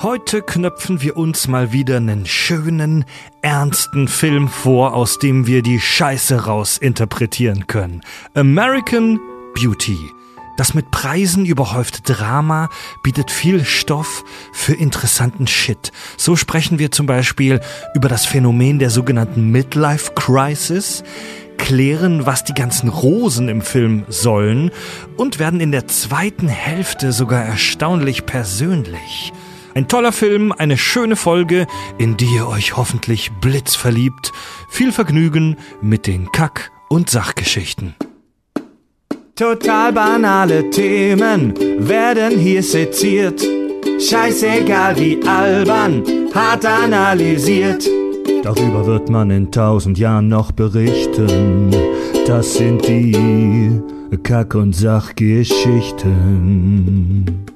Heute knöpfen wir uns mal wieder einen schönen, ernsten Film vor, aus dem wir die Scheiße raus interpretieren können. American Beauty. Das mit Preisen überhäufte Drama bietet viel Stoff für interessanten Shit. So sprechen wir zum Beispiel über das Phänomen der sogenannten Midlife Crisis, klären, was die ganzen Rosen im Film sollen und werden in der zweiten Hälfte sogar erstaunlich persönlich. Ein toller Film, eine schöne Folge, in die ihr euch hoffentlich blitzverliebt. Viel Vergnügen mit den Kack- und Sachgeschichten. Total banale Themen werden hier seziert. Scheißegal wie albern, hart analysiert. Darüber wird man in tausend Jahren noch berichten. Das sind die Kack- und Sachgeschichten.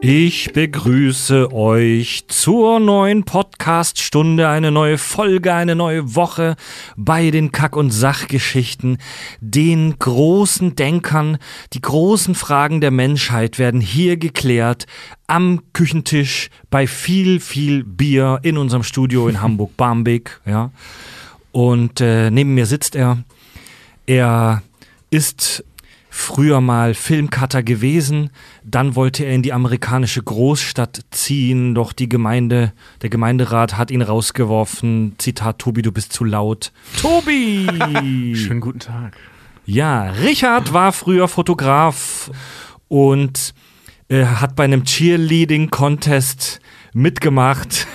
Ich begrüße euch zur neuen Podcast-Stunde, eine neue Folge, eine neue Woche bei den Kack- und Sachgeschichten. Den großen Denkern, die großen Fragen der Menschheit werden hier geklärt am Küchentisch bei viel, viel Bier in unserem Studio in Hamburg-Barmbek, ja. Und äh, neben mir sitzt er. Er ist früher mal Filmcutter gewesen, dann wollte er in die amerikanische Großstadt ziehen, doch die Gemeinde, der Gemeinderat hat ihn rausgeworfen. Zitat Tobi, du bist zu laut. Tobi! Schönen guten Tag. Ja, Richard war früher Fotograf und äh, hat bei einem Cheerleading-Contest mitgemacht.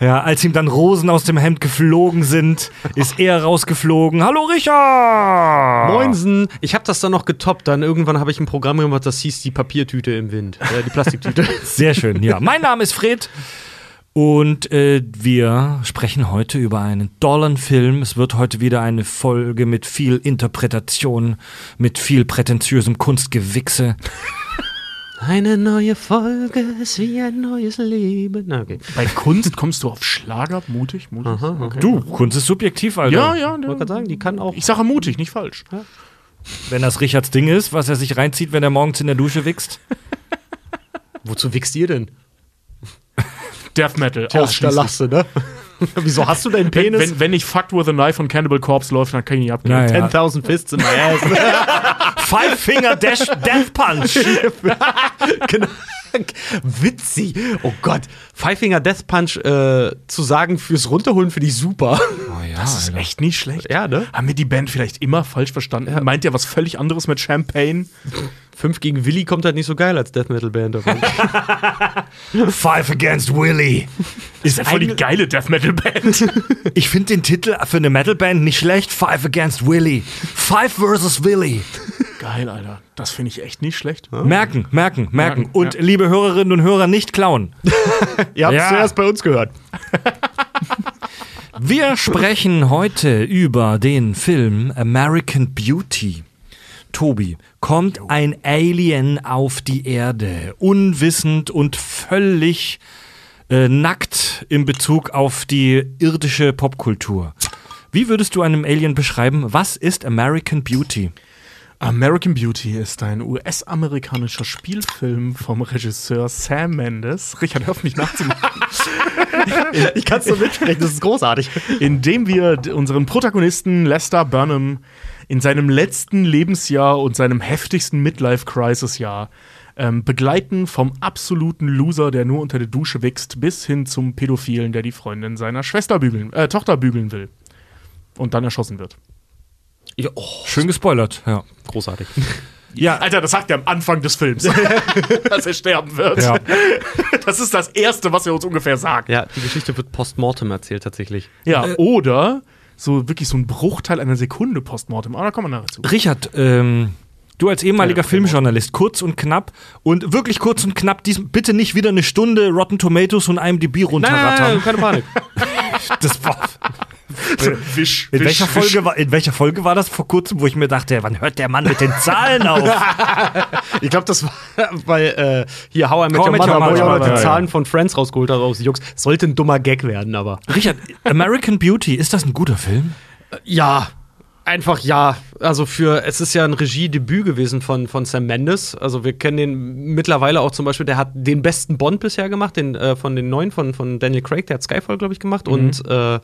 Ja, als ihm dann Rosen aus dem Hemd geflogen sind, ist er rausgeflogen. Hallo Richard! Moinsen! Ich habe das dann noch getoppt. Dann irgendwann habe ich ein Programm gemacht, das hieß die Papiertüte im Wind. Äh, die Plastiktüte. Sehr schön, ja. Mein Name ist Fred. Und äh, wir sprechen heute über einen dollen Film. Es wird heute wieder eine Folge mit viel Interpretation, mit viel prätentiösem Kunstgewichse. Eine neue Folge ist wie ein neues Leben. Na, okay. Bei Kunst kommst du auf Schlager, mutig, mutig. Aha, okay. Du, Kunst ist subjektiv, Alter. Ja, ja, Ich wollte gerade sagen, die kann auch. Ich sage mutig, nicht falsch. Wenn das Richards Ding ist, was er sich reinzieht, wenn er morgens in der Dusche wichst. Wozu wichst ihr denn? Death Metal, Tja, da lachst du, ne? Wieso hast du deinen Wenn, Penis? wenn, wenn nicht Fucked with a Knife von Cannibal Corpse läuft, dann kann ich nicht abgehen. Ja, ja. 10.000 Fists in my ass. Five Finger Dash Death Punch. genau. Witzig. Oh Gott. Five Finger Death Punch äh, zu sagen fürs Runterholen finde ich super. Oh ja, Das ist echt nicht schlecht. Ja, ne? Haben wir die Band vielleicht immer falsch verstanden? Meint ihr was völlig anderes mit Champagne? Fünf gegen Willi kommt halt nicht so geil als Death Metal Band. Five Against Willy. Ist ja voll die geile Death Metal Band. Ich finde den Titel für eine Metalband nicht schlecht. Five Against Willy. Five versus Willy. Geil, Alter. Das finde ich echt nicht schlecht. Merken, merken, merken. Merken, Und ja. liebe Hörerinnen und Hörer, nicht klauen. Ihr habt es Ja. zuerst bei uns gehört. Wir sprechen heute über den Film American Beauty. Tobi, kommt ein Alien auf die Erde, unwissend und völlig äh, nackt in Bezug auf die irdische Popkultur. Wie würdest du einem Alien beschreiben, was ist American Beauty? American Beauty ist ein US-amerikanischer Spielfilm vom Regisseur Sam Mendes. Richard, hör auf mich nachzumachen. Ich kann es so mitsprechen, das ist großartig. in dem wir unseren Protagonisten Lester Burnham in seinem letzten Lebensjahr und seinem heftigsten Midlife-Crisis-Jahr ähm, begleiten vom absoluten Loser, der nur unter der Dusche wächst, bis hin zum Pädophilen, der die Freundin seiner Schwester bügeln, äh, Tochter bügeln will. Und dann erschossen wird. Ja, oh, Schön gespoilert, ja. großartig. Ja, Alter, das sagt er am Anfang des Films, dass er sterben wird. Ja. Das ist das Erste, was er uns ungefähr sagt. Ja, die Geschichte wird postmortem erzählt tatsächlich. Ja, oder so wirklich so ein Bruchteil einer Sekunde postmortem. Aber da kommen wir nachher zu. Richard, ähm, du als ehemaliger Ja, okay, Filmjournalist, kurz und knapp und wirklich kurz und knapp, dies, bitte nicht wieder eine Stunde Rotten Tomatoes und IMDb runterrattern. keine Panik. Das war, Wisch, in, wisch, welcher wisch. Folge war, in welcher Folge war das vor kurzem, wo ich mir dachte, wann hört der Mann mit den Zahlen auf? Ich glaube, das war bei äh, hier How I Met How Your Your Mother, wo Mother, jemand die ja, ja. Zahlen von Friends rausgeholt hat aus Jux. Sollte ein dummer Gag werden, aber. Richard, American Beauty, ist das ein guter Film? Ja. Einfach ja, also für, es ist ja ein Regiedebüt gewesen von, von Sam Mendes. Also wir kennen den mittlerweile auch zum Beispiel, der hat den besten Bond bisher gemacht, den äh, von den neuen von, von Daniel Craig, der hat Skyfall, glaube ich, gemacht. Und äh,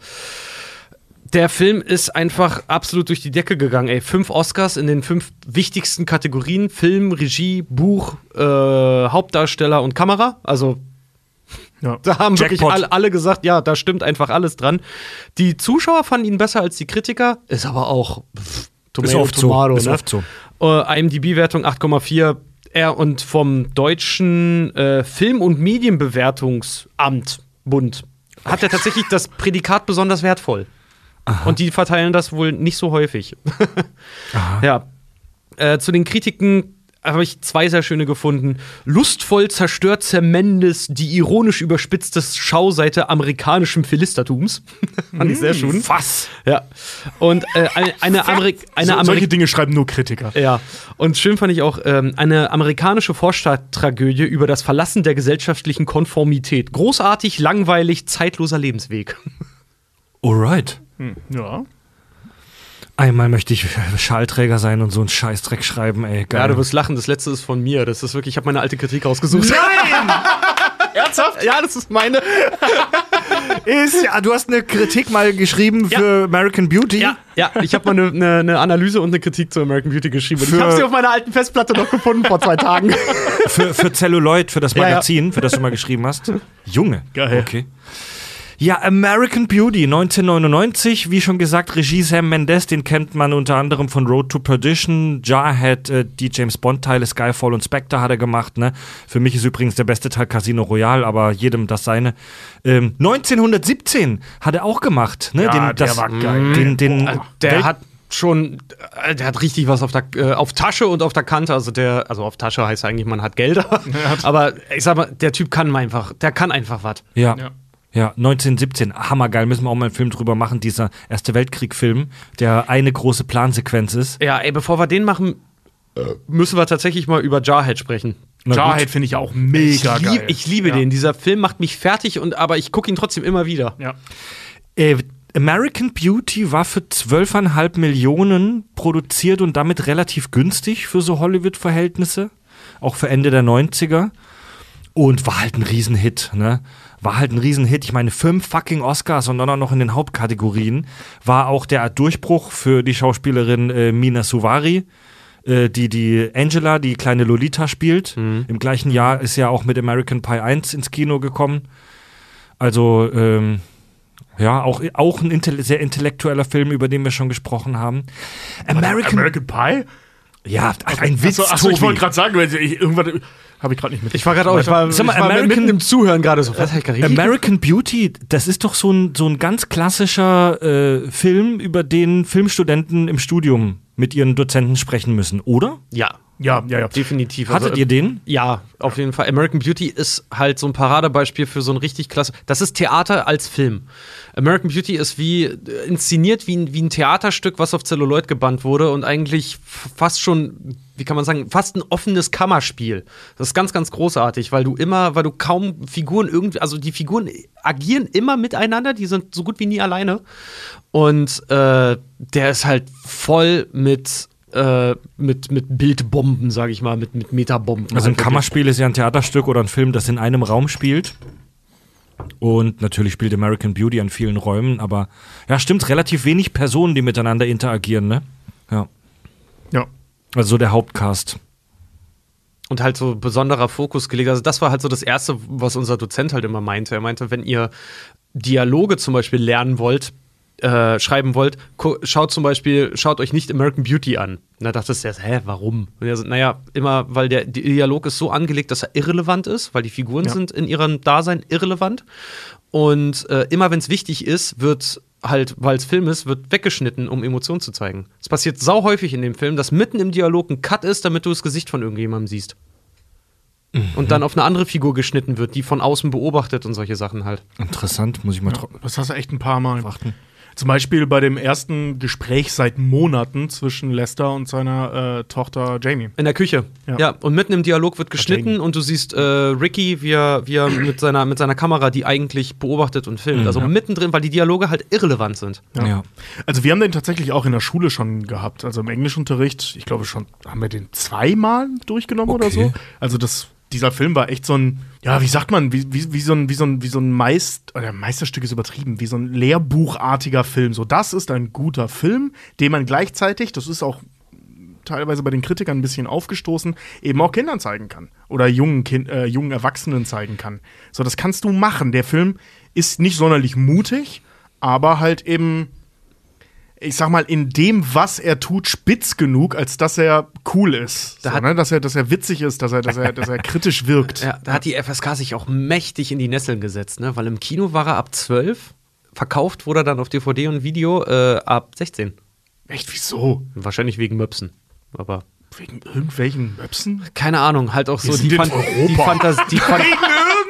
der Film ist einfach absolut durch die Decke gegangen. Ey, fünf Oscars in den fünf wichtigsten Kategorien: Film, Regie, Buch, äh, Hauptdarsteller und Kamera. Also Ja. da haben wirklich Jackpot. alle, alle gesagt, ja, da stimmt einfach alles dran. Die Zuschauer fanden ihn besser als die Kritiker, ist aber auch pff, Tomato, Ist oft so. Tomato, Ist ne? oft so. Äh, IMDb-Wertung 8,4. Er und vom deutschen äh, Film- und Medienbewertungsamt Bund hat er tatsächlich das Prädikat besonders wertvoll. Und die verteilen das wohl nicht so häufig. Ja. Äh, zu den Kritiken habe ich zwei sehr schöne gefunden. Lustvoll zerstört Zemendes die ironisch überspitzte Schauseite amerikanischen Philistertums. Fand ich sehr schön. Was? Ja. Und äh, eine, eine, Amerik eine so, solche Dinge schreiben nur Kritiker. ja, und schön fand ich auch ähm, eine amerikanische Vorstadttragödie über das Verlassen der gesellschaftlichen Konformität. Großartig, langweilig, zeitloser Lebensweg. Alright. Ja. Einmal möchte ich Schallträger sein und so einen Scheißdreck schreiben, ey. Geil. Ja, du wirst lachen, das letzte ist von mir. Das ist wirklich, ich habe meine alte Kritik rausgesucht. Nein! Ernsthaft? Ja, das ist meine. ist ja, du hast eine Kritik mal geschrieben Ja. für American Beauty. Ja, ja, ich habe mal eine ne, ne Analyse und eine Kritik zu American Beauty geschrieben. Für- ich habe sie auf meiner alten Festplatte noch gefunden vor zwei Tagen. Für, für Celluloid, für das Ja, ja. Magazin, für das du mal geschrieben hast. Junge. Geil. Okay. Ja, American Beauty 1999, wie schon gesagt, Regie Sam Mendes, den kennt man unter anderem von Road to Perdition, Jarhead, äh, die James Bond Teile, Skyfall und Spectre hat er gemacht, ne? Für mich ist übrigens der beste Teil Casino Royale, aber jedem das seine. Ähm, 1917 hat er auch gemacht, ne? Ja, den, der das, war geil. Den, den, Der Welt- hat schon, äh, der hat richtig was auf der äh, auf Tasche und auf der Kante. Also der, also auf Tasche heißt eigentlich, man hat Geld. aber ich sag mal, der Typ kann einfach, der kann einfach was. Ja. Ja. Ja. 1917, hammergeil, müssen wir auch mal einen Film drüber machen, dieser Erste Weltkrieg-Film, der eine große Plansequenz ist. Ja, ey, bevor wir den machen, müssen wir tatsächlich mal über Jarhead sprechen. Jarhead finde ich auch mega ich, geil. lieb, ich liebe ja. den. Dieser Film macht mich fertig, und, aber ich gucke ihn trotzdem immer wieder. Ja. Äh, American Beauty war für 12,5 Millionen produziert und damit relativ günstig für so Hollywood-Verhältnisse. Auch für Ende der 90er. Und war halt ein Riesenhit, ne? War halt ein Riesenhit. Ich meine, fünf fucking Oscars und dann auch noch in den Hauptkategorien. War auch der Durchbruch für die Schauspielerin äh, Mina Suvari, äh, die die Angela, die kleine Lolita spielt. Im gleichen Jahr ist ja auch mit American Pie 1 ins Kino gekommen. Also, ähm, ja, auch, auch ein intell sehr intellektueller Film, über den wir schon gesprochen haben. American, American Pie? ja, ein Witz, Achso, achso ich wollte gerade sagen, weil ich, irgendwas habe ich gerade nicht mit. Ich war gerade auch, ich war, Sag mal, ich war American- mitten im Zuhören gerade so. Was richtig American Beauty, das ist doch so ein, so ein ganz klassischer äh, Film, über den Filmstudenten im Studium mit ihren Dozenten sprechen müssen, oder? Ja, Ja, ja, ja. definitiv. Hattet Also, ihr den? Ja, auf jeden Fall. American Beauty ist halt so ein Paradebeispiel für so ein richtig klasse. Das ist Theater als Film. American Beauty ist wie inszeniert wie ein, wie ein Theaterstück, was auf Celluloid gebannt wurde und eigentlich fast schon, wie kann man sagen, fast ein offenes Kammerspiel. Das ist ganz, ganz großartig, weil du immer, weil du kaum Figuren irgendwie, also die Figuren agieren immer miteinander, die sind so gut wie nie alleine. Und äh, der ist halt voll mit äh, mit, mit Bildbomben, sage ich mal, mit, mit Metabomben. Also ein Halt. Kammerspiel ist ja ein Theaterstück oder ein Film, das in einem Raum spielt. Und natürlich spielt American Beauty an vielen Räumen, aber ja, stimmt, relativ wenig Personen, die miteinander interagieren, ne? Ja. ja. Also so der Hauptcast. und halt so besonderer Fokus gelegt. Also das war halt so das Erste, was unser Dozent halt immer meinte. Er meinte, wenn ihr Dialoge zum Beispiel lernen wollt, äh, schreiben wollt, schaut zum Beispiel, schaut euch nicht American Beauty an. Und da dachte er, hä, warum? Und er so, naja, immer, weil der Dialog ist so angelegt, dass er irrelevant ist, weil die Figuren Ja. sind in ihrem Dasein irrelevant. Und äh, immer wenn es wichtig ist, wird halt, weil es Film ist, wird weggeschnitten, um Emotionen zu zeigen. Es passiert sau häufig in dem Film, dass mitten im Dialog ein Cut ist, damit du das Gesicht von irgendjemandem siehst. Und dann auf eine andere Figur geschnitten wird, die von außen beobachtet und solche Sachen halt. Interessant, muss ich mal ja. Das hast du echt ein paar Mal. achten. Zum Beispiel bei dem ersten Gespräch seit Monaten zwischen Lester und seiner äh, Tochter Jamie. In der Küche. Ja. Ja. und mitten im Dialog wird geschnitten und du siehst äh, Ricky, wie er, wie er mit, seiner, mit seiner Kamera die eigentlich beobachtet und filmt. Also mittendrin, weil die Dialoge halt irrelevant sind. Ja. Also wir haben den tatsächlich auch in der Schule schon gehabt. Also im Englischunterricht, ich glaube schon, haben wir den zweimal durchgenommen oder Okay. so. Also das, dieser Film war echt so ein, ja, wie sagt man, wie, wie, wie so ein, wie so ein, wie so ein Meist, oder Meisterstück ist übertrieben, wie so ein lehrbuchartiger Film. So, das ist ein guter Film, den man gleichzeitig, das ist auch teilweise bei den Kritikern ein bisschen aufgestoßen, eben auch Kindern zeigen kann. Oder jungen, kind, äh, jungen Erwachsenen zeigen kann. So, das kannst du machen. Der Film ist nicht sonderlich mutig, aber halt eben, ich sag mal, in dem, was er tut, spitz genug, als dass er cool ist. Da so, ne? dass, er, dass er witzig ist, dass er, dass er, dass er kritisch wirkt. Ja, da hat die FSK sich auch mächtig in die Nesseln gesetzt, ne? Weil im Kino war er ab 12, verkauft wurde er dann auf DVD und Video äh, ab 16. Echt, wieso? Wahrscheinlich wegen Möpsen. Aber Wegen irgendwelchen Möpsen? keine Ahnung, halt auch so Wir sind die, Fan die Fantasie. Die Fan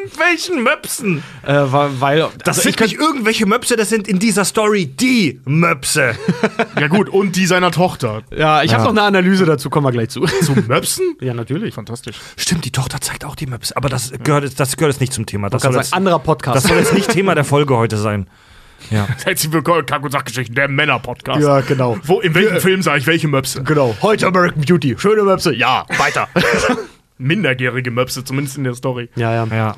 irgendwelchen Möpsen. äh, weil Das also sind nicht irgendwelche Möpse, das sind in dieser Story die Möpse. Ja, gut, und die seiner Tochter. Ja, ich habe noch eine Analyse dazu, kommen wir gleich zu. Zu Möpsen? ja, natürlich. Fantastisch. Stimmt, die Tochter zeigt auch die Möpse. Aber das gehört, jetzt- das gehört jetzt nicht zum Thema. Das soll, jetzt, anderer Podcast. das soll jetzt nicht Thema der Folge heute sein. Ja. Herzlich willkommen, Kack- und Sachgeschichten, der Männer-Podcast. Ja, genau. Wo, in welchem Film sage ich welche Möpse? genau. Heute American Beauty. Schöne Möpse. Ja, weiter. Minderjährige Möpse, zumindest in der Story. ja, ja.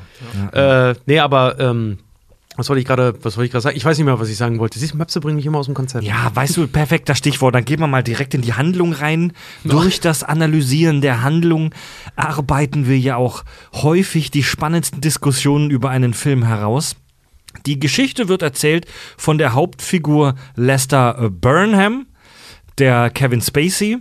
ja. Äh, nee, aber ähm, was wollte ich gerade, was wollte ich gerade sagen? Ich weiß nicht mehr, was ich sagen wollte. Siehst du, Möpse bringen mich immer aus dem Konzept. Ja, weißt du, perfekter Stichwort. Dann gehen wir mal direkt in die Handlung rein. Durch das Analysieren der Handlung arbeiten wir ja auch häufig die spannendsten Diskussionen über einen Film heraus. Die Geschichte wird erzählt von der Hauptfigur Lester äh, Burnham, der Kevin Spacey.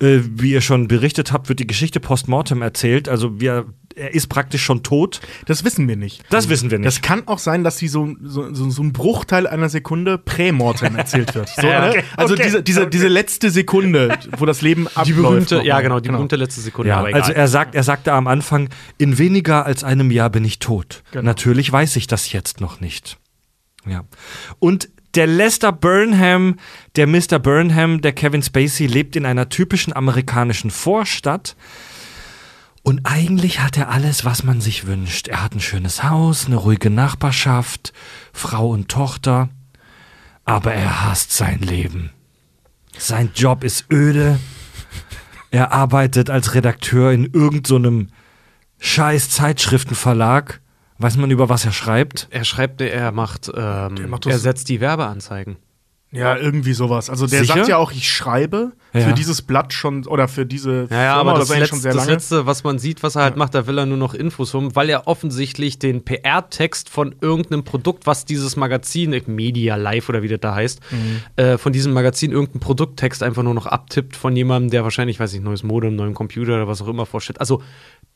Äh, Wie ihr schon berichtet habt, wird die Geschichte postmortem erzählt. Also wir, er ist praktisch schon tot. Das wissen wir nicht. Das wissen wir nicht. Das kann auch sein, dass sie so, so, so, so ein Bruchteil einer Sekunde prämortem erzählt wird. So, ne? okay, Also okay, diese, diese, okay. diese letzte Sekunde, wo das Leben abläuft. Die berühmte, ja genau, die berühmte letzte Sekunde. Ja, aber egal. also er sagt, er sagte am Anfang, in weniger als einem Jahr bin ich tot. Genau. Natürlich weiß ich das jetzt noch nicht. Ja. Und der Lester Burnham, der Mr. Burnham, der Kevin Spacey, lebt in einer typischen amerikanischen Vorstadt. Und eigentlich hat er alles, was man sich wünscht. Er hat ein schönes Haus, eine ruhige Nachbarschaft, Frau und Tochter. Aber er hasst sein Leben. Sein Job ist öde. Er arbeitet als Redakteur in irgendeinem scheiß Zeitschriftenverlag. Weiß man, über was er schreibt? er schreibt, er macht, ähm, macht er das- setzt die Werbeanzeigen. Ja, irgendwie sowas. Also der Sicher? sagt ja auch, ich schreibe Ja. für dieses Blatt schon oder für diese Ja, ja, Firma aber das, sehr das lange. Letzte, was man sieht, was er halt macht, da will er nur noch Infos um, weil er offensichtlich den PR-Text von irgendeinem Produkt, was dieses Magazin, äh, Media Live oder wie das da heißt, Mhm. äh, von diesem Magazin irgendeinen Produkttext einfach nur noch abtippt von jemandem, der wahrscheinlich, weiß ich, neues Modem, neuen Computer oder was auch immer vorstellt. Also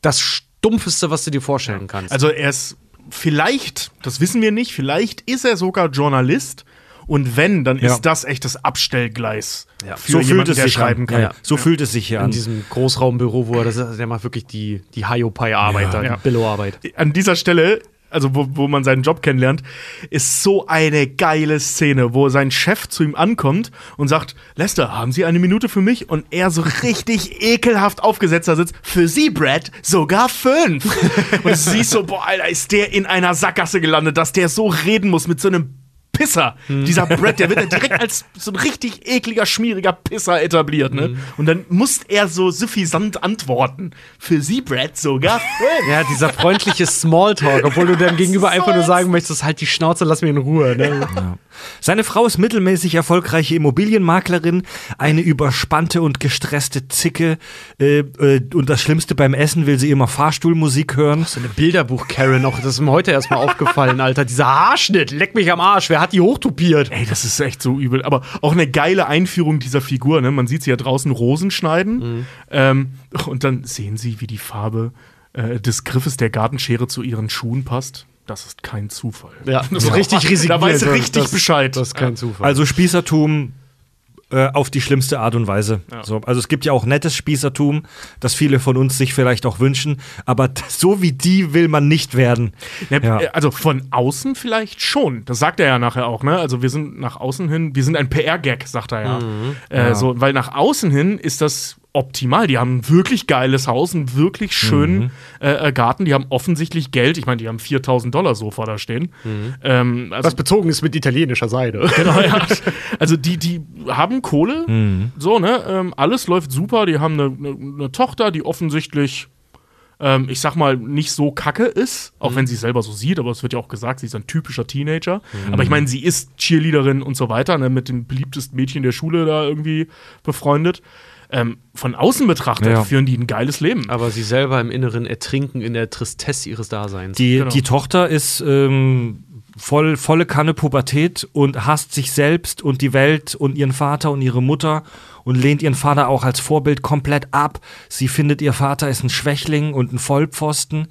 das Stumpfeste, was du dir vorstellen kannst. Also er ist vielleicht, das wissen wir nicht, vielleicht ist er sogar Journalist. Und wenn, dann Ja. ist das echt das Abstellgleis Ja. für so fühlt jemanden, es der sich schreiben an. kann. Ja, ja. So fühlt es sich hier in an. diesem Großraumbüro, wo er, das ist, der macht wirklich die, die Hiopai-Arbeit, Ja, da, ja. die Billo-Arbeit. An dieser Stelle, also wo, wo man seinen Job kennenlernt, ist so eine geile Szene, wo sein Chef zu ihm ankommt und sagt, Lester, haben Sie eine Minute für mich? Und er so richtig ekelhaft aufgesetzt da sitzt, für Sie, Brad, sogar fünf. und siehst so, boah, Alter, ist der in einer Sackgasse gelandet, dass der so reden muss mit so einem Pisser. Dieser Brad, der wird dann direkt als so ein richtig ekliger, schmieriger Pisser etabliert, ne? Und dann muss er so suffisant antworten. Für Sie, Brad, sogar. Ja, dieser freundliche Smalltalk, obwohl du dem gegenüber einfach nur sagen möchtest, halt die Schnauze, lass mich in Ruhe. Ne? Seine Frau ist mittelmäßig erfolgreiche Immobilienmaklerin, eine überspannte und gestresste Zicke. Äh, äh, und das Schlimmste beim Essen will sie immer Fahrstuhlmusik hören. So eine Bilderbuch-Karen, auch das ist mir heute erstmal aufgefallen, Alter. Dieser Haarschnitt, leck mich am Arsch, wer hat die hochtupiert? Ey, das ist echt so übel. Aber auch eine geile Einführung dieser Figur. Ne? Man sieht sie ja draußen Rosen schneiden. Ähm, und dann sehen sie, wie die Farbe äh, des Griffes der Gartenschere zu ihren Schuhen passt. Das ist kein Zufall. Ja, so richtig riesig. Da weiß richtig Bescheid. Das ist kein Zufall. Also Spießertum äh, auf die schlimmste Art und Weise. Ja. So, also es gibt ja auch nettes Spießertum, das viele von uns sich vielleicht auch wünschen, aber so wie die will man nicht werden. Ja, Ja. Also von außen vielleicht schon. Das sagt er ja nachher auch, ne? Also wir sind nach außen hin, wir sind ein PR-Gag, sagt er ja. Äh, So, weil nach außen hin ist das optimal. Die haben ein wirklich geiles Haus, einen wirklich schönen äh, äh, Garten. Die haben offensichtlich Geld. Ich meine, die haben 4000 Dollar Sofa da stehen. Ähm, also, Was bezogen ist mit italienischer Seide. genau, ja. Also die, die haben Kohle, so, ne? Ähm, alles läuft super. Die haben eine, eine, eine Tochter, die offensichtlich, ähm, ich sag mal, nicht so kacke ist, auch wenn sie es selber so sieht, aber es wird ja auch gesagt, sie ist ein typischer Teenager. Aber ich meine, sie ist Cheerleaderin und so weiter, ne? mit dem beliebtesten Mädchen der Schule da irgendwie befreundet. Ähm, von außen betrachtet Ja. führen die ein geiles Leben. Aber sie selber im Inneren ertrinken in der Tristesse ihres Daseins. Die, Genau. die Tochter ist ähm, voll, volle Kanne Pubertät und hasst sich selbst und die Welt und ihren Vater und ihre Mutter und lehnt ihren Vater auch als Vorbild komplett ab. Sie findet, ihr Vater ist ein Schwächling und ein Vollpfosten.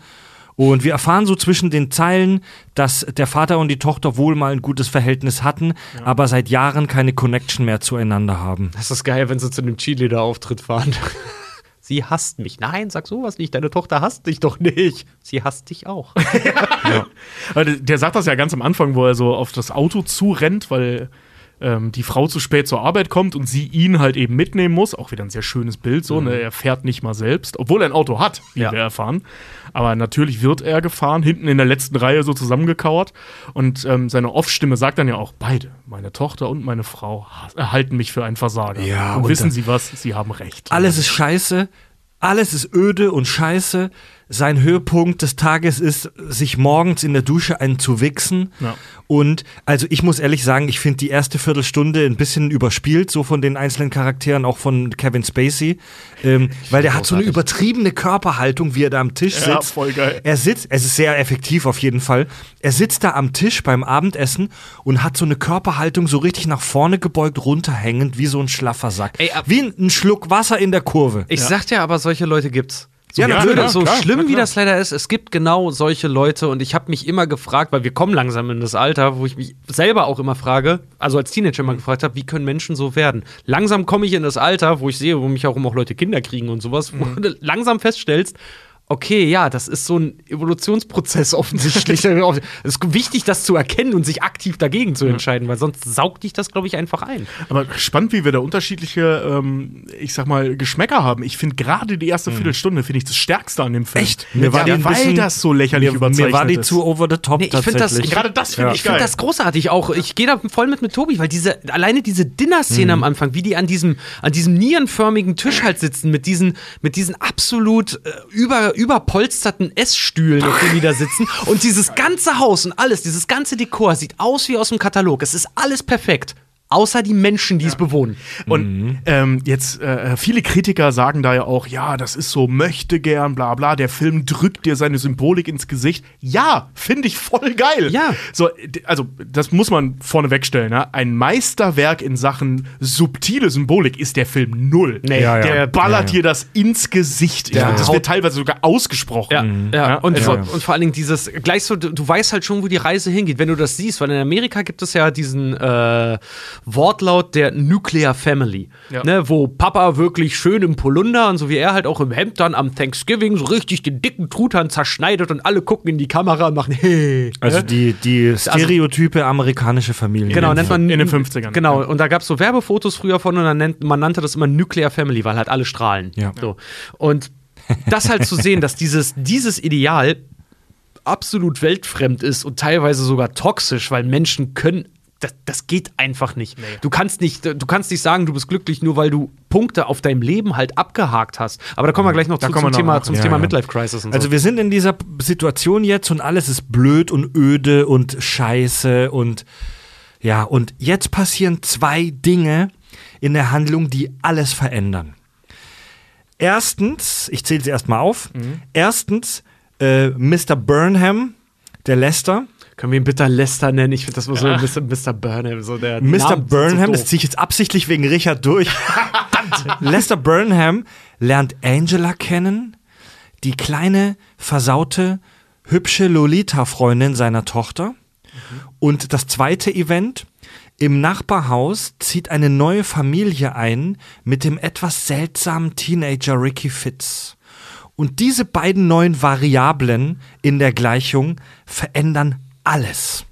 Und wir erfahren so zwischen den Zeilen, dass der Vater und die Tochter wohl mal ein gutes Verhältnis hatten, aber seit Jahren keine Connection mehr zueinander haben. Das ist geil, wenn sie zu einem Cheerleader-Auftritt fahren. Sie hasst mich. Nein, sag sowas nicht. Deine Tochter hasst dich doch nicht. Sie hasst dich auch. Aber Der, der sagt das ja ganz am Anfang, wo er so auf das Auto zurennt, weil ähm, die Frau zu spät zur Arbeit kommt und sie ihn halt eben mitnehmen muss. Auch wieder ein sehr schönes Bild, so. Ne? Er fährt nicht mal selbst, obwohl er ein Auto hat, wie Ja. wir erfahren. Aber natürlich wird er gefahren, hinten in der letzten Reihe so zusammengekauert. Und ähm, seine Off-Stimme sagt dann ja auch: Beide, meine Tochter und meine Frau, ha- halten mich für einen Versager. Ja, und, und wissen Sie was? Sie haben recht. Alles ist scheiße, alles ist öde und scheiße. Sein Höhepunkt des Tages ist, sich morgens in der Dusche einen zu wichsen. Ja. Und also ich muss ehrlich sagen, ich finde die erste Viertelstunde ein bisschen überspielt, so von den einzelnen Charakteren, auch von Kevin Spacey. Ähm, weil der hat so eine übertriebene Körperhaltung, wie er da am Tisch sitzt. Ja, voll geil. Er sitzt, es ist sehr effektiv auf jeden Fall. Er sitzt da am Tisch beim Abendessen und hat so eine Körperhaltung so richtig nach vorne gebeugt, runterhängend, wie so ein schlaffer Sack. Ey, wie ein, ein Schluck Wasser in der Kurve. Ich sag dir aber, solche Leute gibt's. So, Ja, natürlich, so klar, schlimm na wie klar. das leider ist, es gibt genau solche Leute und ich habe mich immer gefragt, weil wir kommen langsam in das Alter, wo ich mich selber auch immer frage, also als Teenager immer gefragt habe, wie können Menschen so werden? Langsam komme ich in das Alter, wo ich sehe, wo mich auch immer auch Leute Kinder kriegen und sowas, wo du langsam feststellst, okay, ja, das ist so ein Evolutionsprozess offensichtlich. es ist wichtig, das zu erkennen und sich aktiv dagegen zu entscheiden, weil sonst saugt dich das, glaube ich, einfach ein. Aber spannend, wie wir da unterschiedliche, ähm, ich sag mal, Geschmäcker haben. Ich finde gerade die erste Viertelstunde finde ich das Stärkste an dem Film. Echt? Mir war ja, die weil bisschen- das so lächerlich mir, überzeichnet mir war die ist. zu over the top Nee, ich find das-. Gerade das finde Ja. ich Ich finde das großartig auch. Ich gehe da voll mit mit Tobi, weil diese alleine diese Dinner-Szene am Anfang, wie die an diesem an diesem nierenförmigen Tisch halt sitzen mit diesen mit diesen absolut äh, über überpolsterten Essstühlen, auf denen die da sitzen und dieses ganze Haus und alles, dieses ganze Dekor sieht aus wie aus dem Katalog. Es ist alles perfekt. Außer die Menschen, die es bewohnen. Und ähm, jetzt, äh, viele Kritiker sagen da ja auch, ja, das ist so möchte gern, bla bla, der Film drückt dir seine Symbolik ins Gesicht. Ja, finde ich voll geil. Ja. So, also, das muss man vorne wegstellen. Ne? Ein Meisterwerk in Sachen subtile Symbolik ist der Film null. Nee, Ja, ja. Der ballert Ja, ja. dir das ins Gesicht. Ja, das wird teilweise sogar ausgesprochen. Ja, ja. Ja, Und, ja, vor, ja. und vor allen Dingen dieses, gleich so, du, du weißt halt schon, wo die Reise hingeht, wenn du das siehst, weil in Amerika gibt es ja diesen äh, Wortlaut der Nuclear Family, Ja. ne, wo Papa wirklich schön im Polunder und so wie er halt auch im Hemd dann am Thanksgiving so richtig den dicken Truthahn zerschneidet und alle gucken in die Kamera und machen hey. Also ne? die, die Stereotype amerikanische Familie. Genau, nennt man in den 50ern. Genau, und da gab es so Werbefotos früher von und dann nennt, man nannte das immer Nuclear Family, weil halt alle strahlen. Ja. So. Und das halt zu sehen, dass dieses, dieses Ideal absolut weltfremd ist und teilweise sogar toxisch, weil Menschen können. Das, das geht einfach nicht. Du kannst nicht, du kannst nicht sagen, du bist glücklich, nur weil du Punkte auf deinem Leben halt abgehakt hast. Aber da kommen wir gleich noch Da zu, zum noch Thema, nach. zum Ja, Thema ja. Midlife Crisis und so. Also wir sind in dieser Situation jetzt und alles ist blöd und öde und scheiße und ja, und jetzt passieren zwei Dinge in der Handlung, die alles verändern. Erstens, ich zähle sie erstmal auf. Erstens, äh, Mr. Burnham, der Lester. Können wir ihn bitte Lester nennen? Ich finde das mal so Mr. Mr. Burnham. So der Mr. Name ist so Burnham, das ziehe ich jetzt absichtlich wegen Richard durch. Lester Burnham lernt Angela kennen, die kleine, versaute, hübsche Lolita-Freundin seiner Tochter. Und das zweite Event Im Nachbarhaus zieht eine neue Familie ein mit dem etwas seltsamen Teenager Ricky Fitz. Und diese beiden neuen Variablen in der Gleichung verändern alles.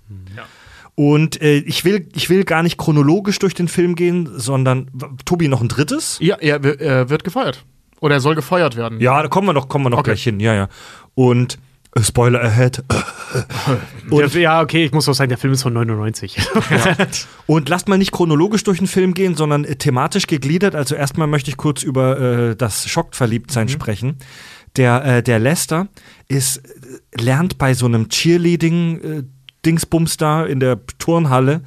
Und äh, ich, will, ich will gar nicht chronologisch durch den Film gehen, sondern Tobi noch ein drittes? Ja, er, er wird gefeuert. Oder er soll gefeuert werden. Ja, da kommen wir noch, kommen wir noch Okay. gleich hin. Ja, ja. Und äh, Spoiler ahead. Der, ja, okay, ich muss auch sagen, der Film ist von 99. Und lasst mal nicht chronologisch durch den Film gehen, sondern äh, thematisch gegliedert. Also erstmal möchte ich kurz über äh, das Schockverliebtsein sprechen. Der, äh, der Lester ist, äh, lernt bei so einem Cheerleading-Dingsbums da in der Turnhalle,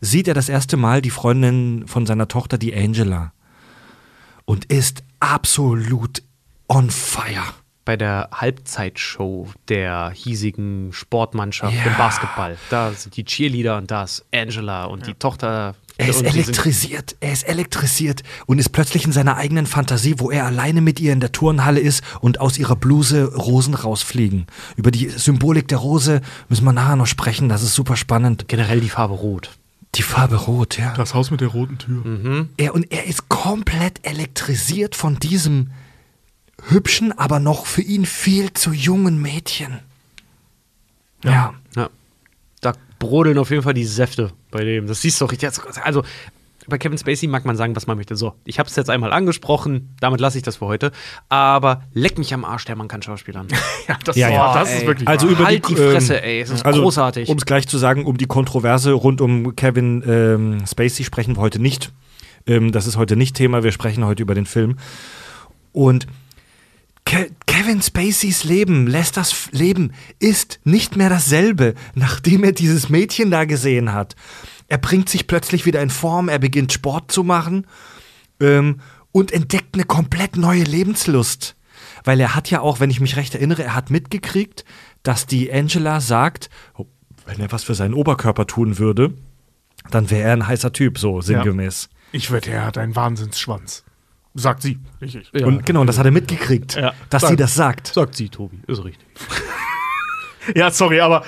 sieht er das erste Mal die Freundin von seiner Tochter, die Angela. Und ist absolut on fire. Bei der Halbzeitshow der hiesigen Sportmannschaft Ja. im Basketball. Da sind die Cheerleader und da ist Angela und die Tochter. Er ist elektrisiert, er ist elektrisiert und ist plötzlich in seiner eigenen Fantasie, wo er alleine mit ihr in der Turnhalle ist und aus ihrer Bluse Rosen rausfliegen. Über die Symbolik der Rose müssen wir nachher noch sprechen, das ist super spannend. Generell die Farbe Rot. Die Farbe Rot, ja. Das Haus mit der roten Tür. Er, und er ist komplett elektrisiert von diesem hübschen, aber noch für ihn viel zu jungen Mädchen. Ja. Ja. Da brodeln auf jeden Fall die Säfte bei dem. Das siehst du doch richtig. Also, bei Kevin Spacey mag man sagen, was man möchte. So, ich habe es jetzt einmal angesprochen, damit lasse ich das für heute. Aber leck mich am Arsch, der Mann kann Schauspielern. Ja, das, Ja, ja. oh, das ist wirklich Also wahr. über halt die, die, Fresse, ähm, ey. Es ist Also, großartig. Um es gleich zu sagen, um die Kontroverse rund um Kevin ähm, Spacey sprechen wir heute nicht. Ähm, das ist heute nicht Thema, wir sprechen heute über den Film. Und Ke Kevin Spaceys Leben, Lesters Leben ist nicht mehr dasselbe, nachdem er dieses Mädchen da gesehen hat. Er bringt sich plötzlich wieder in Form, er beginnt Sport zu machen ähm, und entdeckt eine komplett neue Lebenslust. Weil er hat ja auch, wenn ich mich recht erinnere, er hat mitgekriegt, dass die Angela sagt, oh, wenn er was für seinen Oberkörper tun würde, dann wäre er ein heißer Typ, so sinngemäß. Ich wette, er hat einen Wahnsinnsschwanz. Sagt sie. Richtig. Ja. Und genau, und das hat er mitgekriegt, Ja. dass Sag- sie das sagt. Sagt sie, Tobi. Ist richtig. Ja, sorry, aber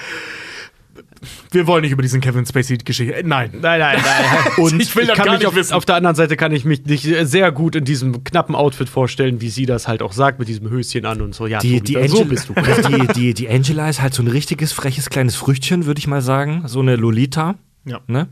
wir wollen nicht über diesen Kevin Spacey-Geschichte. Äh, Nein. Nein, nein, nein. Und ich will das kann gar nicht auf, wissen. auf der anderen Seite kann ich mich nicht sehr gut in diesem knappen Outfit vorstellen, wie sie das halt auch sagt, mit diesem Höschen an und so. Ja, Die, Tobi, die, so bist du. die, die, die Angela ist halt so ein richtiges freches kleines Früchtchen, würde ich mal sagen. So eine Lolita. Ja. Ne?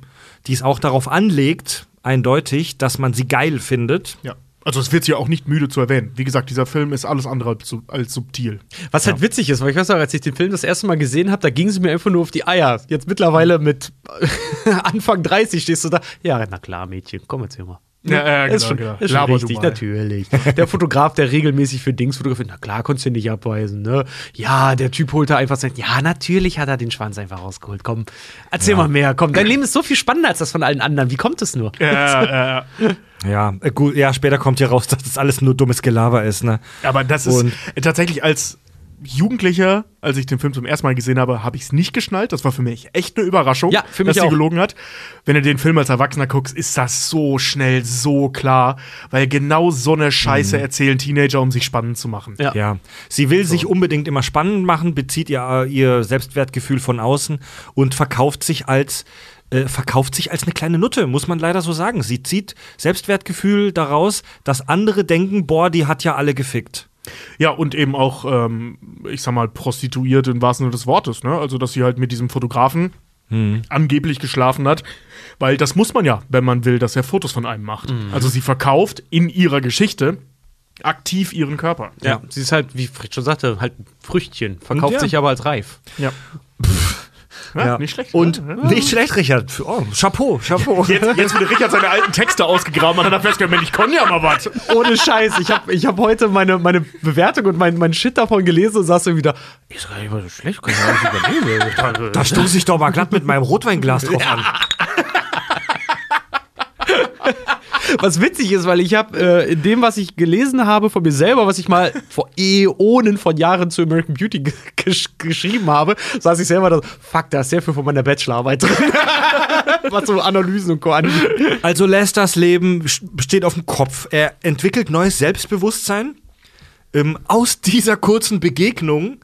Die es auch darauf anlegt, eindeutig, dass man sie geil findet. Ja. Also es wird sie auch nicht müde zu erwähnen. Wie gesagt, dieser Film ist alles andere als, sub- als subtil. Was halt witzig ist, weil ich weiß auch, als ich den Film das erste Mal gesehen habe, da ging es mir einfach nur auf die Eier. Jetzt mittlerweile mit Anfang 30 stehst du da. Ja, na klar, Mädchen, komm jetzt hier mal. Ja, ja, ist genau, schon, genau. ist schon Laber richtig, natürlich. Der Fotograf, der regelmäßig für Dings fotografiert, na klar, konntest du nicht abweisen, ne? Ja, der Typ holt da einfach sein, ja, natürlich hat er den Schwanz einfach rausgeholt. Komm, erzähl mal mehr, komm. Dein Leben ist so viel spannender als das von allen anderen. Wie kommt es nur? Ja, äh, Ja, äh, gut, ja, später kommt ja raus, dass das alles nur dummes Gelaber ist, ne? aber das ist Und- äh, tatsächlich als Jugendlicher, als ich den Film zum ersten Mal gesehen habe, habe ich es nicht geschnallt. Das war für mich echt eine Überraschung, Ja, für mich dass sie auch. gelogen hat. Wenn du den Film als Erwachsener guckst, ist das so schnell, so klar, weil genau so eine Scheiße erzählen Teenager, um sich spannend zu machen. Ja. Ja, sie will sich unbedingt immer spannend machen, bezieht ihr, ihr Selbstwertgefühl von außen und verkauft sich als äh, verkauft sich als eine kleine Nutte, muss man leider so sagen. Sie zieht Selbstwertgefühl daraus, dass andere denken, boah, die hat ja alle gefickt. Ja, und eben auch, ähm, ich sag mal, prostituiert im wahrsten Sinne des Wortes, ne? Also, dass sie halt mit diesem Fotografen angeblich geschlafen hat, weil das muss man ja, wenn man will, dass er Fotos von einem macht. Also, sie verkauft in ihrer Geschichte aktiv ihren Körper. Ja, sie ist halt, wie Fritz schon sagte, halt Früchtchen, verkauft ja. sich aber als reif. Ja. Ja, Nicht schlecht. Und ne? nicht schlecht, Richard. Oh, Chapeau, Chapeau. Jetzt, jetzt wurde Richard seine alten Texte ausgegraben und dann hat er festgestellt, Mensch, ich kann ja mal was. Ohne Scheiß. Ich habe ich hab heute meine, meine Bewertung und mein, mein Shit davon gelesen und saß irgendwie da, ist gar nicht mal so schlecht, kann ich alles übernehmen. Da stoße ich doch mal glatt mit meinem Rotweinglas drauf an. Was witzig ist, weil ich habe äh, in dem, was ich gelesen habe von mir selber, was ich mal vor Äonen von Jahren zu American Beauty ge- gesch geschrieben habe, saß ich selber da, fuck, da ist sehr viel von meiner Bachelorarbeit drin. was so Analysen und Co. angeht. Also Lesters Leben st- steht auf dem Kopf. Er entwickelt neues Selbstbewusstsein ähm, aus dieser kurzen Begegnung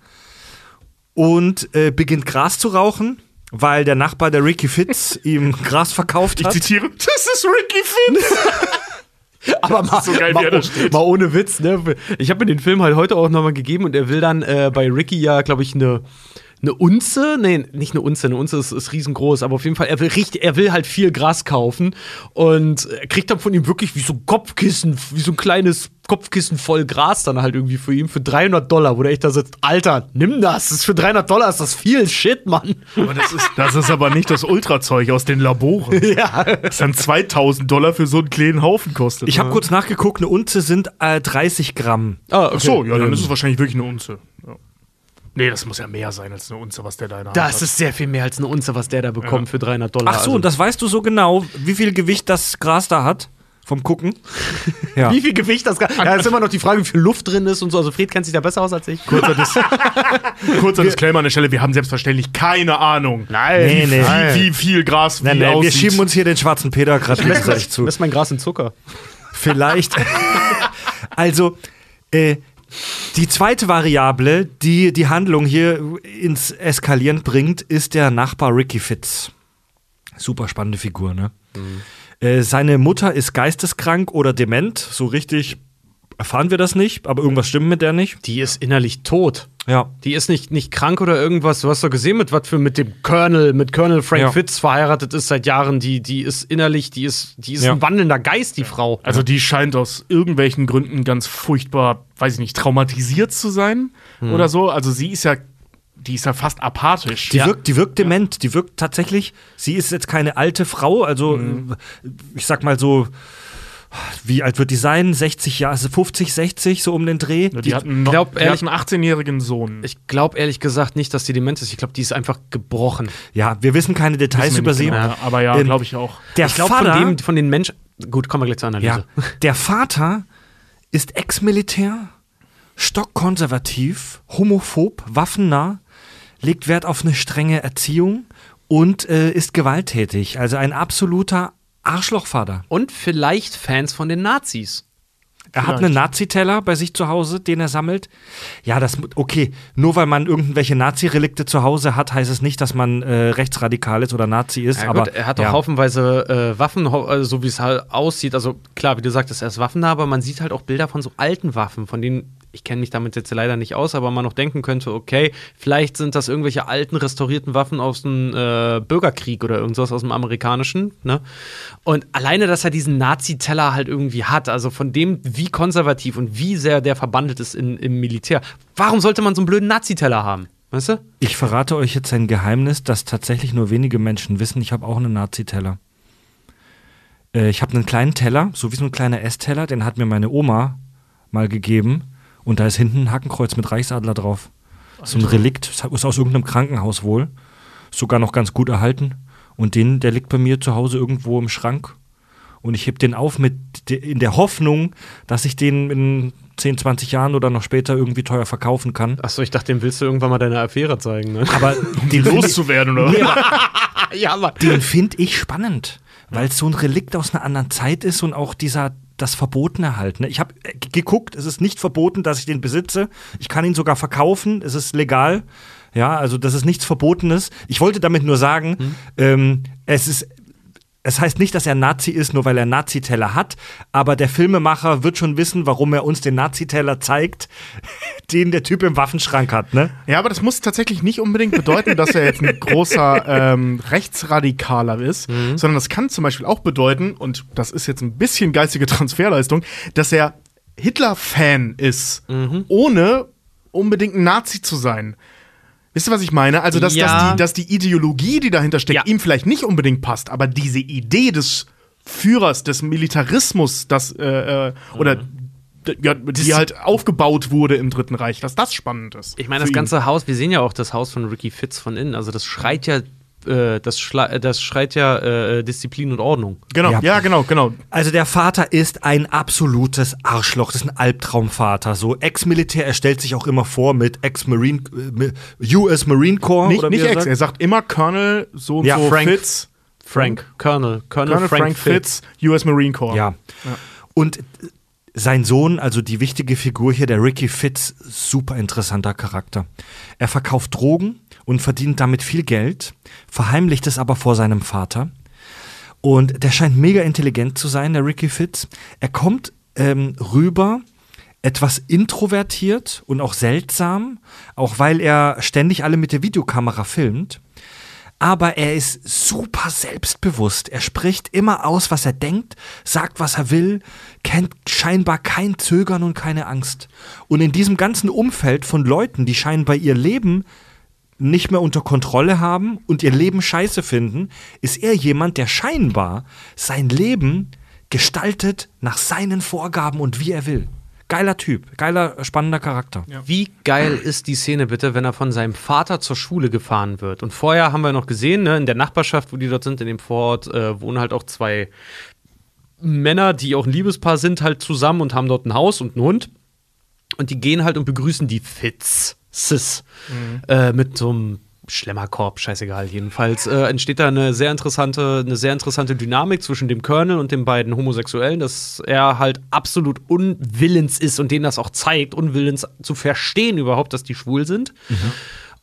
und äh, beginnt Gras zu rauchen. Weil der Nachbar, der Ricky Fitz, ihm Gras verkauft Ich hat. zitiere, das ist Ricky Fitz. Aber mal, so geil, mal, mal ohne Witz, ne? Ich habe mir den Film halt heute auch nochmal gegeben und er will dann äh, bei Ricky ja, glaube ich, eine eine Unze, nee, nicht eine Unze, eine Unze ist, ist riesengroß, aber auf jeden Fall, er will richtig, er will halt viel Gras kaufen und er kriegt dann von ihm wirklich wie so ein Kopfkissen, wie so ein kleines Kopfkissen voll Gras dann halt irgendwie für ihn für 300 Dollar, wo der echt da sitzt, Alter, nimm das, das ist für 300 Dollar ist das viel Shit, Mann. Aber das ist, das ist aber nicht das Ultrazeug aus den Laboren. ja. Das dann 2000 Dollar für so einen kleinen Haufen kostet. Ich habe kurz nachgeguckt, eine Unze sind äh, 30 Gramm. Ah, okay. Ach so, ja, dann ist es wahrscheinlich wirklich eine Unze. Ja. Nee, das muss ja mehr sein als eine Unze, was der da in der Das hat. ist sehr viel mehr als eine Unze, was der da bekommt für 300 Dollar. Ach so, Also- und das weißt du so genau, wie viel Gewicht das Gras da hat? Vom Gucken? Ja. Wie viel Gewicht das Gras? Ja, ist immer noch die Frage, wie viel Luft drin ist und so. Also Fred kennt sich da besser aus als ich. Kurzer, Dis Kurzer Disclaimer an der Stelle, wir haben selbstverständlich keine Ahnung, Nein. Nee, nee. wie, wie viel Gras wie Nein, nein, wir schieben uns hier den schwarzen Peter gerade gegenseitig zu. Das ist mein Gras in Zucker. Vielleicht. also, äh, die zweite Variable, die die Handlung hier ins Eskalieren bringt, ist der Nachbar Ricky Fitz. Super spannende Figur, ne? Äh, seine Mutter ist geisteskrank oder dement, so richtig erfahren wir das nicht, aber irgendwas stimmt mit der nicht. Die ist innerlich tot. Ja. Die ist nicht, nicht krank oder irgendwas. Du hast doch gesehen, mit was für mit dem Colonel, mit Colonel Frank Ja. Fitz verheiratet ist seit Jahren. Die, die ist innerlich, die ist, die ist Ja. ein wandelnder Geist, die Frau. Also die scheint aus irgendwelchen Gründen ganz furchtbar, weiß ich nicht, traumatisiert zu sein Hm. oder so. Also sie ist ja, die ist ja fast apathisch. Die, Ja. wirkt, die wirkt dement, die wirkt tatsächlich, sie ist jetzt keine alte Frau, also Mhm. ich sag mal so, wie alt wird die sein? 60 Jahre, also 50, 60, so um den Dreh. die, die, hatten noch, glaub, die ehrlich- hat einen 18-jährigen Sohn. Ich glaube ehrlich gesagt nicht, dass die dement ist. Ich glaube, die ist einfach gebrochen. Ja, wir wissen keine Details Wissen über sie. genau, ja, aber ja, glaube ich auch. Der ich glaube, Vater, von dem, von den Menschen. Gut, kommen wir gleich zur Analyse. ja, der Vater ist Ex-Militär, stockkonservativ, homophob, waffennah, legt Wert auf eine strenge Erziehung und äh, ist gewalttätig. Also ein absoluter Arschlochvater. Und vielleicht Fans von den Nazis. Er hat Vielleicht. einen Nazi-Teller bei sich zu Hause, den er sammelt. Ja, das okay. Nur weil man irgendwelche Nazi-Relikte zu Hause hat, heißt es nicht, dass man äh, rechtsradikal ist oder Nazi ist. Ja, aber gut, er hat auch ja. haufenweise äh, Waffen, also so wie es halt aussieht. Also klar, wie du sagtest, er ist waffennah, aber man sieht halt auch Bilder von so alten Waffen, von denen ich kenne mich damit jetzt leider nicht aus, aber man noch denken könnte, okay, vielleicht sind das irgendwelche alten restaurierten Waffen aus dem äh, Bürgerkrieg oder irgendwas aus dem amerikanischen. Ne? Und alleine, dass er diesen Nazi-Teller halt irgendwie hat, also von dem, wie konservativ und wie sehr der verbandelt ist in, im Militär. Warum sollte man so einen blöden Nazi-Teller haben? Weißt du? Ich verrate euch jetzt ein Geheimnis, das tatsächlich nur wenige Menschen wissen. Ich habe auch einen Nazi-Teller. Äh, ich habe einen kleinen Teller, so wie so ein kleiner Essteller, den hat mir meine Oma mal gegeben. Und da ist hinten ein Hakenkreuz mit Reichsadler drauf. So ein Relikt, ist aus irgendeinem Krankenhaus wohl. Sogar noch ganz gut erhalten. Und den, der liegt bei mir zu Hause irgendwo im Schrank. Und ich heb den auf mit in der Hoffnung, dass ich den in 10, 20 Jahren oder noch später irgendwie teuer verkaufen kann. Achso, ich dachte, dem willst du irgendwann mal deine Affäre zeigen. Ne? Aber den Loszuwerden, oder? Nee, ja, Mann. den finde ich spannend, weil es so ein Relikt aus einer anderen Zeit ist und auch dieser das Verbotene halt. Ne? Ich habe äh, geguckt, es ist nicht verboten, dass ich den besitze. Ich kann ihn sogar verkaufen, es ist legal. Ja, also das ist nichts Verbotenes. Ich wollte damit nur sagen, ähm, es ist es heißt nicht, dass er Nazi ist, nur weil er Nazi-Teller hat, aber der Filmemacher wird schon wissen, warum er uns den Nazi-Teller zeigt, den der Typ im Waffenschrank hat, ne? Ja, aber das muss tatsächlich nicht unbedingt bedeuten, dass er jetzt ein großer ähm, Rechtsradikaler ist, Mhm. sondern das kann zum Beispiel auch bedeuten, und das ist jetzt ein bisschen geistige Transferleistung, dass er Hitler-Fan ist, Mhm. ohne unbedingt ein Nazi zu sein. Wisst ihr, was ich meine? Also, dass, Ja. dass, die, dass die Ideologie, die dahinter steckt, Ja. ihm vielleicht nicht unbedingt passt, aber diese Idee des Führers, des Militarismus, das, äh, äh, oder Mhm. d- ja, die halt aufgebaut wurde im Dritten Reich, dass das spannend ist. Ich meine, das ihn. ganze Haus, wir sehen ja auch das Haus von Ricky Fitz von innen. Also das schreit ja, äh, das, schla- äh, das schreit ja äh, Disziplin und Ordnung. Genau, Ja. ja, genau, genau. Also der Vater ist ein absolutes Arschloch. Das ist ein Albtraumvater. So Ex-Militär, er stellt sich auch immer vor mit Ex-Marine, äh, US Marine Corps. Nicht, oder wie nicht er Ex, sagt. er sagt immer Colonel so und Ja, so Frank. Fitz. Frank, Colonel, Colonel, Colonel Frank, Frank, Fitz. Fitz, US Marine Corps. Ja. Und äh, sein Sohn, also die wichtige Figur hier, der Ricky Fitz, super interessanter Charakter. Er verkauft Drogen und verdient damit viel Geld, verheimlicht es aber vor seinem Vater. Und der scheint mega intelligent zu sein, der Ricky Fitz. Er kommt ähm, rüber etwas introvertiert und auch seltsam, auch weil er ständig alle mit der Videokamera filmt. Aber er ist super selbstbewusst. Er spricht immer aus, was er denkt, sagt, was er will, kennt scheinbar kein Zögern und keine Angst. Und in diesem ganzen Umfeld von Leuten, die scheinbar ihr Leben nicht mehr unter Kontrolle haben und ihr Leben scheiße finden, ist er jemand, der scheinbar sein Leben gestaltet nach seinen Vorgaben und wie er will. Geiler Typ, geiler, spannender Charakter. Ja. Wie geil ist die Szene bitte, wenn er von seinem Vater zur Schule gefahren wird? Und vorher haben wir noch gesehen, ne, in der Nachbarschaft, wo die dort sind, in dem Vorort, äh, wohnen halt auch zwei Männer, die auch ein Liebespaar sind, halt zusammen und haben dort ein Haus und einen Hund. Und die gehen halt und begrüßen die Fitzes mhm. äh, mit so einem Schlemmerkorb, scheißegal. Jedenfalls äh, entsteht da eine sehr interessante, eine sehr interessante Dynamik zwischen dem Colonel und den beiden Homosexuellen, dass er halt absolut unwillens ist und denen das auch zeigt, unwillens zu verstehen überhaupt, dass die schwul sind. Mhm.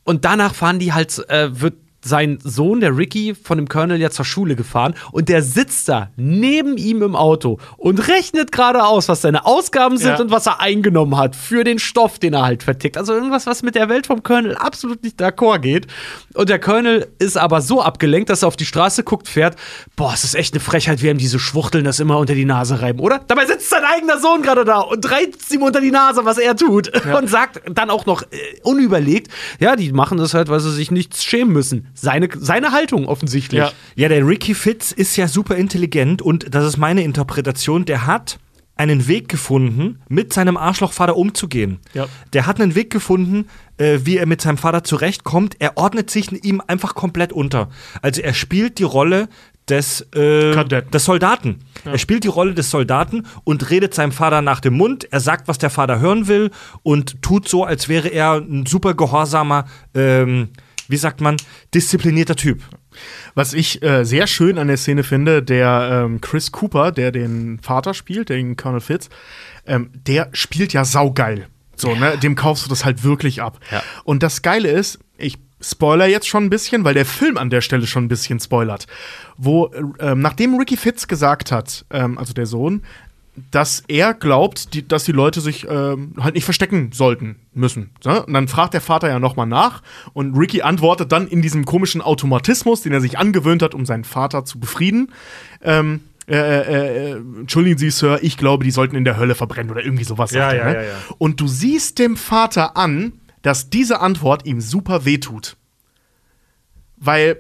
Und danach fahren die halt, äh, wird sein Sohn, der Ricky, von dem Colonel ja zur Schule gefahren und der sitzt da neben ihm im Auto und rechnet gerade aus, was seine Ausgaben sind ja. und was er eingenommen hat für den Stoff, den er halt vertickt. Also irgendwas, was mit der Welt vom Colonel absolut nicht d'accord geht. Und der Colonel ist aber so abgelenkt, dass er auf die Straße guckt, fährt. Boah, es ist echt eine Frechheit, wie ihm diese Schwuchteln das immer unter die Nase reiben, oder? Dabei sitzt sein eigener Sohn gerade da und reizt ihm unter die Nase, was er tut. Ja. Und sagt dann auch noch äh, unüberlegt, ja, die machen das halt, weil sie sich nichts schämen müssen seine, seine Haltung offensichtlich. Ja. ja, der Ricky Fitz ist ja super intelligent und das ist meine Interpretation. Der hat einen Weg gefunden, mit seinem Arschlochvater umzugehen. Ja. Der hat einen Weg gefunden, äh, wie er mit seinem Vater zurechtkommt. Er ordnet sich ihm einfach komplett unter. Also er spielt die Rolle des, äh, des Soldaten. Ja. Er spielt die Rolle des Soldaten und redet seinem Vater nach dem Mund. Er sagt, was der Vater hören will und tut so, als wäre er ein super gehorsamer ähm, wie sagt man, disziplinierter Typ. Was ich äh, sehr schön an der Szene finde, der ähm, Chris Cooper, der den Vater spielt, den Colonel Fitz, ähm, der spielt ja saugeil. So, ne? Dem kaufst du das halt wirklich ab. Ja. Und das Geile ist, ich spoiler jetzt schon ein bisschen, weil der Film an der Stelle schon ein bisschen spoilert. Wo, ähm, nachdem Ricky Fitz gesagt hat, ähm, also der Sohn, dass er glaubt, die, dass die Leute sich ähm, halt nicht verstecken sollten müssen. Ne? Und dann fragt der Vater ja nochmal nach und Ricky antwortet dann in diesem komischen Automatismus, den er sich angewöhnt hat, um seinen Vater zu befrieden. Ähm, äh, äh, äh, entschuldigen Sie, Sir, ich glaube, die sollten in der Hölle verbrennen oder irgendwie sowas. Ja, ja, ne? ja, ja. Und du siehst dem Vater an, dass diese Antwort ihm super wehtut. Weil,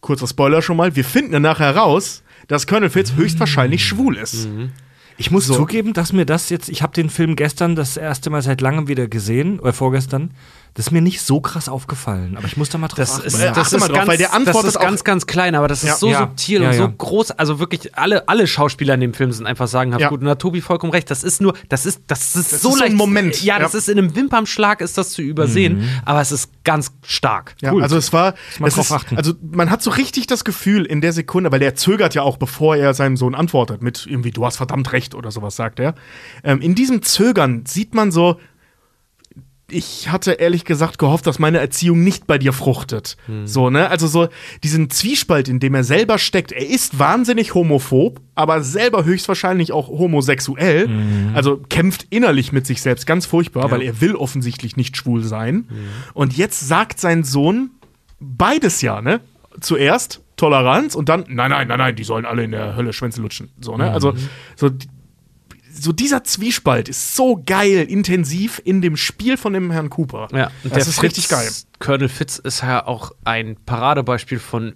kurzer Spoiler schon mal, wir finden dann nachher heraus, dass Colonel Fitz höchstwahrscheinlich schwul ist. Mhm. Ich muss so. zugeben, dass mir das jetzt, ich habe den Film gestern das erste Mal seit langem wieder gesehen, oder vorgestern. Das ist mir nicht so krass aufgefallen, aber ich muss da mal drauf das achten. Ist, das, das ist, drauf, ganz, weil der Antwort das ist ganz, ganz klein, aber das ja. ist so ja. subtil ja, und so groß. Also wirklich, alle, alle Schauspieler in dem Film sind einfach sagenhaft gut. Und da hat Tobi vollkommen recht. Das ist nur, das ist, das ist das so ist leicht. ein Moment. Ja, das ist in einem Wimpernschlag ist das zu übersehen, mhm. aber es ist ganz stark. Ja, cool. also es war, es ist, also man hat so richtig das Gefühl in der Sekunde, weil der zögert ja auch, bevor er seinem Sohn antwortet, mit irgendwie, du hast verdammt recht oder sowas sagt er. Ähm, in diesem Zögern sieht man so, ich hatte ehrlich gesagt gehofft, dass meine Erziehung nicht bei dir fruchtet. Hm. So, ne? Also so diesen Zwiespalt, in dem er selber steckt. Er ist wahnsinnig homophob, aber selber höchstwahrscheinlich auch homosexuell. Mhm. Also kämpft innerlich mit sich selbst ganz furchtbar, ja. weil er will offensichtlich nicht schwul sein. Mhm. Und jetzt sagt sein Sohn beides ja, ne? Zuerst Toleranz und dann, nein, nein, nein, nein, die sollen alle in der Hölle Schwänze lutschen. So, ne? Also, mhm. so so dieser Zwiespalt ist so geil, intensiv in dem Spiel von dem Herrn Cooper. Ja, das ist Fitz, richtig geil. Colonel Fitz ist ja auch ein Paradebeispiel von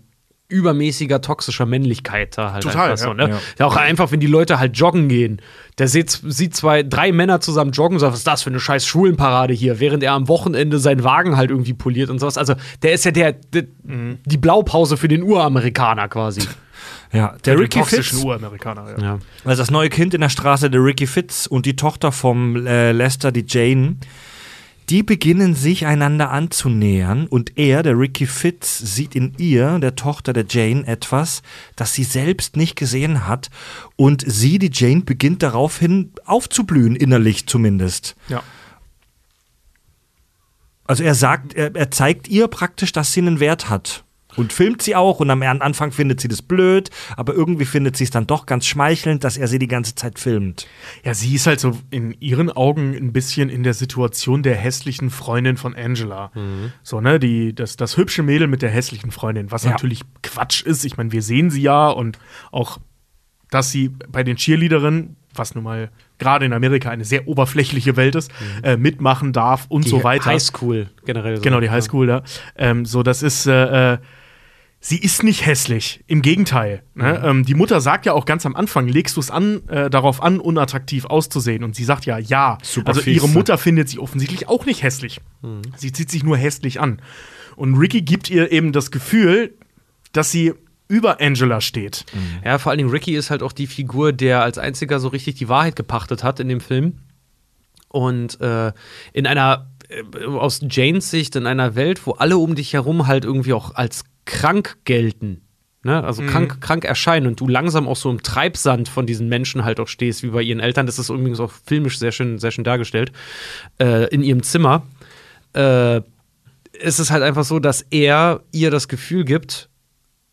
übermäßiger toxischer Männlichkeit da halt Total, einfach so, ne? Ja. Auch einfach, wenn die Leute halt joggen gehen. Der sieht, sieht zwei, drei Männer zusammen joggen und sagt, was ist das für eine scheiß Schulenparade hier, während er am Wochenende seinen Wagen halt irgendwie poliert und sowas. Also, der ist ja der, der mhm. die Blaupause für den Uramerikaner quasi. Ja, der Ricky Fitz. Uramerikaner, ja. ja. Also das neue Kind in der Straße, der Ricky Fitz und die Tochter vom äh, Lester, die Jane, die beginnen sich einander anzunähern und er, der Ricky Fitz, sieht in ihr, der Tochter der Jane, etwas, das sie selbst nicht gesehen hat und sie, die Jane, beginnt daraufhin aufzublühen, innerlich zumindest. Ja. Also er sagt, er, er zeigt ihr praktisch, dass sie einen Wert hat. Und filmt sie auch und am Anfang findet sie das blöd, aber irgendwie findet sie es dann doch ganz schmeichelnd, dass er sie die ganze Zeit filmt. Ja, sie ist halt so in ihren Augen ein bisschen in der Situation der hässlichen Freundin von Angela. So, ne, die, das, das hübsche Mädel mit der hässlichen Freundin, was Ja. natürlich Quatsch ist. Ich meine, wir sehen sie ja und auch, dass sie bei den Cheerleaderinnen, was nun mal gerade in Amerika eine sehr oberflächliche Welt ist, äh, mitmachen darf und so weiter. Highschool generell. So. Genau, die Highschool da. Ähm, so, das ist, äh, äh, sie ist nicht hässlich. Im Gegenteil. Ne? Ähm, die Mutter sagt ja auch ganz am Anfang, legst du es an, äh, darauf an, unattraktiv auszusehen? Und sie sagt ja, ja. Super also fies, ihre ne? Mutter findet sie offensichtlich auch nicht hässlich. Sie zieht sich nur hässlich an. Und Ricky gibt ihr eben das Gefühl, dass sie über Angela steht. Ja, vor allen Dingen Ricky ist halt auch die Figur, der als einziger so richtig die Wahrheit gepachtet hat in dem Film. Und äh, in einer, äh, aus Janes Sicht, in einer Welt, wo alle um dich herum halt irgendwie auch als krank gelten. Ne? Also krank, krank erscheinen und du langsam auch so im Treibsand von diesen Menschen halt auch stehst, wie bei ihren Eltern. Das ist übrigens auch filmisch sehr schön, sehr schön dargestellt. Äh, in ihrem Zimmer. Äh, ist es halt einfach so, dass er ihr das Gefühl gibt,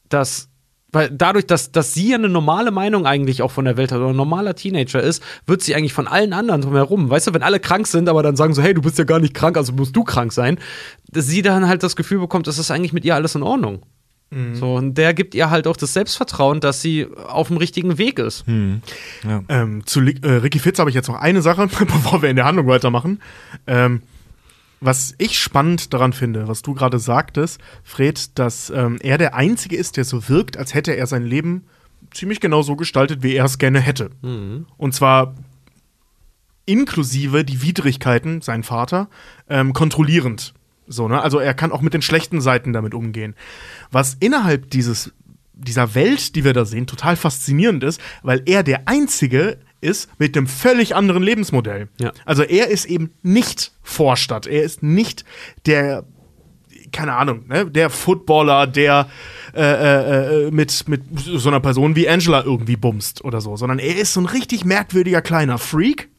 dass weil dadurch, dass, dass sie ja eine normale Meinung eigentlich auch von der Welt hat oder ein normaler Teenager ist, wird sie eigentlich von allen anderen drumherum, weißt du, wenn alle krank sind, aber dann sagen so, hey, du bist ja gar nicht krank, also musst du krank sein, dass sie dann halt das Gefühl bekommt, es ist eigentlich mit ihr alles in Ordnung. So, und der gibt ihr halt auch das Selbstvertrauen, dass sie auf dem richtigen Weg ist. Ähm, zu äh, Ricky Fitz habe ich jetzt noch eine Sache, bevor wir in der Handlung weitermachen. Ähm, was ich spannend daran finde, was du gerade sagtest, Fred, dass ähm, er der Einzige ist, der so wirkt, als hätte er sein Leben ziemlich genau so gestaltet, wie er es gerne hätte. Und zwar inklusive die Widrigkeiten, sein Vater, ähm, kontrollierend. So, ne? Also er kann auch mit den schlechten Seiten damit umgehen. Was innerhalb dieses, dieser Welt, die wir da sehen, total faszinierend ist, weil er der Einzige ist mit einem völlig anderen Lebensmodell. Ja. Also er ist eben nicht Vorstadt, er ist nicht der keine Ahnung, ne, der Footballer, der äh, äh, äh, mit, mit so einer Person wie Angela irgendwie bumst oder so, sondern er ist so ein richtig merkwürdiger kleiner Freak,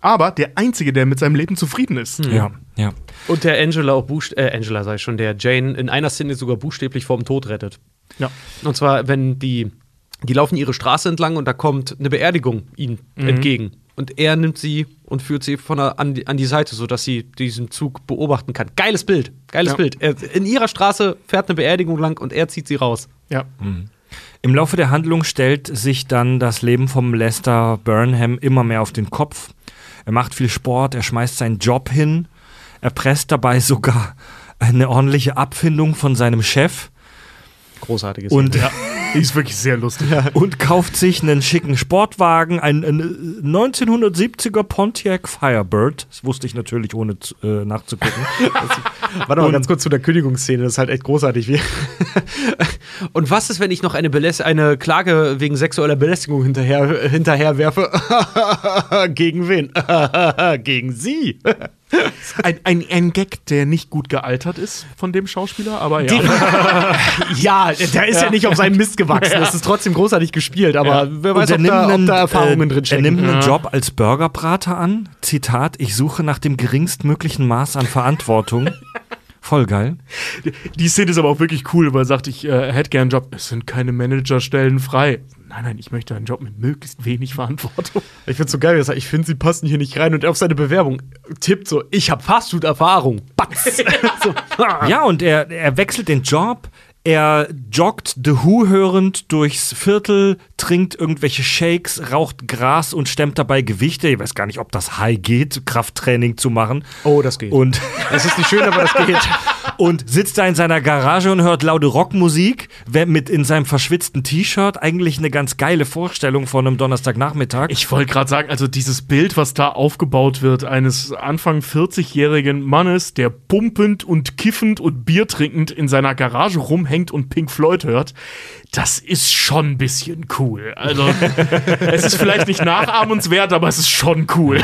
aber der Einzige, der mit seinem Leben zufrieden ist. Ja, ja. Und der Angela auch buchst äh, Angela sei schon, der Jane in einer Szene sogar buchstäblich vorm Tod rettet. Ja. Und zwar, wenn die, die laufen ihre Straße entlang und da kommt eine Beerdigung ihnen entgegen. Und er nimmt sie und führt sie von der, an, die, an die Seite, sodass sie diesen Zug beobachten kann. Geiles Bild, geiles Ja. Bild. Er, in ihrer Straße fährt eine Beerdigung lang und er zieht sie raus. Ja. Im Laufe der Handlung stellt sich dann das Leben vom Lester Burnham immer mehr auf den Kopf. Er macht viel Sport, er schmeißt seinen Job hin, er presst dabei sogar eine ordentliche Abfindung von seinem Chef Großartiges. und, Ja. Ist wirklich sehr lustig. und kauft sich einen schicken Sportwagen, einen, einen 1970er Pontiac Firebird. Das wusste ich natürlich ohne äh, nachzugucken. Warte mal ganz kurz zu der Kündigungsszene, das ist halt echt großartig. Wie und was ist, wenn ich noch eine, Beläst eine Klage wegen sexueller Belästigung hinterher, hinterher werfe? Gegen wen? Gegen sie. Ein, ein, ein Gag, der nicht gut gealtert ist von dem Schauspieler, aber ja. ja, der ist ja. nicht auf seinen Mist gewachsen. Das ist trotzdem großartig gespielt, aber wer weiß, ob da, ob da Erfahrungen äh, drin Er nimmt einen Job als Burgerbrater an. Zitat, ich suche nach dem geringstmöglichen Maß an Verantwortung. Voll geil. Die Szene ist aber auch wirklich cool, weil er sagt, ich äh, hätte gern einen Job. Es sind keine Managerstellen frei. Nein, nein, ich möchte einen Job mit möglichst wenig Verantwortung. Ich find's so geil, wie er sagt, ich finde, sie passen hier nicht rein und er auf seine Bewerbung tippt so, ich habe Fastfood-Erfahrung. Batz. so. Ja, und er, er wechselt den Job. Er joggt The Who hörend durchs Viertel, trinkt irgendwelche Shakes, raucht Gras und stemmt dabei Gewichte. Ich weiß gar nicht, ob das high geht, Krafttraining zu machen. Oh, das geht. Und, Es ist nicht schön, aber das geht. Und sitzt da in seiner Garage und hört laute Rockmusik mit in seinem verschwitzten T-Shirt. Eigentlich eine ganz geile Vorstellung von einem Donnerstagnachmittag. Ich wollte gerade sagen, also dieses Bild, was da aufgebaut wird, eines Anfang 40-jährigen Mannes, der pumpend und kiffend und Bier trinkend in seiner Garage rumhängt und Pink Floyd hört, das ist schon ein bisschen cool. Also, es ist vielleicht nicht nachahmenswert, aber es ist schon cool.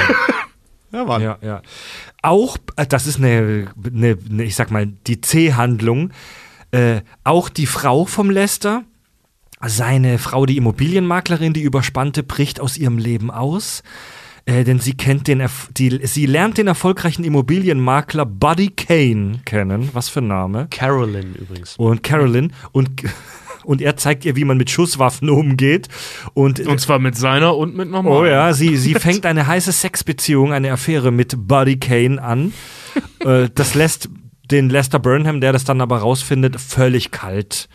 Ja, Mann. Ja, ja. Auch, äh, das ist eine, eine, eine ich sag mal, die C-Handlung. Äh, auch die Frau vom Lester, seine Frau, die Immobilienmaklerin, die Überspannte, bricht aus ihrem Leben aus. äh, denn sie kennt den, Erf die, sie lernt den erfolgreichen Immobilienmakler Buddy Kane kennen. Was für ein Name? Carolyn übrigens. Und Carolyn und und er zeigt ihr, wie man mit Schusswaffen umgeht. Und, Und zwar mit seiner und mit normalen. oh ja, sie, sie fängt eine heiße Sexbeziehung, eine Affäre mit Buddy Kane an. äh, das lässt den Lester Burnham, der das dann aber rausfindet, völlig kalt.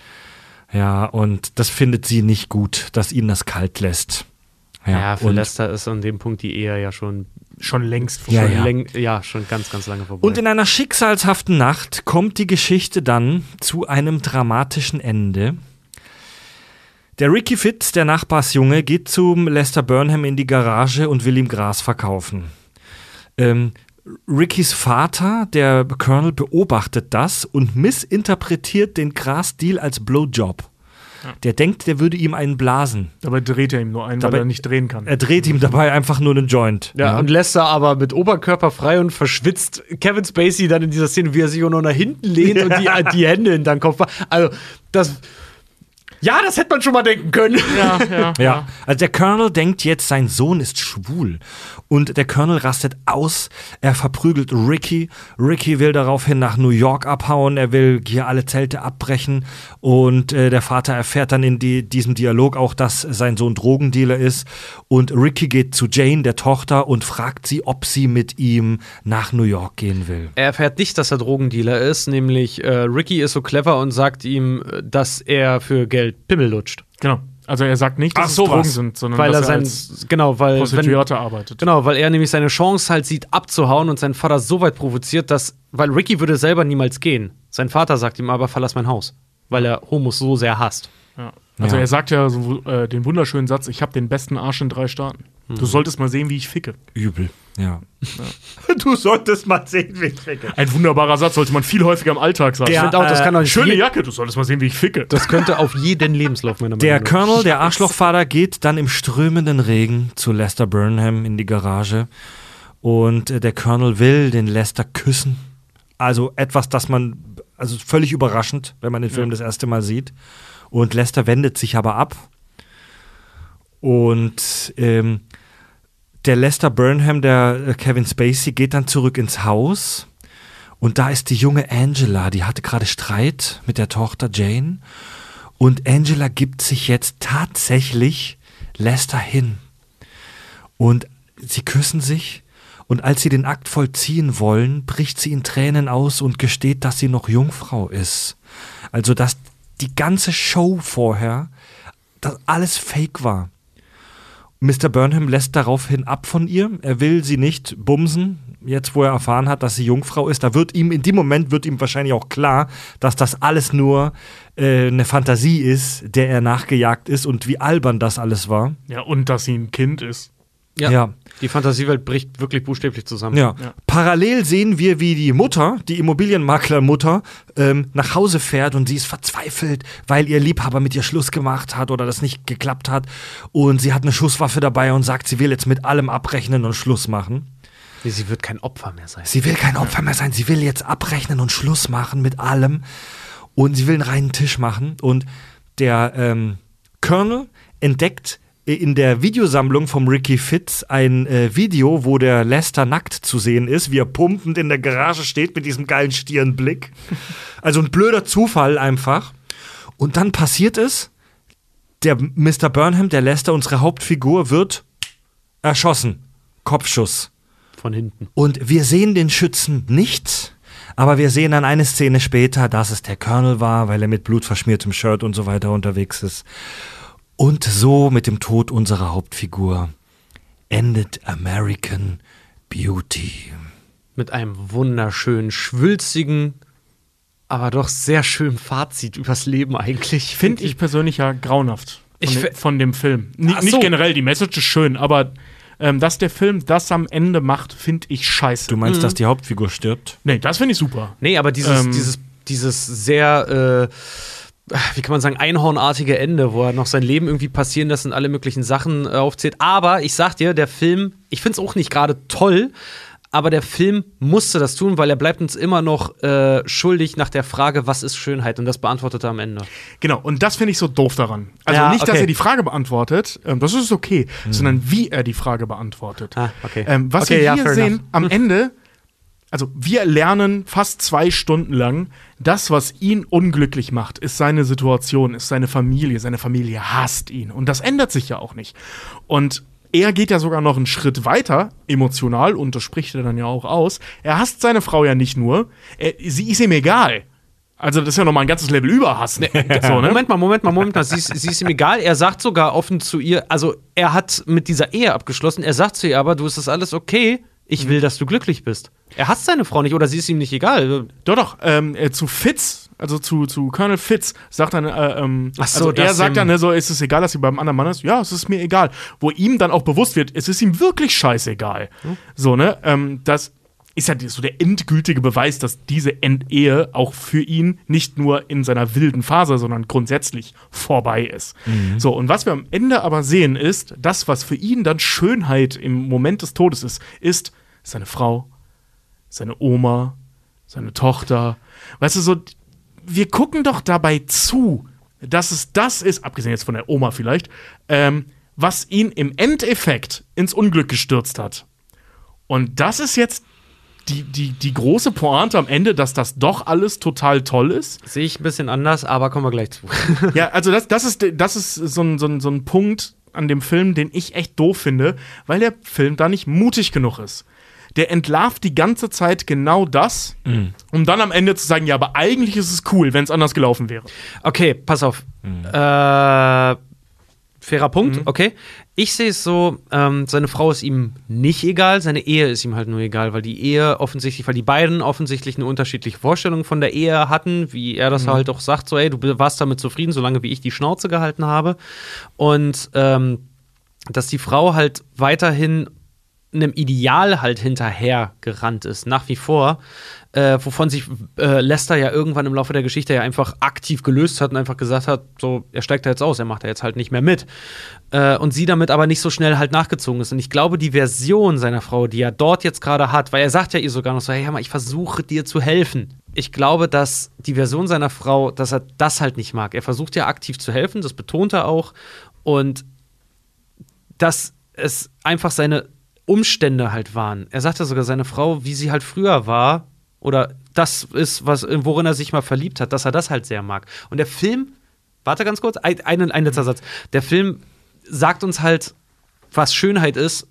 Ja, und das findet sie nicht gut, dass ihn das kalt lässt. Ja, für und, Lester ist an dem Punkt die Ehe ja schon, Schon längst Ja, vorbei. ja. läng, ja, schon ganz, ganz lange vorbei. und in einer schicksalshaften Nacht kommt die Geschichte dann zu einem dramatischen Ende. Der Ricky Fitz, der Nachbarsjunge, geht zum Lester Burnham in die Garage und will ihm Gras verkaufen. Ähm, Rickys Vater, der Colonel, beobachtet das und missinterpretiert den Grasdeal als Blowjob. Der denkt, der würde ihm einen blasen. Dabei dreht er ihm nur einen, Dabei- weil er nicht drehen kann. Er dreht ihm dabei einfach nur einen Joint. ja, und Lester aber mit Oberkörper frei und verschwitzt Kevin Spacey dann in dieser Szene, wie er sich auch noch nach hinten lehnt und die, die Hände in den Kopf. Also, das. Ja, das hätte man schon mal denken können. ja, ja, Ja, also der Colonel denkt jetzt, sein Sohn ist schwul. Und der Colonel rastet aus, er verprügelt Ricky. Ricky will daraufhin nach New York abhauen, er will hier alle Zelte abbrechen. Und äh, der Vater erfährt dann in die, diesem Dialog auch, dass sein Sohn Drogendealer ist. Und Ricky geht zu Jane, der Tochter, und fragt sie, ob sie mit ihm nach New York gehen will. Er erfährt nicht, dass er Drogendealer ist, nämlich äh, Ricky ist so clever und sagt ihm, äh, dass er für Geld Pimmel lutscht. Genau. Also er sagt nicht, dass Ach, es sowas. Drogen sind, sondern Weil er dass sein. als Genau, weil. Wenn, Prostituierte arbeitet. genau, weil er nämlich seine Chance halt sieht, abzuhauen und sein Vater so weit provoziert, dass. Weil Ricky würde selber niemals gehen. Sein Vater sagt ihm aber, verlass mein Haus. Weil er Homos so sehr hasst. Ja. Also Ja. er sagt ja so, äh, den wunderschönen Satz, ich habe den besten Arsch in drei Staaten. Du solltest mal sehen, wie ich ficke. Übel, ja. Du solltest mal sehen, wie ich ficke. Ein wunderbarer Satz, sollte man viel häufiger im Alltag sagen. Ich Ja, finde auch, das kann doch nicht Schöne Jacke, du solltest mal sehen, wie ich ficke. Das könnte auf jeden Lebenslauf meiner Der Meinung nach. Colonel, der Arschlochvater, geht dann im strömenden Regen zu Lester Burnham in die Garage. Und äh, der Colonel will den Lester küssen. Also etwas, das man, also völlig überraschend, wenn man den Film das erste Mal sieht. Und Lester wendet sich aber ab. Und ähm, der Lester Burnham, der äh, Kevin Spacey, geht dann zurück ins Haus. Und da ist die junge Angela, die hatte gerade Streit mit der Tochter Jane. Und Angela gibt sich jetzt tatsächlich Lester hin. Und sie küssen sich. Und als sie den Akt vollziehen wollen, bricht sie in Tränen aus und gesteht, dass sie noch Jungfrau ist. Also, dass die ganze Show vorher, dass alles fake war. Mr. Burnham lässt daraufhin ab von ihr. Er will sie nicht bumsen, jetzt wo er erfahren hat, dass sie Jungfrau ist. Da wird ihm, in dem Moment wird ihm wahrscheinlich auch klar, dass das alles nur äh, eine Fantasie ist, der er nachgejagt ist und wie albern das alles war. Ja, und dass sie ein Kind ist. Ja. Ja. Die Fantasiewelt bricht wirklich buchstäblich zusammen. Ja. Ja. Parallel sehen wir, wie die Mutter, die Immobilienmaklermutter, ähm, nach Hause fährt und sie ist verzweifelt, weil ihr Liebhaber mit ihr Schluss gemacht hat oder das nicht geklappt hat. Und sie hat eine Schusswaffe dabei und sagt, sie will jetzt mit allem abrechnen und Schluss machen. Sie wird kein Opfer mehr sein. Sie will kein Opfer mehr sein. Sie will jetzt abrechnen und Schluss machen mit allem. Und sie will einen reinen Tisch machen. Und der ähm, Colonel entdeckt in der Videosammlung vom Ricky Fitz ein äh, Video, wo der Lester nackt zu sehen ist, wie er pumpend in der Garage steht mit diesem geilen Stirnblick. Also ein blöder Zufall einfach. Und dann passiert es, der Mr. Burnham, der Lester, unsere Hauptfigur, wird erschossen. Kopfschuss. Von hinten. Und wir sehen den Schützen nicht, aber wir sehen dann eine Szene später, dass es der Colonel war, weil er mit blutverschmiertem Shirt und so weiter unterwegs ist. Und so mit dem Tod unserer Hauptfigur endet American Beauty. Mit einem wunderschönen, schwülzigen, aber doch sehr schönen Fazit übers Leben eigentlich. Finde ich persönlich ja grauenhaft von, Ich dem, von dem Film. Ni Ach Nicht so. generell, die Message ist schön, aber ähm, dass der Film das am Ende macht, finde ich scheiße. Du meinst, dass die Hauptfigur stirbt? nee, das finde ich super. Nee, aber dieses, Ähm. dieses, dieses sehr, äh, wie kann man sagen, einhornartige Ende, wo er noch sein Leben irgendwie passieren lässt und alle möglichen Sachen äh, aufzählt. Aber ich sag dir, der Film, ich finde es auch nicht gerade toll, aber der Film musste das tun, weil er bleibt uns immer noch äh, schuldig nach der Frage, was ist Schönheit? Und das beantwortet er am Ende. Genau, und das finde ich so doof daran. Also Ja, nicht, dass okay. er die Frage beantwortet, ähm, das ist okay, sondern wie er die Frage beantwortet. Ah, okay. Ähm, was Okay, wir ja, hier fair sehen, enough. am Ende, also wir lernen fast zwei Stunden lang, das, was ihn unglücklich macht, ist seine Situation, ist seine Familie. Seine Familie hasst ihn. Und das ändert sich ja auch nicht. Und er geht ja sogar noch einen Schritt weiter, emotional, und das spricht er dann ja auch aus. Er hasst seine Frau ja nicht nur, er, sie ist ihm egal. Also, das ist ja noch mal ein ganzes Level über hassen. so, ne? Moment mal, Moment mal, Moment mal. Sie ist, sie ist ihm egal. Er sagt sogar offen zu ihr, also er hat mit dieser Ehe abgeschlossen. Er sagt zu ihr aber, du ist das alles okay. Ich will, dass du glücklich bist. Er hasst seine Frau nicht oder sie ist ihm nicht egal. Doch, doch, ähm, äh, zu Fitz, also zu, zu Colonel Fitz, sagt dann, äh, ähm, Ach so, also er sagt dann, ne, so, ist es egal, dass sie beim anderen Mann ist? Ja, es ist mir egal. Wo ihm dann auch bewusst wird, es ist ihm wirklich scheißegal. Hm. So, ne, ähm, das ist ja so der endgültige Beweis, dass diese Endehe auch für ihn nicht nur in seiner wilden Phase, sondern grundsätzlich vorbei ist. Mhm. So, und was wir am Ende aber sehen, ist, das, was für ihn dann Schönheit im Moment des Todes ist, ist seine Frau, seine Oma, seine Tochter. Weißt du, so, wir gucken doch dabei zu, dass es das ist, abgesehen jetzt von der Oma vielleicht, ähm, was ihn im Endeffekt ins Unglück gestürzt hat. Und das ist jetzt die, die, die große Pointe am Ende, dass das doch alles total toll ist. Sehe ich ein bisschen anders, aber kommen wir gleich zu. Ja, also das, das ist, das ist so, ein, so, ein, so ein Punkt an dem Film, den ich echt doof finde, weil der Film da nicht mutig genug ist. Der entlarvt die ganze Zeit genau das, um dann am Ende zu sagen, ja, aber eigentlich ist es cool, wenn es anders gelaufen wäre. Okay, pass auf. Äh, fairer Punkt, okay. Ich sehe es so, ähm, seine Frau ist ihm nicht egal, seine Ehe ist ihm halt nur egal, weil die Ehe offensichtlich, weil die beiden offensichtlich eine unterschiedliche Vorstellung von der Ehe hatten, wie er das halt auch sagt, so, ey, du warst damit zufrieden, solange wie ich die Schnauze gehalten habe. Und ähm, dass die Frau halt weiterhin einem Ideal halt hinterher gerannt ist, nach wie vor, äh, wovon sich äh, Lester ja irgendwann im Laufe der Geschichte ja einfach aktiv gelöst hat und einfach gesagt hat, so, er steigt da jetzt aus, er macht da jetzt halt nicht mehr mit. Äh, und sie damit aber nicht so schnell halt nachgezogen ist. Und ich glaube, die Version seiner Frau, die er dort jetzt gerade hat, weil er sagt ja ihr sogar noch so, hey, hör mal, ich versuche dir zu helfen. Ich glaube, dass die Version seiner Frau, dass er das halt nicht mag. Er versucht ja aktiv zu helfen, das betont er auch. Und dass es einfach seine Umstände halt waren. Er sagte sogar, seine Frau, wie sie halt früher war, oder das ist, was, worin er sich mal verliebt hat, dass er das halt sehr mag. Und der Film, warte ganz kurz, ein, ein, ein letzter Satz. Der Film sagt uns halt, was Schönheit ist.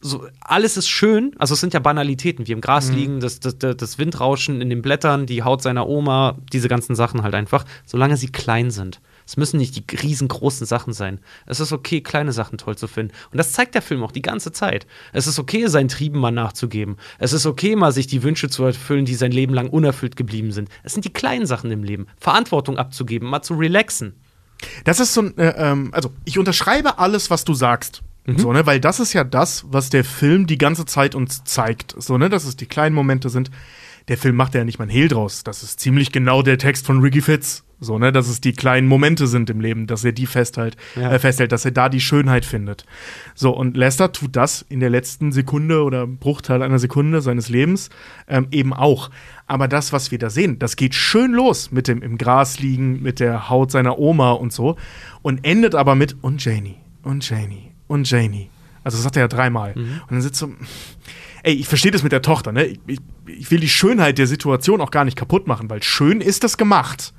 So, alles ist schön, also es sind ja Banalitäten, wie im Gras liegen, das, das, das das Windrauschen in den Blättern, die Haut seiner Oma, diese ganzen Sachen halt einfach, solange sie klein sind. Es müssen nicht die riesengroßen Sachen sein. Es ist okay, kleine Sachen toll zu finden. Und das zeigt der Film auch die ganze Zeit. Es ist okay, seinen Trieben mal nachzugeben. Es ist okay, mal sich die Wünsche zu erfüllen, die sein Leben lang unerfüllt geblieben sind. Es sind die kleinen Sachen im Leben. Verantwortung abzugeben, mal zu relaxen. Das ist so ein, äh, ähm, also ich unterschreibe alles, was du sagst. Mhm. So, ne, weil das ist ja das, was der Film die ganze Zeit uns zeigt. So, ne, dass es die kleinen Momente sind. Der Film macht ja nicht mal einen Hehl draus. Das ist ziemlich genau der Text von Ricky Fitz. So, ne, dass es die kleinen Momente sind im Leben, dass er die festhält, Ja. äh, festhält, dass er da die Schönheit findet. So, und Lester tut das in der letzten Sekunde oder Bruchteil einer Sekunde seines Lebens ähm, eben auch. Aber das, was wir da sehen, das geht schön los mit dem im Gras liegen, mit der Haut seiner Oma und so und endet aber mit und Janie, und Janie, und Janie. Also das sagt er ja dreimal. Und dann sitzt so, ey, ich verstehe das mit der Tochter, ne? Ich, ich, ich will die Schönheit der Situation auch gar nicht kaputt machen, weil schön ist das gemacht.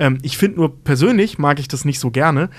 Ähm, ich finde nur persönlich mag ich das nicht so gerne,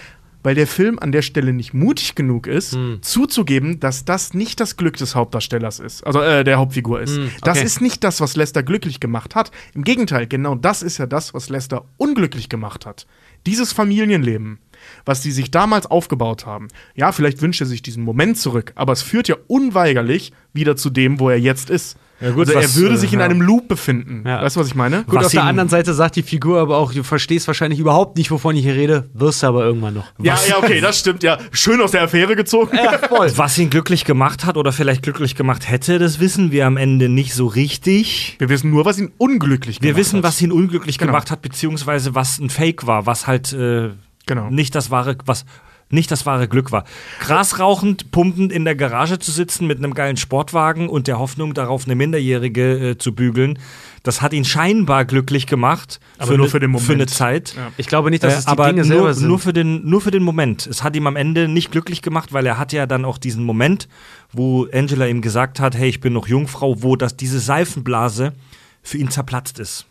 weil der Film an der Stelle nicht mutig genug ist, zuzugeben, dass das nicht das Glück des Hauptdarstellers ist, also äh, der Hauptfigur ist. Hm, Das okay. ist nicht das, was Lester glücklich gemacht hat. Im Gegenteil, genau das ist ja das, was Lester unglücklich gemacht hat. Dieses Familienleben, was die sich damals aufgebaut haben. Ja, vielleicht wünscht er sich diesen Moment zurück, aber es führt ja unweigerlich wieder zu dem, wo er jetzt ist. Ja, gut, also was, er würde äh, sich in ja. einem Loop befinden. Ja. Weißt du, was ich meine? Gut, Was auf der anderen Seite sagt die Figur aber auch, du verstehst wahrscheinlich überhaupt nicht, wovon ich hier rede, wirst du aber irgendwann noch. Ja, ja, okay, das stimmt, ja. Schön aus der Affäre gezogen. voll. Was ihn glücklich gemacht hat oder vielleicht glücklich gemacht hätte, das wissen wir am Ende nicht so richtig. Wir wissen nur, was ihn unglücklich Wir gemacht wissen, hat. was ihn unglücklich Genau. gemacht hat, beziehungsweise was ein Fake war, was halt äh, Genau. nicht das wahre, was nicht das wahre Glück war. Gras rauchend, pumpend in der Garage zu sitzen mit einem geilen Sportwagen und der Hoffnung darauf, eine Minderjährige äh, zu bügeln, das hat ihn scheinbar glücklich gemacht. Aber nur für den Für eine Moment. Zeit. Ich glaube nicht, dass es die Äh, aber Dinge nur, selber sind. nur, für den, nur für den Moment. Es hat ihm am Ende nicht glücklich gemacht, weil er hatte ja dann auch diesen Moment, wo Angela ihm gesagt hat, hey, ich bin noch Jungfrau, wo das, diese Seifenblase für ihn zerplatzt ist.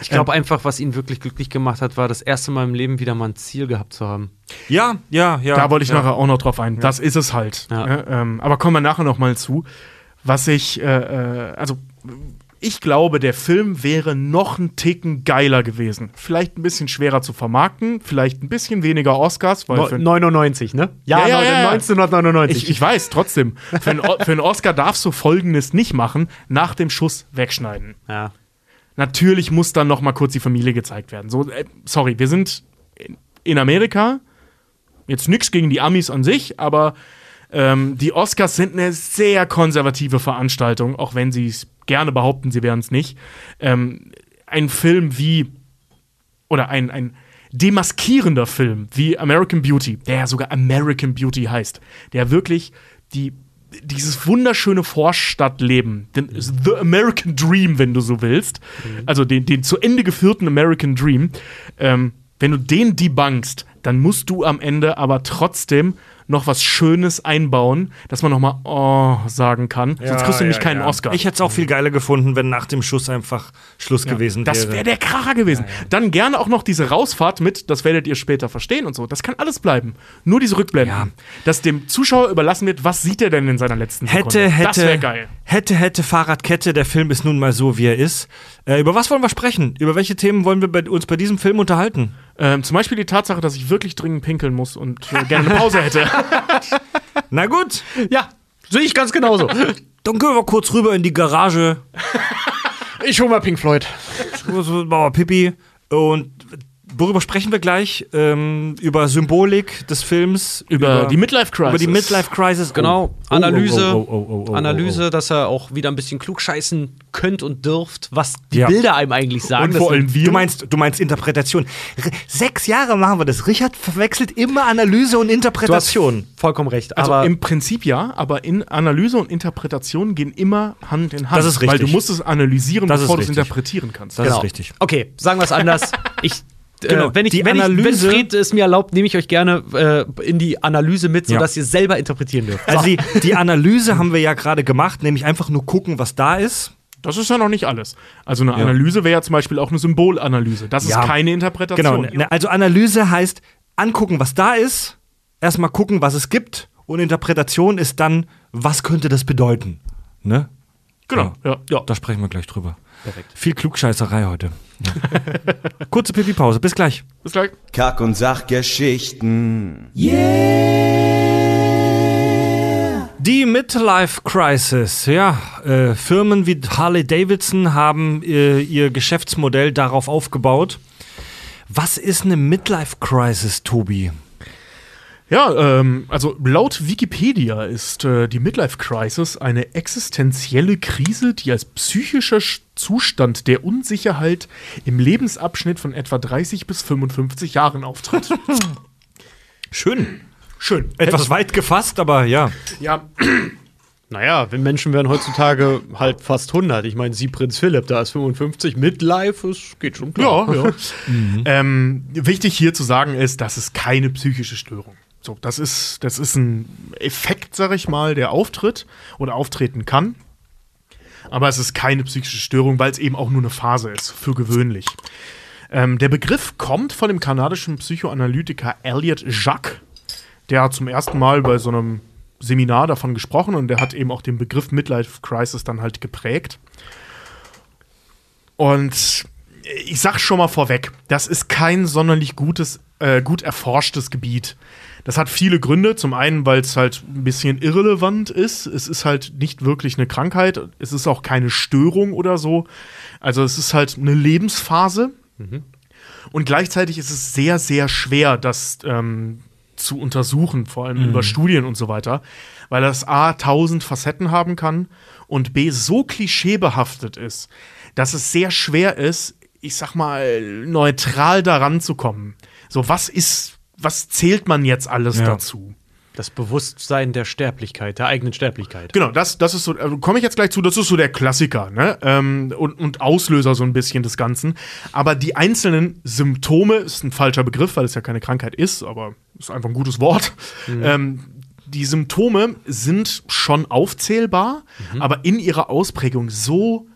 Ich glaube einfach, was ihn wirklich glücklich gemacht hat, war das erste Mal im Leben wieder mal ein Ziel gehabt zu haben. Ja, ja, ja. Da wollte ich ja. nachher auch noch drauf ein. Das ist es halt. Ja. Ja, ähm, aber kommen wir nachher noch mal zu. Was ich, äh, äh, also ich glaube, der Film wäre noch ein Ticken geiler gewesen. Vielleicht ein bisschen schwerer zu vermarkten, vielleicht ein bisschen weniger Oscars, weil für, 99, ne? Ja, ja, ja, ja. 1999. ich, ich weiß, trotzdem. Einen, für einen Oscar darfst du Folgendes nicht machen: nach dem Schuss wegschneiden. ja. Natürlich muss dann noch mal kurz die Familie gezeigt werden. So, äh, sorry, wir sind in, Amerika. Jetzt nichts gegen die Amis an sich, aber ähm, die Oscars sind eine sehr konservative Veranstaltung, auch wenn sie es gerne behaupten, sie wären es nicht. Ähm, ein Film wie oder ein, ein demaskierender Film wie American Beauty, der ja sogar American Beauty heißt, der wirklich die dieses wunderschöne Vorstadtleben, den, The American Dream, wenn du so willst, also den, den zu Ende geführten American Dream, ähm, wenn du den debunkst, dann musst du am Ende aber trotzdem noch was Schönes einbauen, dass man noch mal oh sagen kann. Sonst kriegst du nämlich keinen Oscar. Ich hätte es auch viel geiler gefunden, wenn nach dem Schuss einfach Schluss gewesen wäre. Das wäre der Kracher gewesen. Dann gerne auch noch diese Rausfahrt mit, das werdet ihr später verstehen und so. Das kann alles bleiben. Nur diese Rückblenden. Ja. Dass dem Zuschauer überlassen wird, was sieht er denn in seiner letzten Hätte, Sekunde. hätte, Das wäre geil. hätte, hätte, Fahrradkette, der Film ist nun mal so, wie er ist. Äh, über was wollen wir sprechen? Über welche Themen wollen wir bei, uns bei diesem Film unterhalten? Ähm, zum Beispiel die Tatsache, dass ich wirklich dringend pinkeln muss und äh, gerne eine Pause hätte. Na gut, ja, sehe ich ganz genauso. dann gehen wir kurz rüber in die Garage, ich hol mal Pink Floyd. so, Bauer Pippi und worüber sprechen wir gleich? Ähm, über Symbolik des Films, Über die Midlife Crisis. Über die Midlife Crisis. Genau, Oh. Analyse, Oh, oh, Analyse, dass er auch wieder ein bisschen klugscheißen könnt und dürft, was die Ja. Bilder einem eigentlich sagen. Und vor allem wir. Du meinst, du meinst Interpretation. R sechs Jahre machen wir das. Richard verwechselt immer Analyse und du hast Interpretation. vollkommen recht. Also aber im Prinzip ja, aber in Analyse und Interpretation gehen immer Hand in Hand. Das ist Weil richtig. du musst es analysieren, Das bevor du es interpretieren kannst. Das genau. ist richtig. Okay, sagen wir es anders. ich Genau, äh, wenn, ich, die wenn, ich, wenn Analyse- Fred es mir erlaubt, nehme ich euch gerne äh, in die Analyse mit, Ja. sodass ihr selber interpretieren dürft. Also die, die Analyse haben wir ja gerade gemacht, nämlich einfach nur gucken, was da ist. Das ist ja noch nicht alles. Also eine Analyse wäre ja zum Beispiel auch eine Symbolanalyse. Das Ja. ist keine Interpretation. Genau. ne, Also Analyse heißt angucken, was da ist, erstmal gucken, was es gibt und Interpretation ist dann, was könnte das bedeuten. Ne? Genau. Ja. Ja, da sprechen wir gleich drüber. Perfekt. Viel Klugscheißerei heute. Kurze Pipi-Pause, bis gleich. Bis gleich. Kack- und Sachgeschichten. Die Midlife Crisis, ja. Äh, Firmen wie Harley Davidson haben äh, ihr Geschäftsmodell darauf aufgebaut. Was ist eine Midlife Crisis, Tobi? Ja, ähm, also laut Wikipedia ist äh, die Midlife Crisis eine existenzielle Krise, die als psychischer Sch- Zustand der Unsicherheit im Lebensabschnitt von etwa 30 bis 55 Jahren auftritt. Schön. Schön. Etwas weit gefasst, aber ja. Ja, Naja, wir Menschen werden heutzutage halt fast 100. Ich meine, sie Prinz Philipp, da ist 55. Midlife, es geht schon klar. ja, ja. ähm, wichtig hier zu sagen ist, das ist keine psychische Störung. So, das ist, das ist ein Effekt, sag ich mal, der auftritt oder auftreten kann. Aber es ist keine psychische Störung, weil es eben auch nur eine Phase ist, für gewöhnlich. Ähm, der Begriff kommt von dem kanadischen Psychoanalytiker Elliot Jacques. Der hat zum ersten Mal bei so einem Seminar davon gesprochen und der hat eben auch den Begriff Midlife Crisis dann halt geprägt. Und ich sag schon mal vorweg, das ist kein sonderlich gutes, äh, gut erforschtes Gebiet. Das hat viele Gründe. Zum einen, weil es halt ein bisschen irrelevant ist. Es ist halt nicht wirklich eine Krankheit. Es ist auch keine Störung oder so. Also es ist halt eine Lebensphase. Und gleichzeitig ist es sehr, sehr schwer, das ähm, zu untersuchen, vor allem über Studien und so weiter, weil das A tausend Facetten haben kann und B so klischeebehaftet ist, dass es sehr schwer ist, ich sag mal, neutral daran zu kommen. So, was ist, was zählt man jetzt alles Ja. dazu? Das Bewusstsein der Sterblichkeit, der eigenen Sterblichkeit. Genau, das, das ist so, äh, komme ich jetzt gleich zu, das ist so der Klassiker, ne? Ähm, und, und Auslöser so ein bisschen des Ganzen. Aber die einzelnen Symptome, ist ein falscher Begriff, weil es ja keine Krankheit ist, aber ist einfach ein gutes Wort. Ähm, die Symptome sind schon aufzählbar, aber in ihrer Ausprägung so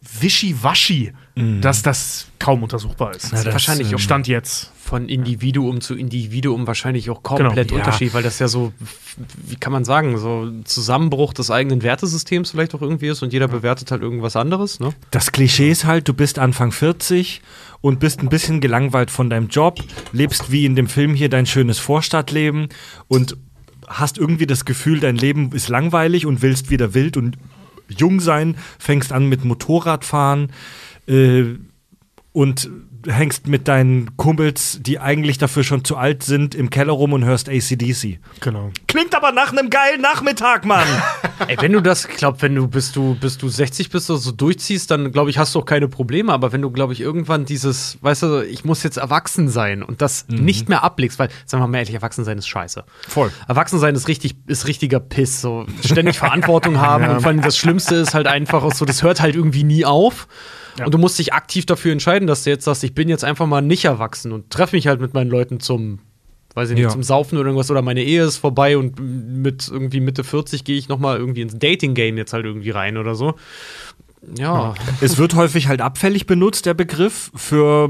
wischiwaschi, dass das kaum untersuchbar ist. das, wahrscheinlich ähm, auch Stand jetzt. von Individuum zu Individuum wahrscheinlich auch komplett Genau, ja. Unterschied, weil das ja so, wie kann man sagen, so ein Zusammenbruch des eigenen Wertesystems vielleicht auch irgendwie ist und jeder bewertet halt irgendwas anderes, ne? Das Klischee ist halt, du bist Anfang 40 und bist ein bisschen gelangweilt von deinem Job, lebst wie in dem Film hier dein schönes Vorstadtleben und hast irgendwie das Gefühl, dein Leben ist langweilig und willst wieder wild und jung sein, fängst an mit Motorradfahren äh, und hängst mit deinen Kumpels, die eigentlich dafür schon zu alt sind, im Keller rum und hörst ACDC. Genau. Klingt aber nach einem geilen Nachmittag, Mann! Ey, wenn du das, ich glaube, wenn du bis du bis du 60 bist oder so durchziehst, dann glaube ich, hast du auch keine Probleme. Aber wenn du, glaube ich, irgendwann dieses, weißt du, ich muss jetzt erwachsen sein und das nicht mehr ablegst, weil, sagen wir mal ehrlich, erwachsen sein ist scheiße. Voll. Erwachsen sein ist richtig, ist richtiger Piss. So ständig Verantwortung haben und vor allem das Schlimmste ist halt einfach auch so, das hört halt irgendwie nie auf. Und du musst dich aktiv dafür entscheiden, dass du jetzt sagst, ich bin jetzt einfach mal nicht erwachsen und treffe mich halt mit meinen Leuten zum, weiß ich nicht, Ja. zum Saufen oder irgendwas oder meine Ehe ist vorbei und mit irgendwie Mitte 40 gehe ich noch mal irgendwie ins Dating-Game jetzt halt irgendwie rein oder so. Ja, Es wird häufig halt abfällig benutzt, der Begriff, für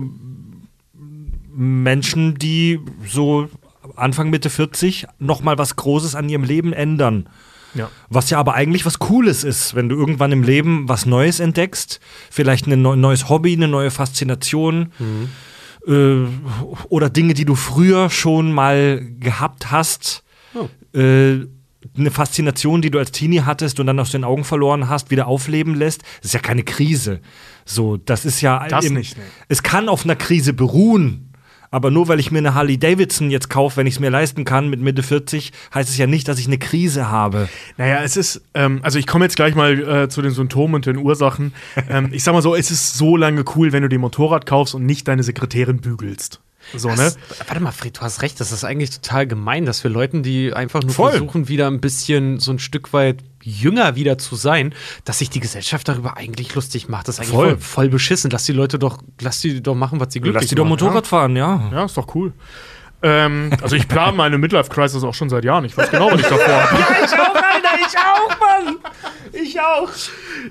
Menschen, die so Anfang Mitte 40 noch mal was Großes an ihrem Leben ändern. Ja. Was ja aber eigentlich was Cooles ist, wenn du irgendwann im Leben was Neues entdeckst, vielleicht ein neu- neues Hobby, eine neue Faszination äh, oder Dinge, die du früher schon mal gehabt hast. Äh, eine Faszination, die du als Teenie hattest und dann aus den Augen verloren hast, wieder aufleben lässt, das ist ja keine Krise. So, das ist ja Das nicht, nee. Es kann auf einer Krise beruhen. Aber nur weil ich mir eine Harley Davidson jetzt kaufe, wenn ich es mir leisten kann mit Mitte 40, heißt es ja nicht, dass ich eine Krise habe. Naja, es ist, ähm, also ich komme jetzt gleich mal äh, zu den Symptomen und den Ursachen. ähm, ich sag mal so, es ist so lange cool, wenn du dir ein Motorrad kaufst und nicht deine Sekretärin bügelst. So, ne? Das, warte mal, Fred, du hast recht, das ist eigentlich total gemein, dass wir Leuten, die einfach nur Voll. versuchen, wieder ein bisschen so ein Stück weit jünger wieder zu sein, dass sich die Gesellschaft darüber eigentlich lustig macht. Das ist eigentlich Voll. voll, voll beschissen. Lass die Leute doch, lass die doch machen, was sie glücklich Lass die doch macht. Motorrad fahren, ja. Ja, ist doch cool. Ähm, also ich plane meine Midlife-Crisis auch schon seit Jahren. Ich weiß genau, was ich davor habe. Ich auch, Alter, ich auch, Mann! Ich auch!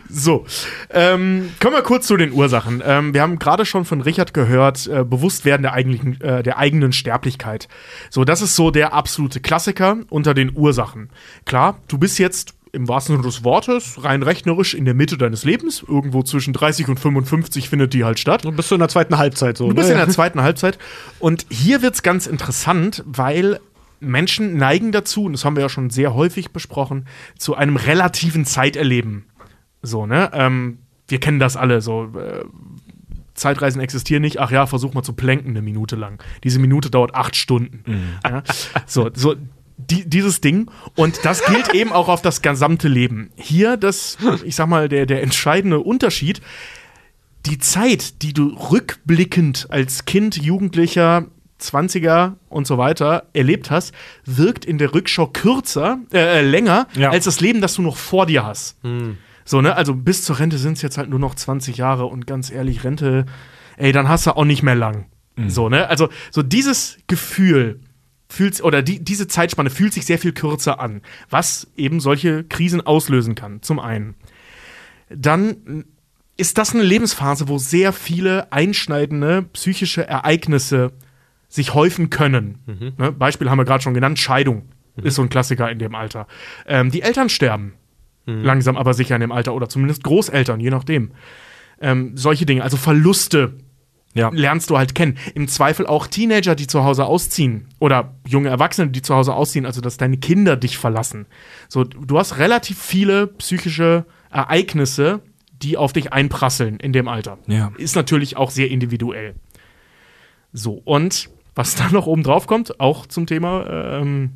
So, ähm, kommen wir kurz zu den Ursachen. Ähm, wir haben gerade schon von Richard gehört, äh, Bewusstwerden der, eigentlichen, äh, der eigenen Sterblichkeit. So, das ist so der absolute Klassiker unter den Ursachen. Klar, du bist jetzt im wahrsten Sinne des Wortes rein rechnerisch in der Mitte deines Lebens. Irgendwo zwischen 30 und 55 findet die halt statt. Du bist in der zweiten Halbzeit so. Du bist ne? in der zweiten Halbzeit. Und hier wird's ganz interessant, weil Menschen neigen dazu, und das haben wir ja schon sehr häufig besprochen, zu einem relativen Zeiterleben. So, ne? Ähm, wir kennen das alle. So, äh, Zeitreisen existieren nicht. Ach ja, versuch mal zu planken eine Minute lang. Diese Minute dauert acht Stunden. Ja? So, so die, dieses Ding. Und das gilt eben auch auf das gesamte Leben. Hier das, ich sag mal, der, der entscheidende Unterschied die Zeit, die du rückblickend als Kind, Jugendlicher, 20er und so weiter erlebt hast, wirkt in der Rückschau kürzer, äh, länger Ja. als das Leben, das du noch vor dir hast. So, ne? Also bis zur Rente sind es jetzt halt nur noch 20 Jahre und ganz ehrlich, Rente, ey, dann hast du auch nicht mehr lang. So, ne? Also, so dieses Gefühl fühlt oder die, diese Zeitspanne fühlt sich sehr viel kürzer an, was eben solche Krisen auslösen kann, zum einen. Dann ist das eine Lebensphase, wo sehr viele einschneidende psychische Ereignisse sich häufen können. Ne? Beispiel haben wir gerade schon genannt, Scheidung ist so ein Klassiker in dem Alter. Ähm, die Eltern sterben langsam aber sicher in dem Alter oder zumindest Großeltern, je nachdem. Ähm, solche Dinge, also Verluste Ja. lernst du halt kennen. Im Zweifel auch Teenager, die zu Hause ausziehen oder junge Erwachsene, die zu Hause ausziehen, also dass deine Kinder dich verlassen. So, du hast relativ viele psychische Ereignisse, die auf dich einprasseln in dem Alter. Ja. Ist natürlich auch sehr individuell. So, und was da noch oben drauf kommt, auch zum Thema ähm,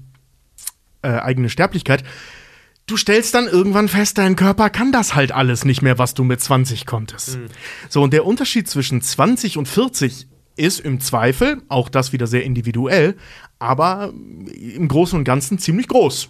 äh, eigene Sterblichkeit, du stellst dann irgendwann fest, dein Körper kann das halt alles nicht mehr, was du mit 20 konntest. So, und der Unterschied zwischen 20 und 40 ist im Zweifel, auch das wieder sehr individuell, aber im Großen und Ganzen ziemlich groß.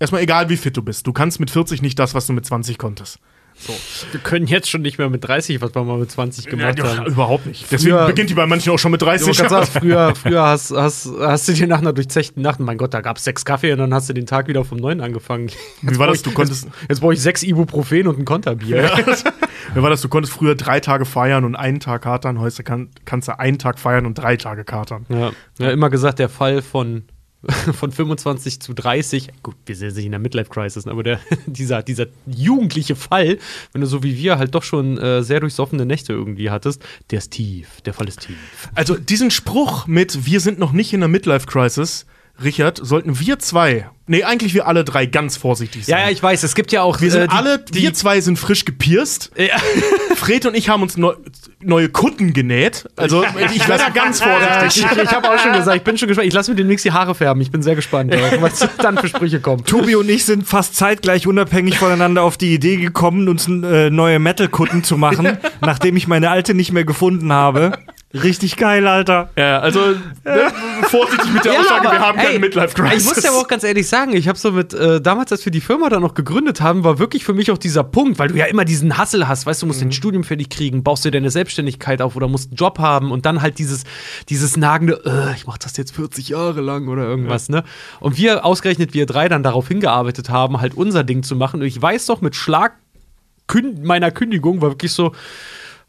Erstmal egal, wie fit du bist. Du kannst mit 40 nicht das, was du mit 20 konntest. So. Wir können jetzt schon nicht mehr mit 30, was wir mal mit 20 gemacht ja, haben. Überhaupt nicht. Deswegen Früher- beginnt die bei manchen auch schon mit 30. Du sagen, früher, früher hast, hast, hast du dir nach einer durchzechten Nacht, mein Gott, da gab es sechs Kaffee und dann hast du den Tag wieder vom Neuen angefangen. Wie war das? Du konntest- Jetzt, jetzt brauche ich sechs Ibuprofen und ein Konterbier. Wie war das? Du konntest früher drei Tage feiern und einen Tag katern. Heute kann, kannst du einen Tag feiern und drei Tage katern. Ja, ja immer gesagt, der Fall von, von 25 zu 30, gut, wir sind nicht in der Midlife-Crisis, aber der, dieser, dieser jugendliche Fall, wenn du so wie wir halt doch schon äh, sehr durchsoffene Nächte irgendwie hattest, der ist tief, der Fall ist tief. Also diesen Spruch mit Wir sind noch nicht in der Midlife-Crisis, Richard, sollten wir zwei, nee, eigentlich wir alle drei ganz vorsichtig sein. Ja, ja, ich weiß, es gibt ja auch. wir sind äh, die- alle, die, wir zwei sind frisch gepierst. Ja. Fred und ich haben uns neu, neue Kutten genäht. Also ich wäre da ganz Ja, ich vorsichtig. ich habe auch schon gesagt, ich bin schon gespannt. Ich lasse mir demnächst die Haare färben. Ich bin sehr gespannt, was dann für Sprüche kommen. Tobi und ich sind fast zeitgleich unabhängig voneinander auf die Idee gekommen, uns äh, neue Metal-Kutten zu machen, nachdem ich meine alte nicht mehr gefunden habe. Richtig geil, Alter. Ja, also ne, vorsichtig mit der Aussage, wir haben keine ey, Midlife-Crisis. Ich muss ja aber auch ganz ehrlich sagen, ich habe so mit, äh, damals, als wir die Firma dann noch gegründet haben, war wirklich für mich auch dieser Punkt, weil du ja immer diesen Hassel hast, weißt du, musst dein Studium fertig kriegen, baust dir deine Selbstständigkeit auf oder musst einen Job haben und dann halt dieses, dieses nagende, äh, ich mach das jetzt 40 Jahre lang oder irgendwas, ne? Und wir, ausgerechnet wir drei, dann darauf hingearbeitet haben, halt unser Ding zu machen. Und ich weiß doch, mit Schlag meiner Kündigung war wirklich so,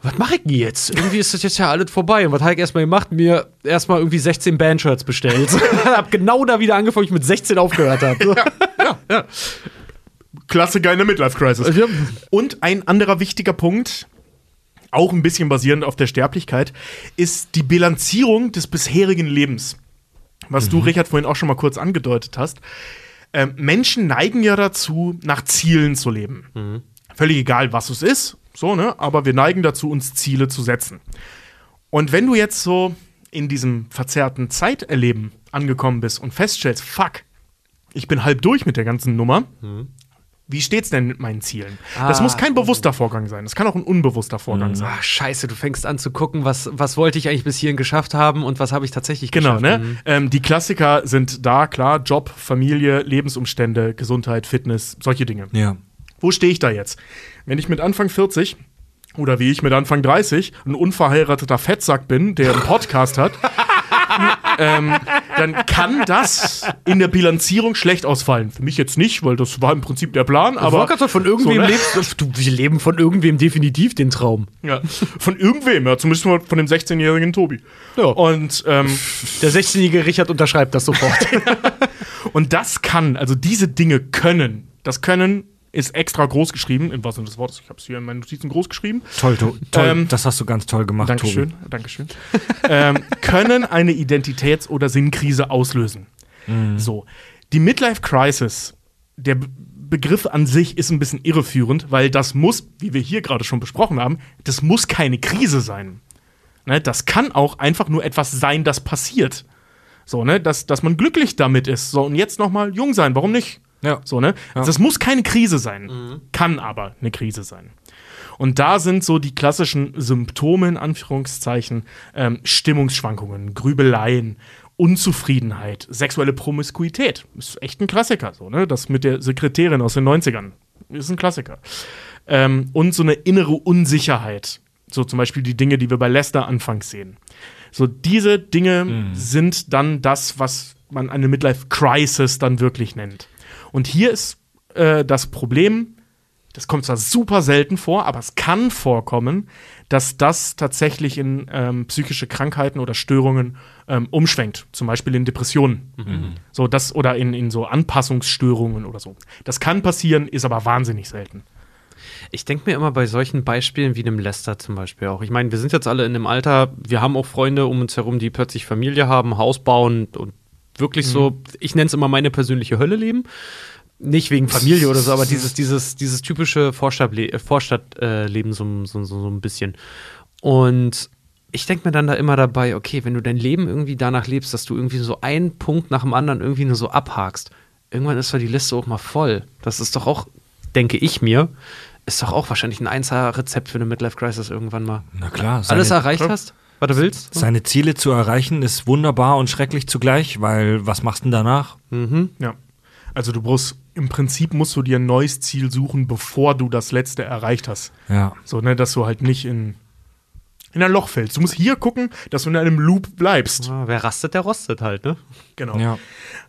was mache ich denn jetzt? Irgendwie ist das jetzt ja alles vorbei. Und was habe ich erstmal gemacht? Mir erstmal irgendwie 16 Bandshirts bestellt. hab genau da wieder angefangen, wo ich mit 16 aufgehört habe. Klassiker in der Midlife-Crisis. Und ein anderer wichtiger Punkt, auch ein bisschen basierend auf der Sterblichkeit, ist die Bilanzierung des bisherigen Lebens. Was du, Richard, vorhin auch schon mal kurz angedeutet hast. Ähm, Menschen neigen ja dazu, nach Zielen zu leben. Völlig egal, was es ist, so, ne? Aber wir neigen dazu, uns Ziele zu setzen. Und wenn du jetzt so in diesem verzerrten Zeiterleben angekommen bist und feststellst, fuck, ich bin halb durch mit der ganzen Nummer, wie steht's denn mit meinen Zielen? das Ah. muss kein bewusster Vorgang sein. Das kann auch ein unbewusster Vorgang sein. Ach, scheiße, du fängst an zu gucken, was, was wollte ich eigentlich bis hierhin geschafft haben und was habe ich tatsächlich Genau, geschafft. ne? Ähm, die Klassiker sind da, klar, Job, Familie, Lebensumstände, Gesundheit, Fitness, solche Dinge. Ja. Wo stehe ich da jetzt? Wenn ich mit Anfang 40 oder wie ich mit Anfang 30 ein unverheirateter Fettsack bin, der einen Podcast hat, ähm, dann kann das in der Bilanzierung schlecht ausfallen. Für mich jetzt nicht, weil das war im Prinzip der Plan, Aber aber von irgendwem so, ne? lebst du, wir leben von irgendwem definitiv den Traum. ja, von irgendwem, ja, zumindest von dem 16-jährigen Tobi. Ja. Und ähm, Der 16-jährige Richard unterschreibt das sofort. Und das kann, also diese Dinge können, das Können ist extra groß geschrieben, im Sinne des Wortes. Ich habe es hier in meinen Notizen groß geschrieben. Toll, to toll. Ähm, das hast du ganz toll gemacht, Dankeschön, Dankeschön. ähm, können eine Identitäts- oder Sinnkrise auslösen. So, die Midlife Crisis, der Be Begriff an sich ist ein bisschen irreführend, weil das muss, wie wir hier gerade schon besprochen haben, das muss keine Krise sein. Ne, das kann auch einfach nur etwas sein, das passiert. So, ne, dass, dass man glücklich damit ist. So, und jetzt noch mal jung sein, warum nicht? Ja. So, ne? Das muss keine Krise sein, kann aber eine Krise sein. Und da sind so die klassischen Symptome, in Anführungszeichen, ähm, Stimmungsschwankungen, Grübeleien, Unzufriedenheit, sexuelle Promiskuität. Ist echt ein Klassiker, so, ne? Das mit der Sekretärin aus den 90ern. Ist ein Klassiker. Ähm, und so eine innere Unsicherheit. So zum Beispiel die Dinge, die wir bei Lester anfangs sehen. So, diese Dinge sind dann das, was man eine Midlife Crisis dann wirklich nennt. Und hier ist äh, das Problem, das kommt zwar super selten vor, aber es kann vorkommen, dass das tatsächlich in ähm, psychische Krankheiten oder Störungen ähm, umschwenkt, zum Beispiel in Depressionen. So das oder in, in so Anpassungsstörungen oder so. Das kann passieren, ist aber wahnsinnig selten. Ich denke mir immer bei solchen Beispielen wie dem Lester zum Beispiel auch. Ich meine, wir sind jetzt alle in dem Alter, wir haben auch Freunde um uns herum, die plötzlich Familie haben, Haus bauen und wirklich so, ich nenne es immer meine persönliche Hölle leben. Nicht wegen Familie oder so, aber dieses, dieses, dieses typische Vorstadtle äh, Vorstadtleben so, so, so, so ein bisschen. Und ich denke mir dann da immer dabei, okay, wenn du dein Leben irgendwie danach lebst, dass du irgendwie so einen Punkt nach dem anderen irgendwie nur so abhakst, irgendwann ist doch die Liste auch mal voll. Das ist doch auch, denke ich mir, ist doch auch wahrscheinlich ein Einser-Rezept für eine Midlife-Crisis irgendwann mal. Na klar. Alles erreicht hast? Was du willst. Seine Ziele zu erreichen ist wunderbar und schrecklich zugleich, weil was machst du denn danach? Ja. Also du brauchst, im Prinzip musst du dir ein neues Ziel suchen, bevor du das letzte erreicht hast. Ja. So, ne, dass du halt nicht in, in ein Loch fällst. Du musst hier gucken, dass du in einem Loop bleibst. Ja, wer rastet, der rostet halt, ne? Genau. Ja.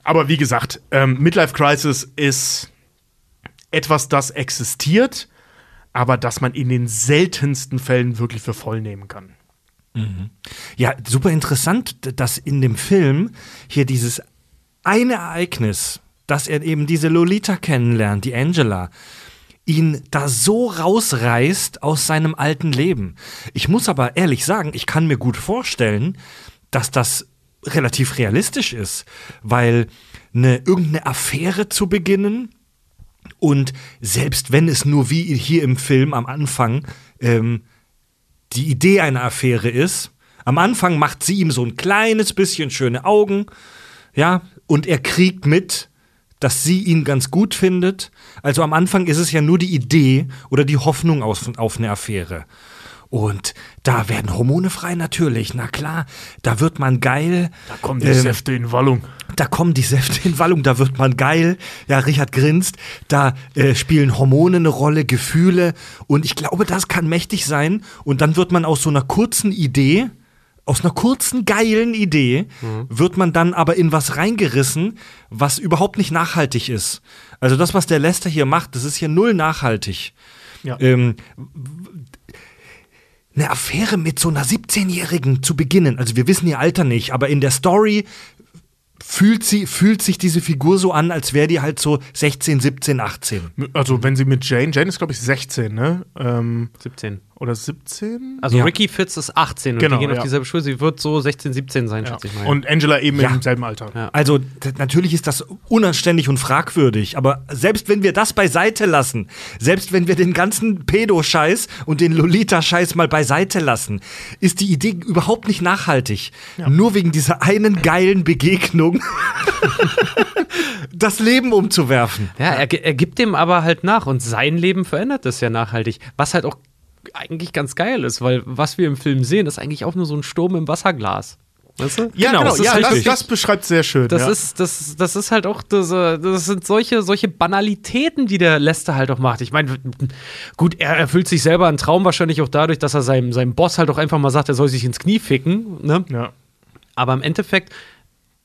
Aber wie gesagt, ähm, Midlife Crisis ist etwas, das existiert, aber das man in den seltensten Fällen wirklich für voll nehmen kann. Ja, super interessant, dass in dem Film hier dieses eine Ereignis, dass er eben diese Lolita kennenlernt, die Angela, ihn da so rausreißt aus seinem alten Leben. Ich muss aber ehrlich sagen, ich kann mir gut vorstellen, dass das relativ realistisch ist, weil eine irgendeine Affäre zu beginnen und selbst wenn es nur wie hier im Film am Anfang ähm, die Idee einer Affäre ist. Am Anfang macht sie ihm so ein kleines bisschen schöne Augen, ja, und er kriegt mit, dass sie ihn ganz gut findet. Also am Anfang ist es ja nur die Idee oder die Hoffnung auf, auf eine Affäre. Und da werden Hormone frei natürlich, na klar, da wird man geil. Da kommen die Ähm, Säfte in Wallung. da kommen die Säfte in Wallung, da wird man geil. Ja, Richard grinst. Da äh, spielen Hormone eine Rolle, Gefühle. Und ich glaube, das kann mächtig sein. Und dann wird man aus so einer kurzen Idee, aus einer kurzen, geilen Idee, wird man dann aber in was reingerissen, was überhaupt nicht nachhaltig ist. Also das, was der Lester hier macht, das ist hier null nachhaltig. Ja. Ähm, eine Affäre mit so einer 17-Jährigen zu beginnen. Also wir wissen ihr Alter nicht, aber in der Story fühlt, sie, fühlt sich diese Figur so an, als wäre die halt so 16, 17, 18. Also, wenn sie mit Jane, Jane ist, glaube ich, 16, ne? Ähm, 17. oder 17? Also Ja. Ricky Fitz ist 18 und Genau, die gehen ja. auf dieselbe Schule. Sie wird so 16, 17 sein, ja. schätze ich mal. Und Angela eben Ja. im selben Alter. Ja. Also natürlich ist das unanständig und fragwürdig, aber selbst wenn wir das beiseite lassen, selbst wenn wir den ganzen Pedo-Scheiß und den Lolita-Scheiß mal beiseite lassen, ist die Idee überhaupt nicht nachhaltig. Nur wegen dieser einen geilen Begegnung das Leben umzuwerfen. Ja, er, er gibt dem aber halt nach und sein Leben verändert das ja nachhaltig. Was halt auch eigentlich ganz geil ist, weil was wir im Film sehen, ist eigentlich auch nur so ein Sturm im Wasserglas. Weißt du? Ja, Genau, genau, das ja, das, das beschreibt sehr schön. Das ja. ist, das, das ist halt auch, das, das sind solche, solche Banalitäten, die der Lester halt auch macht. Ich meine, gut, er erfüllt sich selber einen Traum wahrscheinlich auch dadurch, dass er seinem, seinem Boss halt auch einfach mal sagt, er soll sich ins Knie ficken. Ne? ja. Aber im Endeffekt,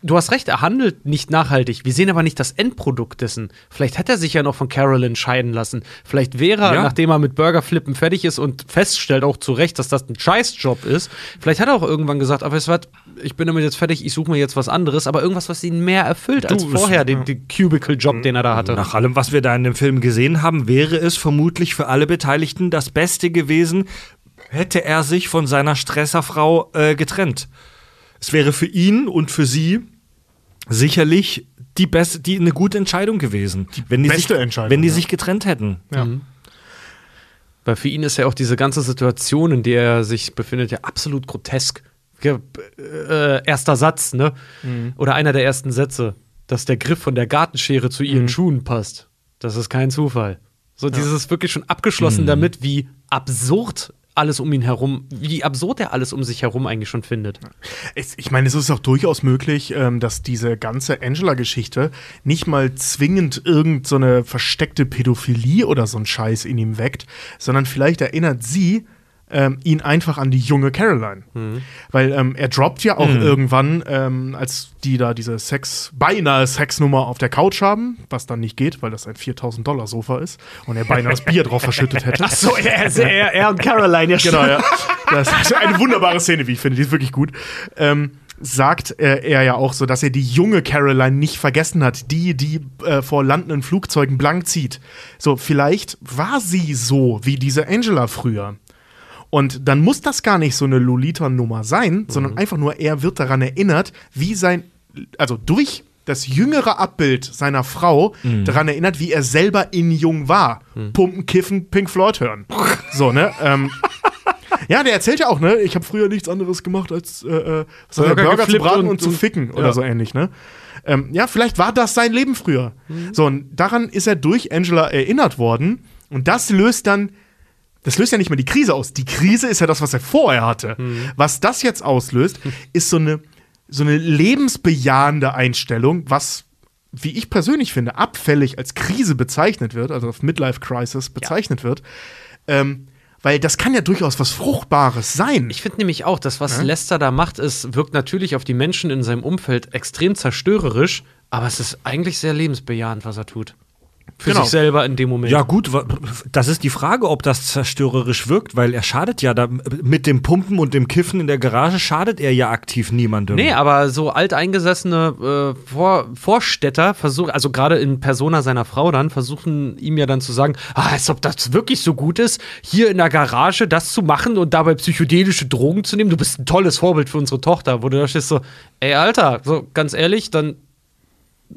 du hast recht, er handelt nicht nachhaltig. Wir sehen aber nicht das Endprodukt dessen. Vielleicht hätte er sich ja noch von Carolyn scheiden lassen. Vielleicht wäre er, Ja. nachdem er mit Burgerflippen fertig ist und feststellt auch zu Recht, dass das ein Scheißjob ist, vielleicht hat er auch irgendwann gesagt, aber es wird, ich bin damit jetzt fertig, ich suche mir jetzt was anderes, aber irgendwas, was ihn mehr erfüllt als es- vorher, den, den Cubicle-Job, den er da hatte. Nach allem, was wir da in dem Film gesehen haben, wäre es vermutlich für alle Beteiligten das Beste gewesen, hätte er sich von seiner Stresserfrau äh, getrennt. Es wäre für ihn und für sie sicherlich die beste, die eine gute Entscheidung gewesen, wenn die beste sich, Entscheidung, wenn die ja. sich getrennt hätten. Ja. Weil für ihn ist ja auch diese ganze Situation, in der er sich befindet, ja absolut grotesk. Ge äh, erster Satz, ne? Oder einer der ersten Sätze, dass der Griff von der Gartenschere zu ihren Schuhen passt. Das ist kein Zufall. So, dieses wirklich schon abgeschlossen damit, wie absurd alles um ihn herum, wie absurd er alles um sich herum eigentlich schon findet. Ich meine, es ist auch durchaus möglich, ähm, dass diese ganze Angela-Geschichte nicht mal zwingend irgend so versteckte Pädophilie oder so ein Scheiß in ihm weckt, sondern vielleicht erinnert sie ähm, ihn einfach an die junge Caroline. Weil ähm, er droppt ja auch irgendwann, ähm, als die da diese Sex, beinahe Sexnummer auf der Couch haben, was dann nicht geht, weil das ein 4000 Dollar Sofa ist und er beinahe das Bier drauf verschüttet hätte. Ach so, er, er, er und Caroline, ja Genau, ja. Das ist eine wunderbare Szene, wie ich finde. Die ist wirklich gut. Ähm, sagt äh, er ja auch so, dass er die junge Caroline nicht vergessen hat, die, die äh, vor landenden Flugzeugen blank zieht. So, vielleicht war sie so wie diese Angela früher. Und dann muss das gar nicht so eine Lolita-Nummer sein, sondern einfach nur, er wird daran erinnert, wie sein, also durch das jüngere Abbild seiner Frau daran erinnert, wie er selber in jung war. Pumpen, kiffen, Pink Floyd hören. so, ne? Ähm, ja, der erzählt ja auch, ne? Ich habe früher nichts anderes gemacht, als äh, äh, der, Burger zu braten und, und- zu und- ficken oder ja. so ähnlich, ne? Ähm, ja, vielleicht war das sein Leben früher. So, und daran ist er durch Angela erinnert worden. Und das löst dann das löst ja nicht mehr die Krise aus. Die Krise ist ja das, was er vorher hatte. Mhm. Was das jetzt auslöst, ist so eine, so eine lebensbejahende Einstellung, was, wie ich persönlich finde, abfällig als Krise bezeichnet wird, also als Midlife Crisis bezeichnet wird. Ähm, weil das kann ja durchaus was Fruchtbares sein. Ich finde nämlich auch, dass was Lester da macht, ist, wirkt natürlich auf die Menschen in seinem Umfeld extrem zerstörerisch, aber es ist eigentlich sehr lebensbejahend, was er tut. Für Genau. sich selber in dem Moment. Ja, gut, das ist die Frage, ob das zerstörerisch wirkt, weil er schadet ja da mit dem Pumpen und dem Kiffen in der Garage schadet er ja aktiv niemandem. Nee, aber so alteingesessene äh, Vor Vorstädter versuchen, also gerade in Persona seiner Frau dann, versuchen ihm ja dann zu sagen, ah, als ob das wirklich so gut ist, hier in der Garage das zu machen und dabei psychedelische Drogen zu nehmen. Du bist ein tolles Vorbild für unsere Tochter, wo du da stehst so, ey, Alter, so ganz ehrlich, dann äh,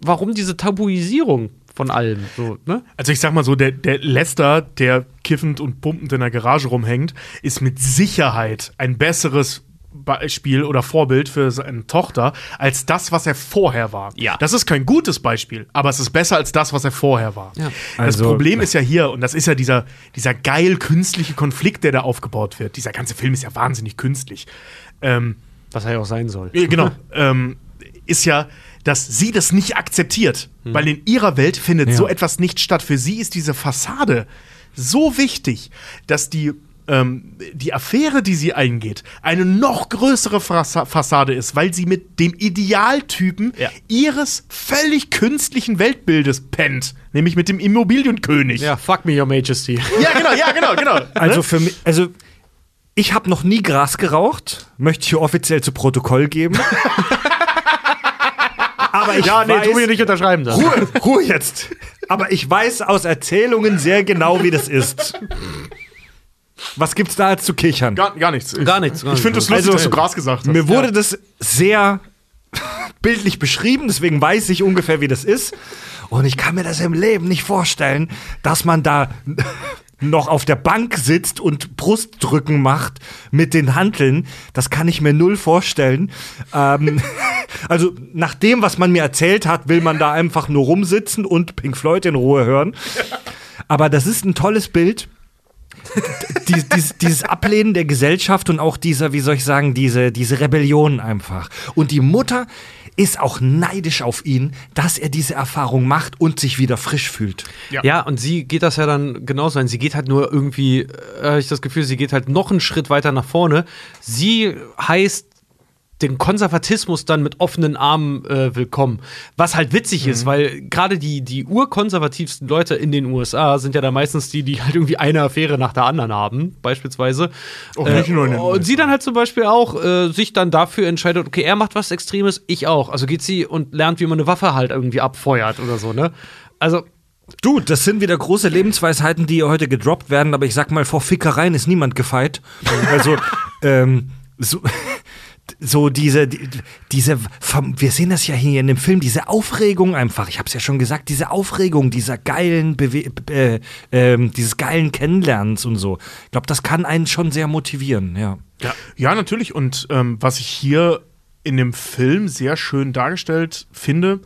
warum diese Tabuisierung von allem? So, ne? Also ich sag mal so, der, der Lester, der kiffend und pumpend in der Garage rumhängt, ist mit Sicherheit ein besseres Beispiel oder Vorbild für seine Tochter als das, was er vorher war. Ja. Das ist kein gutes Beispiel, aber es ist besser als das, was er vorher war. Ja. Das Also- Problem ist ja hier, und das ist ja dieser, dieser geil künstliche Konflikt, der da aufgebaut wird. Dieser ganze Film ist ja wahnsinnig künstlich. Ähm, Was er ja auch sein soll. ja, genau. ähm, ist ja, dass sie das nicht akzeptiert. Weil in ihrer Welt findet Ja. so etwas nicht statt. Für sie ist diese Fassade so wichtig, dass die, ähm, die Affäre, die sie eingeht, eine noch größere Fassa- Fassade ist, weil sie mit dem Idealtypen Ja. ihres völlig künstlichen Weltbildes pennt. Nämlich mit dem Immobilienkönig. Ja, fuck me, your majesty. ja genau, ja, genau, genau. Also für mich, also ich habe noch nie Gras geraucht, möchte ich hier offiziell zu Protokoll geben. Aber ich Ja, nee, weiß, tu mir nicht unterschreiben das. Ruhe, Ruhe jetzt. Aber ich weiß aus Erzählungen sehr genau, wie das ist. Was gibt's da als zu kichern? Gar, gar nichts. Gar nichts, gar Ich finde es lustig, Also, dass du Gras gesagt hast. Mir wurde das sehr bildlich beschrieben, deswegen weiß ich ungefähr, wie das ist. Und ich kann mir das im Leben nicht vorstellen, dass man da noch auf der Bank sitzt und Brustdrücken macht mit den Hanteln. Das kann ich mir null vorstellen. Ähm, also nach dem, was man mir erzählt hat, will man da einfach nur rumsitzen und Pink Floyd in Ruhe hören. Aber das ist ein tolles Bild die, dieses, dieses Ablehnen der Gesellschaft und auch dieser, wie soll ich sagen, diese, diese Rebellion einfach. Und die Mutter ist auch neidisch auf ihn, dass er diese Erfahrung macht und sich wieder frisch fühlt. Ja. Ja. und sie geht das ja dann genauso ein. Sie geht halt nur irgendwie, äh, habe ich das Gefühl, sie geht halt noch einen Schritt weiter nach vorne. Sie heißt den Konservatismus dann mit offenen Armen äh, willkommen. Was halt witzig ist, weil gerade die, die urkonservativsten Leute in den USA sind ja da meistens die, die halt irgendwie eine Affäre nach der anderen haben, beispielsweise. Auch nicht nur in den und sie dann halt zum Beispiel auch äh, sich dann dafür entscheidet, okay, er macht was Extremes, ich auch. Also geht sie und lernt, wie man eine Waffe halt irgendwie abfeuert oder so, ne? Also, Du, das sind wieder große Lebensweisheiten, die heute gedroppt werden, aber ich sag mal, vor Fickereien ist niemand gefeit. Also, ähm, so. So diese, die, diese, vom- wir sehen das ja hier in dem Film, diese Aufregung einfach, ich hab's ja schon gesagt, diese Aufregung dieser geilen, Bewe äh, ähm, dieses geilen Kennenlernens und so. Ich glaube, das kann einen schon sehr motivieren, ja. Ja, ja natürlich. Und ähm, was ich hier in dem Film sehr schön dargestellt finde,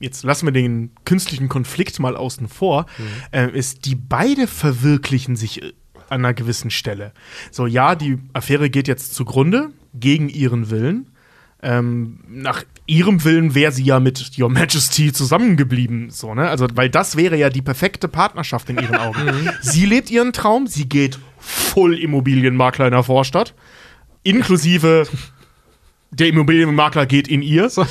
jetzt lassen wir den künstlichen Konflikt mal außen vor, äh, ist, die beide verwirklichen sich äh, an einer gewissen Stelle. So, ja, die Affäre geht jetzt zugrunde, gegen ihren Willen. Ähm, nach ihrem Willen wäre sie ja mit Your Majesty zusammengeblieben, so, ne? Also, weil das wäre ja die perfekte Partnerschaft in ihren Augen. sie lebt ihren Traum, sie geht voll Immobilienmakler in der Vorstadt, inklusive der Immobilienmakler geht in ihr. So,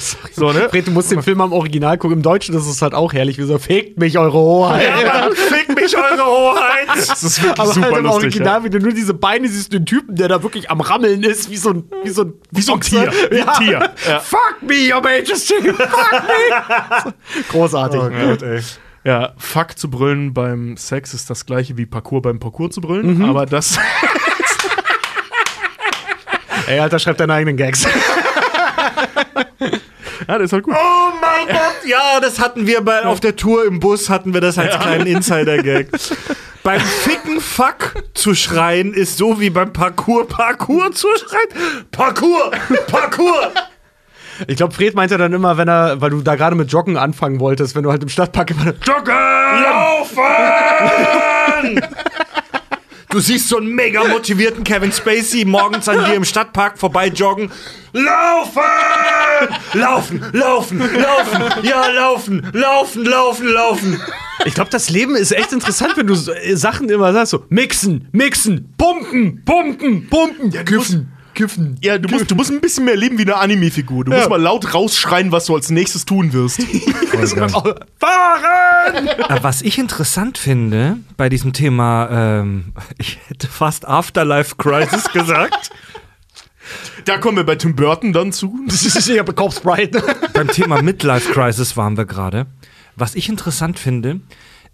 ne? Fred, du musst den Film am Original gucken. Im Deutschen ist es halt auch herrlich. Wie so, fegt mich eure Hoheit. Ja, fick mich eure Hoheit! Das ist wirklich Aber super halt im lustig. Original, wie du nur diese Beine siehst, den Typen, der da wirklich am Rammeln ist, wie so ein, wie so ein, Wie so ein. Tier. Wie ein Ja. Tier. Ja. Fuck me, your majesty. Fuck me. Großartig. Ja. Ja, Fuck zu brüllen beim Sex ist das gleiche wie Parkour beim Parkour zu brüllen, aber das. Ey, Alter, schreib deine eigenen Gags. ja, das ist halt gut. Oh mein Gott, ja, das hatten wir bei, auf der Tour im Bus, hatten wir das als kleinen Insider-Gag. beim Ficken Fuck zu schreien ist so wie beim Parkour Parkour zu schreien. Parkour! Parkour! Ich glaube, Fred meinte dann immer, wenn er, weil du da gerade mit Joggen anfangen wolltest, wenn du halt im Stadtpark immer Joggen! Laufen! Du siehst so einen mega motivierten Kevin Spacey morgens an dir im Stadtpark vorbei joggen. Laufen! Laufen, laufen, laufen, ja, laufen, laufen, laufen, laufen. Ich glaube, das Leben ist echt interessant, wenn du äh, Sachen immer sagst, so mixen, mixen, pumpen, pumpen, pumpen, kiffen, kiffen. Ja, du musst, du musst ein bisschen mehr leben wie eine Anime-Figur. Du musst mal laut rausschreien, was du als nächstes tun wirst. Fahren! Was ich interessant finde bei diesem Thema, ähm, ich hätte fast Afterlife Crisis gesagt. da kommen wir bei Tim Burton dann zu. ich habe Corpse Bride. Beim Thema Midlife Crisis waren wir gerade. Was ich interessant finde,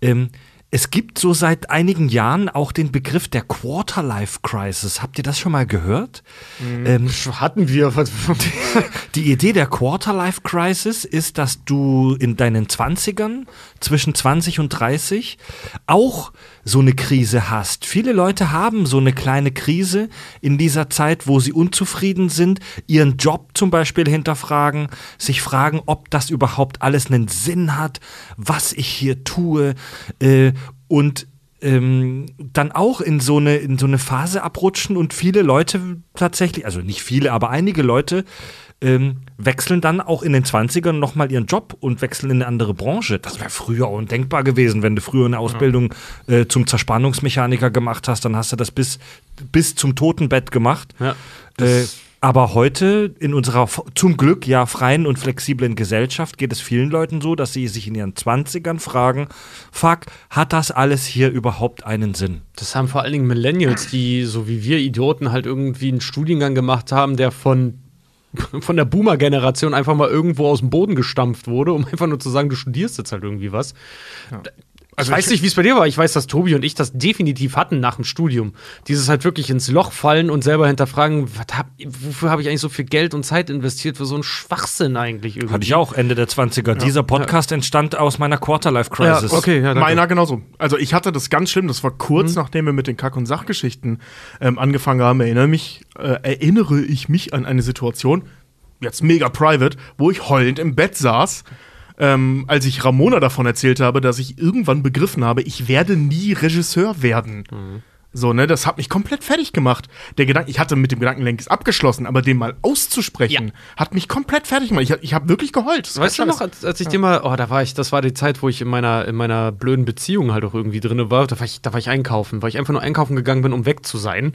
ähm, es gibt so seit einigen Jahren auch den Begriff der Quarterlife Crisis. Habt ihr das schon mal gehört? Ähm, Hatten wir. die Idee der Quarterlife Crisis ist, dass du in deinen 20ern, zwischen 20 und 30, auch so eine Krise hast. Viele Leute haben so eine kleine Krise in dieser Zeit, wo sie unzufrieden sind, ihren Job zum Beispiel hinterfragen, sich fragen, ob das überhaupt alles einen Sinn hat, was ich hier tue äh, und ähm, dann auch in so eine in so eine Phase abrutschen und viele Leute tatsächlich, also nicht viele, aber einige Leute ähm, wechseln dann auch in den 20ern nochmal ihren Job und wechseln in eine andere Branche. Das wäre früher undenkbar gewesen, wenn du früher eine Ausbildung äh, zum Zerspannungsmechaniker gemacht hast, dann hast du das bis, bis zum Totenbett gemacht. Ja, äh, aber heute in unserer zum Glück ja freien und flexiblen Gesellschaft geht es vielen Leuten so, dass sie sich in ihren 20ern fragen, fuck, hat das alles hier überhaupt einen Sinn? Das haben vor allen Dingen Millennials, die so wie wir Idioten halt irgendwie einen Studiengang gemacht haben, der von, von der Boomer-Generation einfach mal irgendwo aus dem Boden gestampft wurde, um einfach nur zu sagen, du studierst jetzt halt irgendwie was. Also ich weiß nicht, wie es bei dir war. Ich weiß, dass Tobi und ich das definitiv hatten nach dem Studium. Dieses halt wirklich ins Loch fallen und selber hinterfragen, was hab, wofür habe ich eigentlich so viel Geld und Zeit investiert für so einen Schwachsinn eigentlich irgendwie. Hatte ich auch Ende der 20er. Dieser Podcast entstand aus meiner Quarterlife Ja, Crisis. okay, ja. Meiner genauso. Also ich hatte das ganz schlimm, das war kurz Mhm. nachdem wir mit den Kack- und Sachgeschichten ähm, angefangen haben, erinnere, mich, äh, erinnere ich mich an eine Situation, jetzt mega private, wo ich heulend im Bett saß, ähm, als ich Ramona davon erzählt habe, dass ich irgendwann begriffen habe, ich werde nie Regisseur werden. Mhm. So, ne, das hat mich komplett fertig gemacht. Der Gedanke, ich hatte mit dem Gedanken längst abgeschlossen, aber den mal auszusprechen, hat mich komplett fertig gemacht. Ich, ich habe wirklich geheult. Das Weißt du war noch, als, als ich dir mal, oh, da war ich, das war die Zeit, wo ich in meiner, in meiner blöden Beziehung halt auch irgendwie drin war. Da war, ich, da war ich einkaufen, weil ich einfach nur einkaufen gegangen bin, um weg zu sein.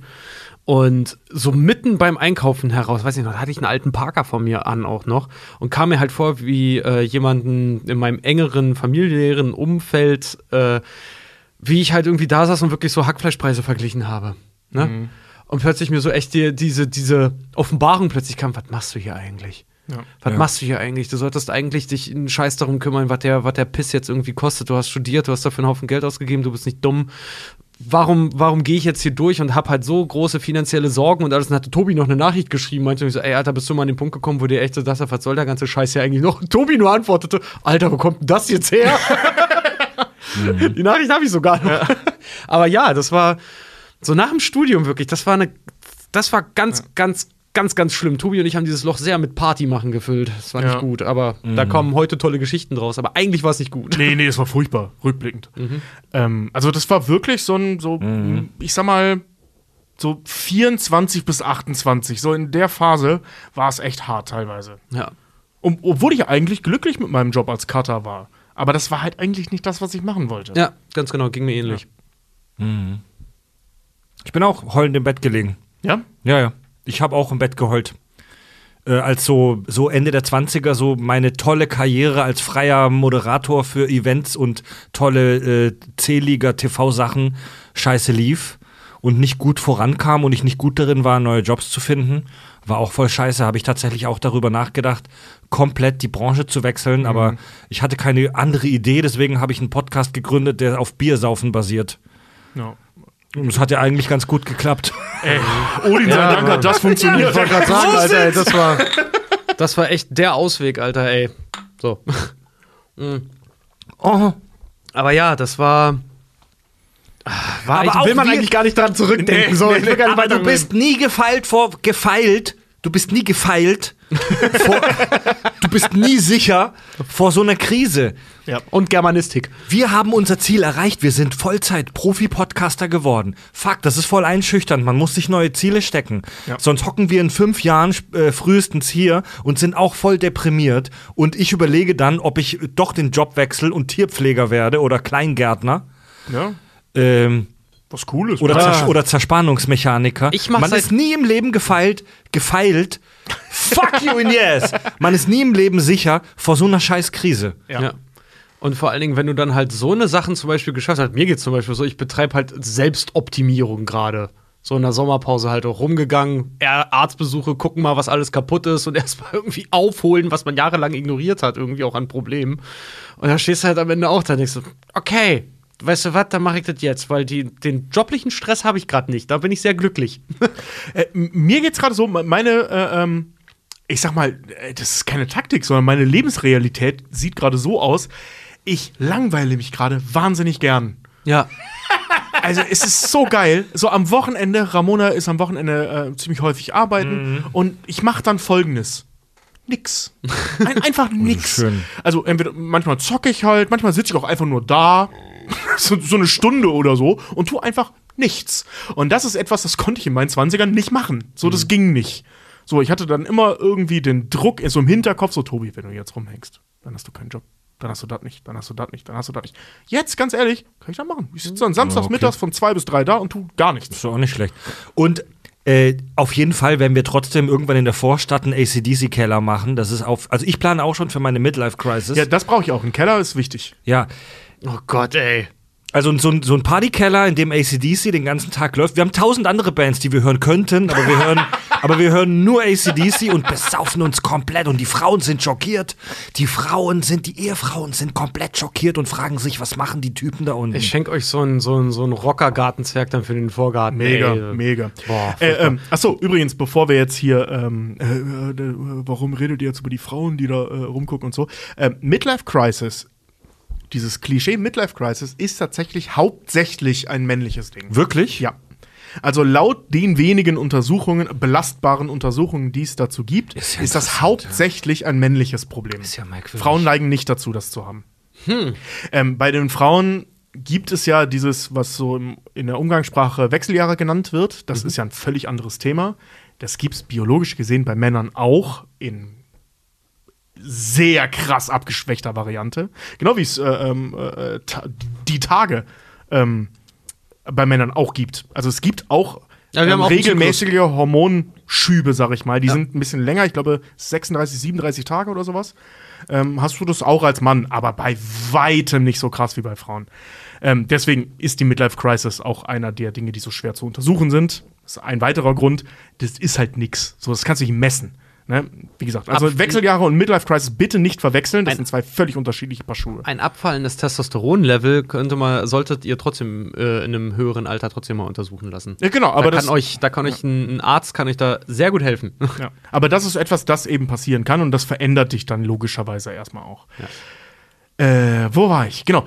Und so mitten beim Einkaufen heraus, weiß ich noch, da hatte ich einen alten Parker von mir an auch noch und kam mir halt vor, wie äh, jemanden in meinem engeren familiären Umfeld, äh, wie ich halt irgendwie da saß und wirklich so Hackfleischpreise verglichen habe. Ne? Und plötzlich mir so echt die, diese, diese Offenbarung plötzlich kam, was machst du hier eigentlich? Was machst du hier eigentlich? Du solltest eigentlich dich einen Scheiß darum kümmern, was der, was der Piss jetzt irgendwie kostet. Du hast studiert, du hast dafür einen Haufen Geld ausgegeben, du bist nicht dumm. Warum, warum gehe ich jetzt hier durch und habe halt so große finanzielle Sorgen und alles? Und hatte Tobi noch eine Nachricht geschrieben, meinte ich so, ey, Alter, bist du mal an den Punkt gekommen, wo dir echt so dachte, was soll der ganze Scheiß hier eigentlich noch? Und Tobi nur antwortete, Alter, wo kommt denn das jetzt her? Die Nachricht habe ich sogar noch. Aber ja, das war so nach dem Studium wirklich, das war eine, das war ganz, ganz, ganz, ganz schlimm. Tobi und ich haben dieses Loch sehr mit Party machen gefüllt. Das war Ja. nicht gut, aber da kommen heute tolle Geschichten draus. Aber eigentlich war es nicht gut. Nee, nee, das war furchtbar, rückblickend. Ähm, also das war wirklich so ein, so, ich sag mal, so 24 bis 28, so in der Phase war es echt hart teilweise. Ja. Um, obwohl ich eigentlich glücklich mit meinem Job als Cutter war. Aber das war halt eigentlich nicht das, was ich machen wollte. Ja, ganz genau, ging mir ähnlich. Ich bin auch heulend im Bett gelegen. Ja? Ja, ja. Ich habe auch im Bett geheult. Äh, als so, so Ende der 20er so meine tolle Karriere als freier Moderator für Events und tolle äh, C-Liga-TV-Sachen scheiße lief und nicht gut vorankam und ich nicht gut darin war, neue Jobs zu finden, war auch voll scheiße. Habe ich tatsächlich auch darüber nachgedacht, komplett die Branche zu wechseln, aber ich hatte keine andere Idee, deswegen habe ich einen Podcast gegründet, der auf Biersaufen basiert. ja. Und es hat ja eigentlich ganz gut geklappt. Ey, Odin sei Dank hat das funktioniert. Ich wollte gerade sagen, Alter, ey, das war, das war echt der Ausweg, Alter, ey. So. Oh. Aber ja, das war. Ah, War Aber will man wir- eigentlich gar nicht dran zurückdenken. Nee, so, nee, nicht Aber du bist nie gefeilt vor gefeilt du bist nie gefeilt, vor, du bist nie sicher vor so einer Krise. Und Germanistik. Wir haben unser Ziel erreicht. Wir sind Vollzeit-Profi-Podcaster geworden. Fuck, das ist voll einschüchternd. Man muss sich neue Ziele stecken. Ja. Sonst hocken wir in fünf Jahren äh, frühestens hier und sind auch voll deprimiert. Und ich überlege dann, ob ich doch den Job wechsle und Tierpfleger werde oder Kleingärtner. Ja, Ähm, was cool ist. oder, Ah. Zers oder Zerspannungsmechaniker. Ich mach Man ist nie im Leben gefeilt, gefeilt. Fuck you in yes. Man ist nie im Leben sicher vor so einer scheiß Krise. Ja. Und vor allen Dingen, wenn du dann halt so eine Sachen zum Beispiel geschafft hast, mir geht's zum Beispiel so, ich betreibe halt Selbstoptimierung gerade. So in der Sommerpause halt auch rumgegangen, Arztbesuche, gucken mal, was alles kaputt ist und erstmal irgendwie aufholen, was man jahrelang ignoriert hat, irgendwie auch an Problemen. Und da stehst du halt am Ende auch da und denkst so, okay, weißt du was, dann mache ich das jetzt, weil die, den joblichen Stress habe ich gerade nicht. Da bin ich sehr glücklich. Äh, mir geht's gerade so, me- meine, äh, ähm, ich sag mal, äh, das ist keine Taktik, sondern meine Lebensrealität sieht gerade so aus. Ich langweile mich gerade wahnsinnig gern. Ja. Also es ist so geil. So am Wochenende, Ramona ist am Wochenende äh, ziemlich häufig arbeiten und ich mache dann folgendes. Nix. Ein, einfach nix. schön. Also entweder manchmal zocke ich halt, manchmal sitze ich auch einfach nur da, so, so eine Stunde oder so, und tu einfach nichts. Und das ist etwas, das konnte ich in meinen 20ern nicht machen. So, das ging nicht. So, ich hatte dann immer irgendwie den Druck so im Hinterkopf, so Tobi, wenn du jetzt rumhängst, dann hast du keinen Job. Dann hast du das nicht, dann hast du das nicht, dann hast du das nicht. Jetzt, ganz ehrlich, kann ich das machen. Ich sitze dann samstags okay. mittags von zwei bis drei da und tu gar nichts. Ist doch auch nicht schlecht. Und äh, auf jeden Fall werden wir trotzdem irgendwann in der Vorstadt einen ACDC-Keller machen. Das ist auf. Also ich plane auch schon für meine Midlife-Crisis. Ja, das brauche ich auch. Ein Keller ist wichtig. ja. Oh Gott, ey. Also so ein, so ein Partykeller, in dem ACDC den ganzen Tag läuft. Wir haben tausend andere Bands, die wir hören könnten, aber wir hören, aber wir hören nur ACDC und besaufen uns komplett. Und die Frauen sind schockiert. Die Frauen sind, die Ehefrauen sind komplett schockiert und fragen sich, was machen die Typen da unten? Ich schenke euch so einen so einen- so einen Rocker-Gartenzwerg dann für den Vorgarten. Mega, Ey. mega. Boah, äh, ähm, achso, übrigens, bevor wir jetzt hier, ähm, äh, äh, warum redet ihr jetzt über die Frauen, die da äh, rumgucken und so? Ähm, Midlife Crisis, dieses Klischee Midlife Crisis ist tatsächlich hauptsächlich ein männliches Ding. Wirklich? Ja. Also laut den wenigen Untersuchungen, belastbaren Untersuchungen, die es dazu gibt, Ist ist, ja das interessant, hauptsächlich ein männliches Problem. Ist ja merkwürdig. Frauen neigen nicht dazu, das zu haben. Ähm, bei den Frauen gibt es ja dieses, was so im, in der Umgangssprache Wechseljahre genannt wird. Das ist ja ein völlig anderes Thema. Das gibt es biologisch gesehen bei Männern auch in sehr krass abgeschwächter Variante. Genau wie es äh, ähm, äh, ta die Tage ähm, bei Männern auch gibt. Also es gibt auch, Ja, ähm, auch regelmäßige Hormonschübe, sag ich mal. Die sind ein bisschen länger, ich glaube 36, 37 Tage oder sowas. Ähm, hast du das auch als Mann, aber bei weitem nicht so krass wie bei Frauen. Ähm, deswegen ist die Midlife Crisis auch einer der Dinge, die so schwer zu untersuchen sind. Das ist ein weiterer Grund. Das ist halt nix. So, das kannst du nicht messen. Ne? Wie gesagt, also Ab- Wechseljahre und Midlife Crisis bitte nicht verwechseln. Das sind zwei völlig unterschiedliche Paar Schuhe. Ein abfallendes Testosteronlevel könnte man, solltet ihr trotzdem äh, in einem höheren Alter trotzdem mal untersuchen lassen. Ja, genau, aber da das, kann euch, da kann euch ein, ein Arzt kann euch da sehr gut helfen. Ja. Aber das ist etwas, das eben passieren kann und das verändert dich dann logischerweise erstmal auch. Äh, wo war ich? Genau.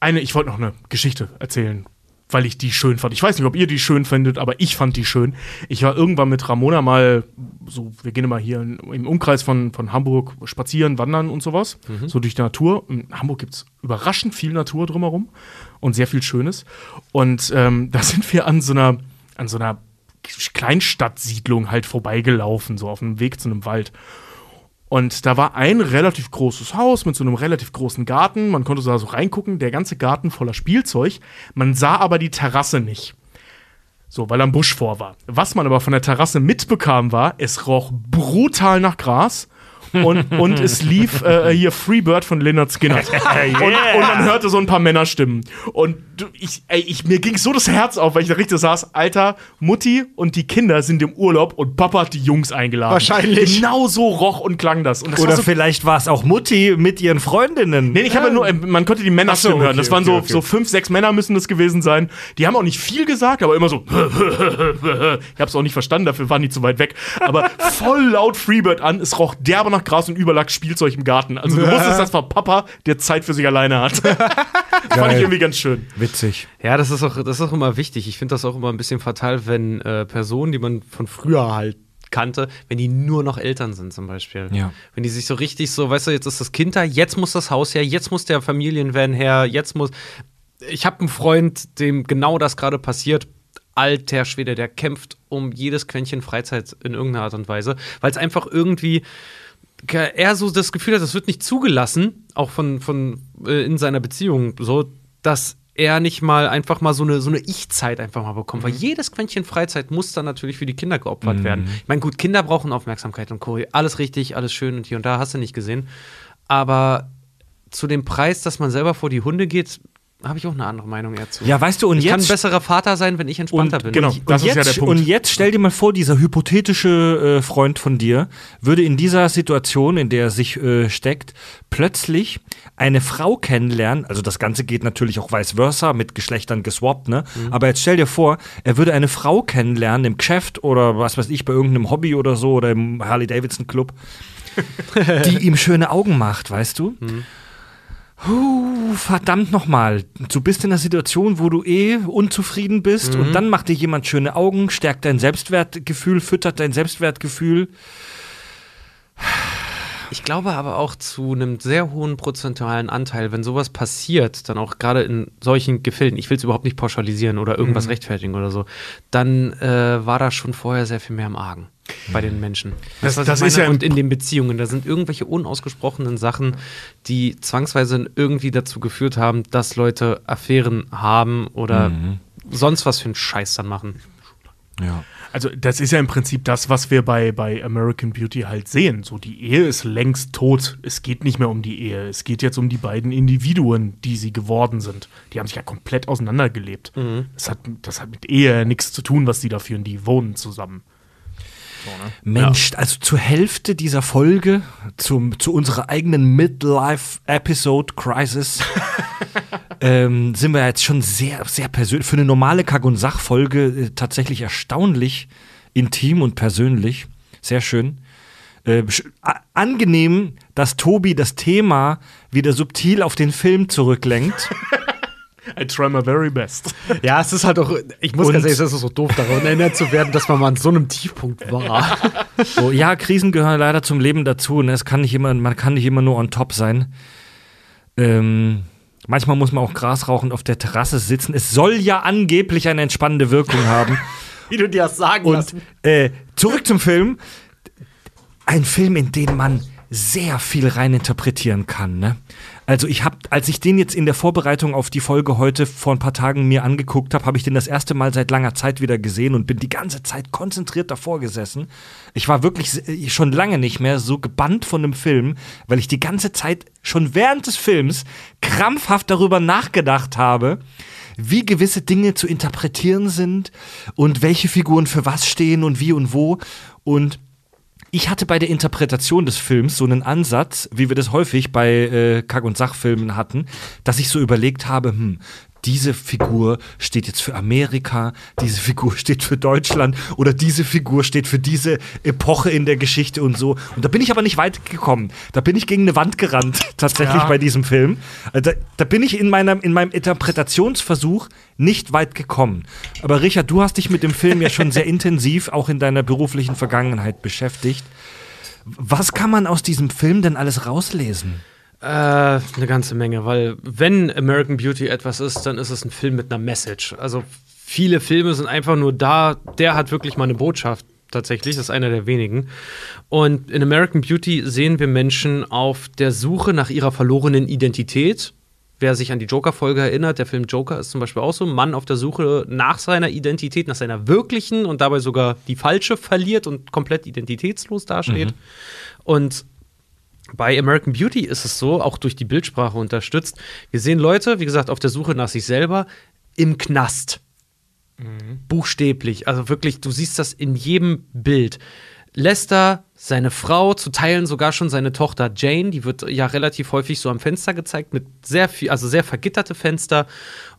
Eine, ich wollte noch eine Geschichte erzählen, weil ich die schön fand. Ich weiß nicht, ob ihr die schön findet, aber ich fand die schön. Ich war irgendwann mit Ramona mal, so, wir gehen immer hier in, im Umkreis von, von Hamburg spazieren, wandern und sowas. So durch die Natur. In Hamburg gibt es überraschend viel Natur drumherum und sehr viel Schönes. Und ähm, da sind wir an so einer, an so einer Kleinstadtsiedlung halt vorbeigelaufen, so auf dem Weg zu einem Wald. Und da war ein relativ großes Haus mit so einem relativ großen Garten. Man konnte da so reingucken, der ganze Garten voller Spielzeug. Man sah aber die Terrasse nicht. So, weil am Busch vor war. Was man aber von der Terrasse mitbekam, war, es roch brutal nach Gras. Und, und es lief äh, hier Freebird von Leonard Skinner. und, und man hörte so ein paar Männerstimmen. Und ich, ey, ich, mir ging so das Herz auf, weil ich da richtig saß, Alter, Mutti und die Kinder sind im Urlaub und Papa hat die Jungs eingeladen. Wahrscheinlich. Genau so roch und klang das. Und das war Oder so vielleicht war es auch Mutti mit ihren Freundinnen. Nee, ich habe ja nur, äh, man konnte die Männerstimmen so, hören. Das okay, waren so, okay, okay. so fünf, sechs Männer müssen das gewesen sein. Die haben auch nicht viel gesagt, aber immer so. ich habe es auch nicht verstanden, dafür waren die zu weit weg. Aber voll laut Freebird an. Es roch derbe nach Gras und Überlack Spielzeug im Garten. Also du wusstest, das war Papa, der Zeit für sich alleine hat. Fand ich irgendwie ganz schön. Witzig. Ja, das ist auch, das ist auch immer wichtig. Ich finde das auch immer ein bisschen fatal, wenn äh, Personen, die man von früher halt kannte, wenn die nur noch Eltern sind zum Beispiel. Ja. Wenn die sich so richtig so, weißt du, jetzt ist das Kind da, jetzt muss das Haus her, jetzt muss der Familienvan her, jetzt muss. Ich habe einen Freund, dem genau das gerade passiert. Alter Schwede, der kämpft um jedes Quäntchen Freizeit in irgendeiner Art und Weise, weil es einfach irgendwie er so das Gefühl hat, das wird nicht zugelassen, auch von, von äh, in seiner Beziehung, so, dass er nicht mal einfach mal so eine, so eine Ich-Zeit einfach mal bekommt. Weil jedes Quäntchen Freizeit muss dann natürlich für die Kinder geopfert werden. Ich meine, gut, Kinder brauchen Aufmerksamkeit und Co. Alles richtig, alles schön und hier und da hast du nicht gesehen. Aber zu dem Preis, dass man selber vor die Hunde geht, habe ich auch eine andere Meinung eher zu. Ja, weißt du, und ich kann ein jetzt besserer Vater sein, wenn ich entspannter Und, bin. genau. Ich, Das und ist ja jetzt, der Punkt. Und jetzt stell dir mal vor, dieser hypothetische äh, Freund von dir würde in dieser Situation, in der er sich äh, steckt, plötzlich eine Frau kennenlernen. Also das Ganze geht natürlich auch vice versa, mit Geschlechtern geswappt, ne? Mhm. Aber jetzt stell dir vor, er würde eine Frau kennenlernen im Geschäft oder was weiß ich, bei irgendeinem Hobby oder so oder im Harley-Davidson-Club, die ihm schöne Augen macht, weißt du? Mhm. Huh, verdammt nochmal. Du bist in einer Situation, wo du eh unzufrieden bist Mhm. und dann macht dir jemand schöne Augen, stärkt dein Selbstwertgefühl, füttert dein Selbstwertgefühl. Ich glaube aber auch zu einem sehr hohen prozentualen Anteil, wenn sowas passiert, dann auch gerade in solchen Gefilden, ich will es überhaupt nicht pauschalisieren oder irgendwas rechtfertigen oder so, dann äh, war da schon vorher sehr viel mehr im Argen bei den Menschen. Das- das ich ist ja und in den Beziehungen, da sind irgendwelche unausgesprochenen Sachen, die zwangsweise irgendwie dazu geführt haben, dass Leute Affären haben oder sonst was für einen Scheiß dann machen. Ja. Also, das ist ja im Prinzip das, was wir bei, bei American Beauty halt sehen. So, die Ehe ist längst tot. Es geht nicht mehr um die Ehe. Es geht jetzt um die beiden Individuen, die sie geworden sind. Die haben sich ja komplett auseinandergelebt. Das, hat, das hat mit Ehe nichts zu tun, was die da führen. Die wohnen zusammen. Mensch, also zur Hälfte dieser Folge, zum, zu unserer eigenen Midlife-Episode-Crisis, ähm, sind wir jetzt schon sehr, sehr persönlich, für eine normale Kack- und Sach-Folge äh, tatsächlich erstaunlich intim und persönlich. Sehr schön. Äh, angenehm, dass Tobi das Thema wieder subtil auf den Film zurücklenkt. I try my very best. Ja, es ist halt auch, ich muss Und- ganz ehrlich sagen, es ist so doof, daran erinnert zu werden, dass man mal an so einem Tiefpunkt war. So, ja, Krisen gehören leider zum Leben dazu. Ne? Es kann nicht immer, man kann nicht immer nur on top sein. Ähm, manchmal muss man auch Gras rauchen auf der Terrasse sitzen. Es soll ja angeblich eine entspannende Wirkung haben. Wie du dir das sagen Und äh, zurück zum Film. Ein Film, in den man sehr viel reininterpretieren kann. Ne? Also ich habe, als ich den jetzt in der Vorbereitung auf die Folge heute vor ein paar Tagen mir angeguckt habe, habe ich den das erste Mal seit langer Zeit wieder gesehen und bin die ganze Zeit konzentriert davor gesessen. Ich war wirklich äh, schon lange nicht mehr so gebannt von einem Film, weil ich die ganze Zeit schon während des Films krampfhaft darüber nachgedacht habe, wie gewisse Dinge zu interpretieren sind und welche Figuren für was stehen und wie und wo. Und ich hatte bei der Interpretation des Films so einen Ansatz, wie wir das häufig bei äh, Kack- und Sachfilmen hatten, dass ich so überlegt habe, hm, diese Figur steht jetzt für Amerika, diese Figur steht für Deutschland oder diese Figur steht für diese Epoche in der Geschichte und so. Und da bin ich aber nicht weit gekommen. Da bin ich gegen eine Wand gerannt, tatsächlich Ja. bei diesem Film. Also Da, da bin ich in, meiner, in meinem Interpretationsversuch nicht weit gekommen. Aber Richard, du hast dich mit dem Film ja schon sehr intensiv auch in deiner beruflichen Vergangenheit beschäftigt. Was kann man aus diesem Film denn alles rauslesen? Äh, eine ganze Menge, weil wenn American Beauty etwas ist, dann ist es ein Film mit einer Message. Also viele Filme sind einfach nur da, der hat wirklich mal eine Botschaft. Tatsächlich, das ist einer der wenigen. Und in American Beauty sehen wir Menschen auf der Suche nach ihrer verlorenen Identität. Wer sich an die Joker-Folge erinnert, der Film Joker ist zum Beispiel auch so ein Mann auf der Suche nach seiner Identität, nach seiner wirklichen und dabei sogar die falsche verliert und komplett identitätslos dasteht. Und bei American Beauty ist es so, auch durch die Bildsprache unterstützt. Wir sehen Leute, wie gesagt, auf der Suche nach sich selber im Knast. Buchstäblich. Also wirklich, du siehst das in jedem Bild. Lester, seine Frau, zu Teilen sogar schon seine Tochter Jane, die wird ja relativ häufig so am Fenster gezeigt, mit sehr viel, also sehr vergitterte Fenster.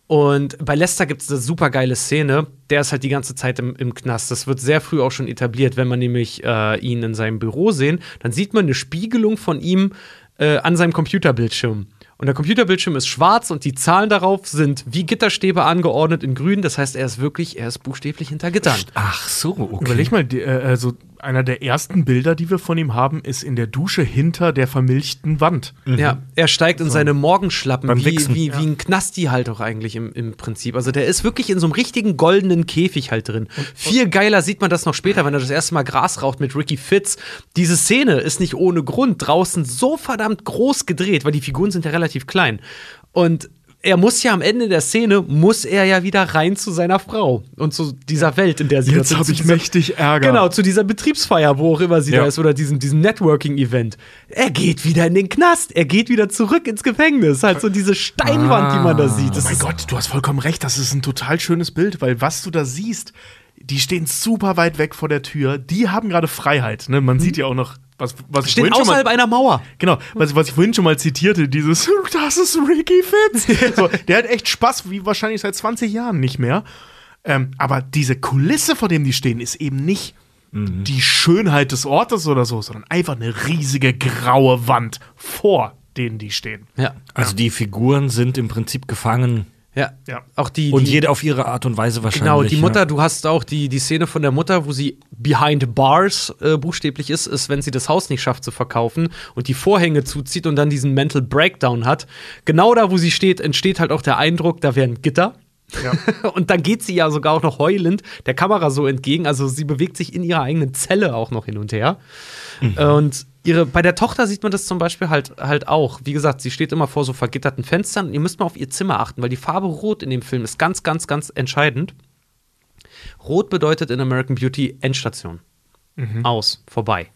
Und bei Lester gibt es eine super geile Szene. Der ist halt die ganze Zeit im, im Knast. Das wird sehr früh auch schon etabliert. Wenn man nämlich äh, ihn in seinem Büro sehen, dann sieht man eine Spiegelung von ihm äh, an seinem Computerbildschirm. Und der Computerbildschirm ist schwarz und die Zahlen darauf sind wie Gitterstäbe angeordnet in grün. Das heißt, er ist wirklich, er ist buchstäblich hinter Gittern. Ach so, okay. Überleg mal, die, äh, also einer der ersten Bilder, die wir von ihm haben, ist in der Dusche hinter der vermilchten Wand. Ja, er steigt in seine Morgenschlappen, Beim wie, Wichsen. wie, wie ein Knasti halt auch eigentlich im, im Prinzip. Also der ist wirklich in so einem richtigen goldenen Käfig halt drin. Viel geiler sieht man das noch später, wenn er das erste Mal Gras raucht mit Ricky Fitz. Diese Szene ist nicht ohne Grund draußen so verdammt groß gedreht, weil die Figuren sind ja relativ klein. Und er muss ja am Ende der Szene, muss er ja wieder rein zu seiner Frau und zu dieser Welt, in der sie Jetzt habe ich dieser- mächtig Ärger. Genau, zu dieser Betriebsfeier, wo auch immer sie Ja. da ist, oder diesem, diesem Networking-Event. Er geht wieder in den Knast, er geht wieder zurück ins Gefängnis. Halt so diese Steinwand, die man da sieht. Das Oh mein Gott, du hast vollkommen recht. Das ist ein total schönes Bild, weil was du da siehst, die stehen super weit weg vor der Tür. Die haben gerade Freiheit. Ne? Man sieht ja auch noch, was, was ich stehen vorhin schon mal außerhalb einer Mauer. Genau, was, was ich vorhin schon mal zitierte, dieses Das ist Ricky Fitz. so, der hat echt Spaß, wie wahrscheinlich seit 20 Jahren nicht mehr. Ähm, aber diese Kulisse, vor dem die stehen, ist eben nicht die Schönheit des Ortes oder so, sondern einfach eine riesige graue Wand vor denen die stehen. Ja. Also die Figuren sind im Prinzip gefangen Ja. Ja. Auch die. und die, jede auf ihre Art und Weise wahrscheinlich. Genau, die Mutter, Ja. du hast auch die, die Szene von der Mutter, wo sie behind bars äh, buchstäblich ist, ist, wenn sie das Haus nicht schafft zu verkaufen und die Vorhänge zuzieht und dann diesen Mental Breakdown hat. Genau da, wo sie steht, entsteht halt auch der Eindruck, da wäre ein Gitter. und dann geht sie ja sogar auch noch heulend der Kamera so entgegen. Also sie bewegt sich in ihrer eigenen Zelle auch noch hin und her. Und ihre, bei der Tochter sieht man das zum Beispiel halt, halt auch. Wie gesagt, sie steht immer vor so vergitterten Fenstern. Ihr müsst mal auf ihr Zimmer achten, weil die Farbe Rot in dem Film ist ganz, ganz, ganz entscheidend. Rot bedeutet in American Beauty Endstation. Aus, vorbei.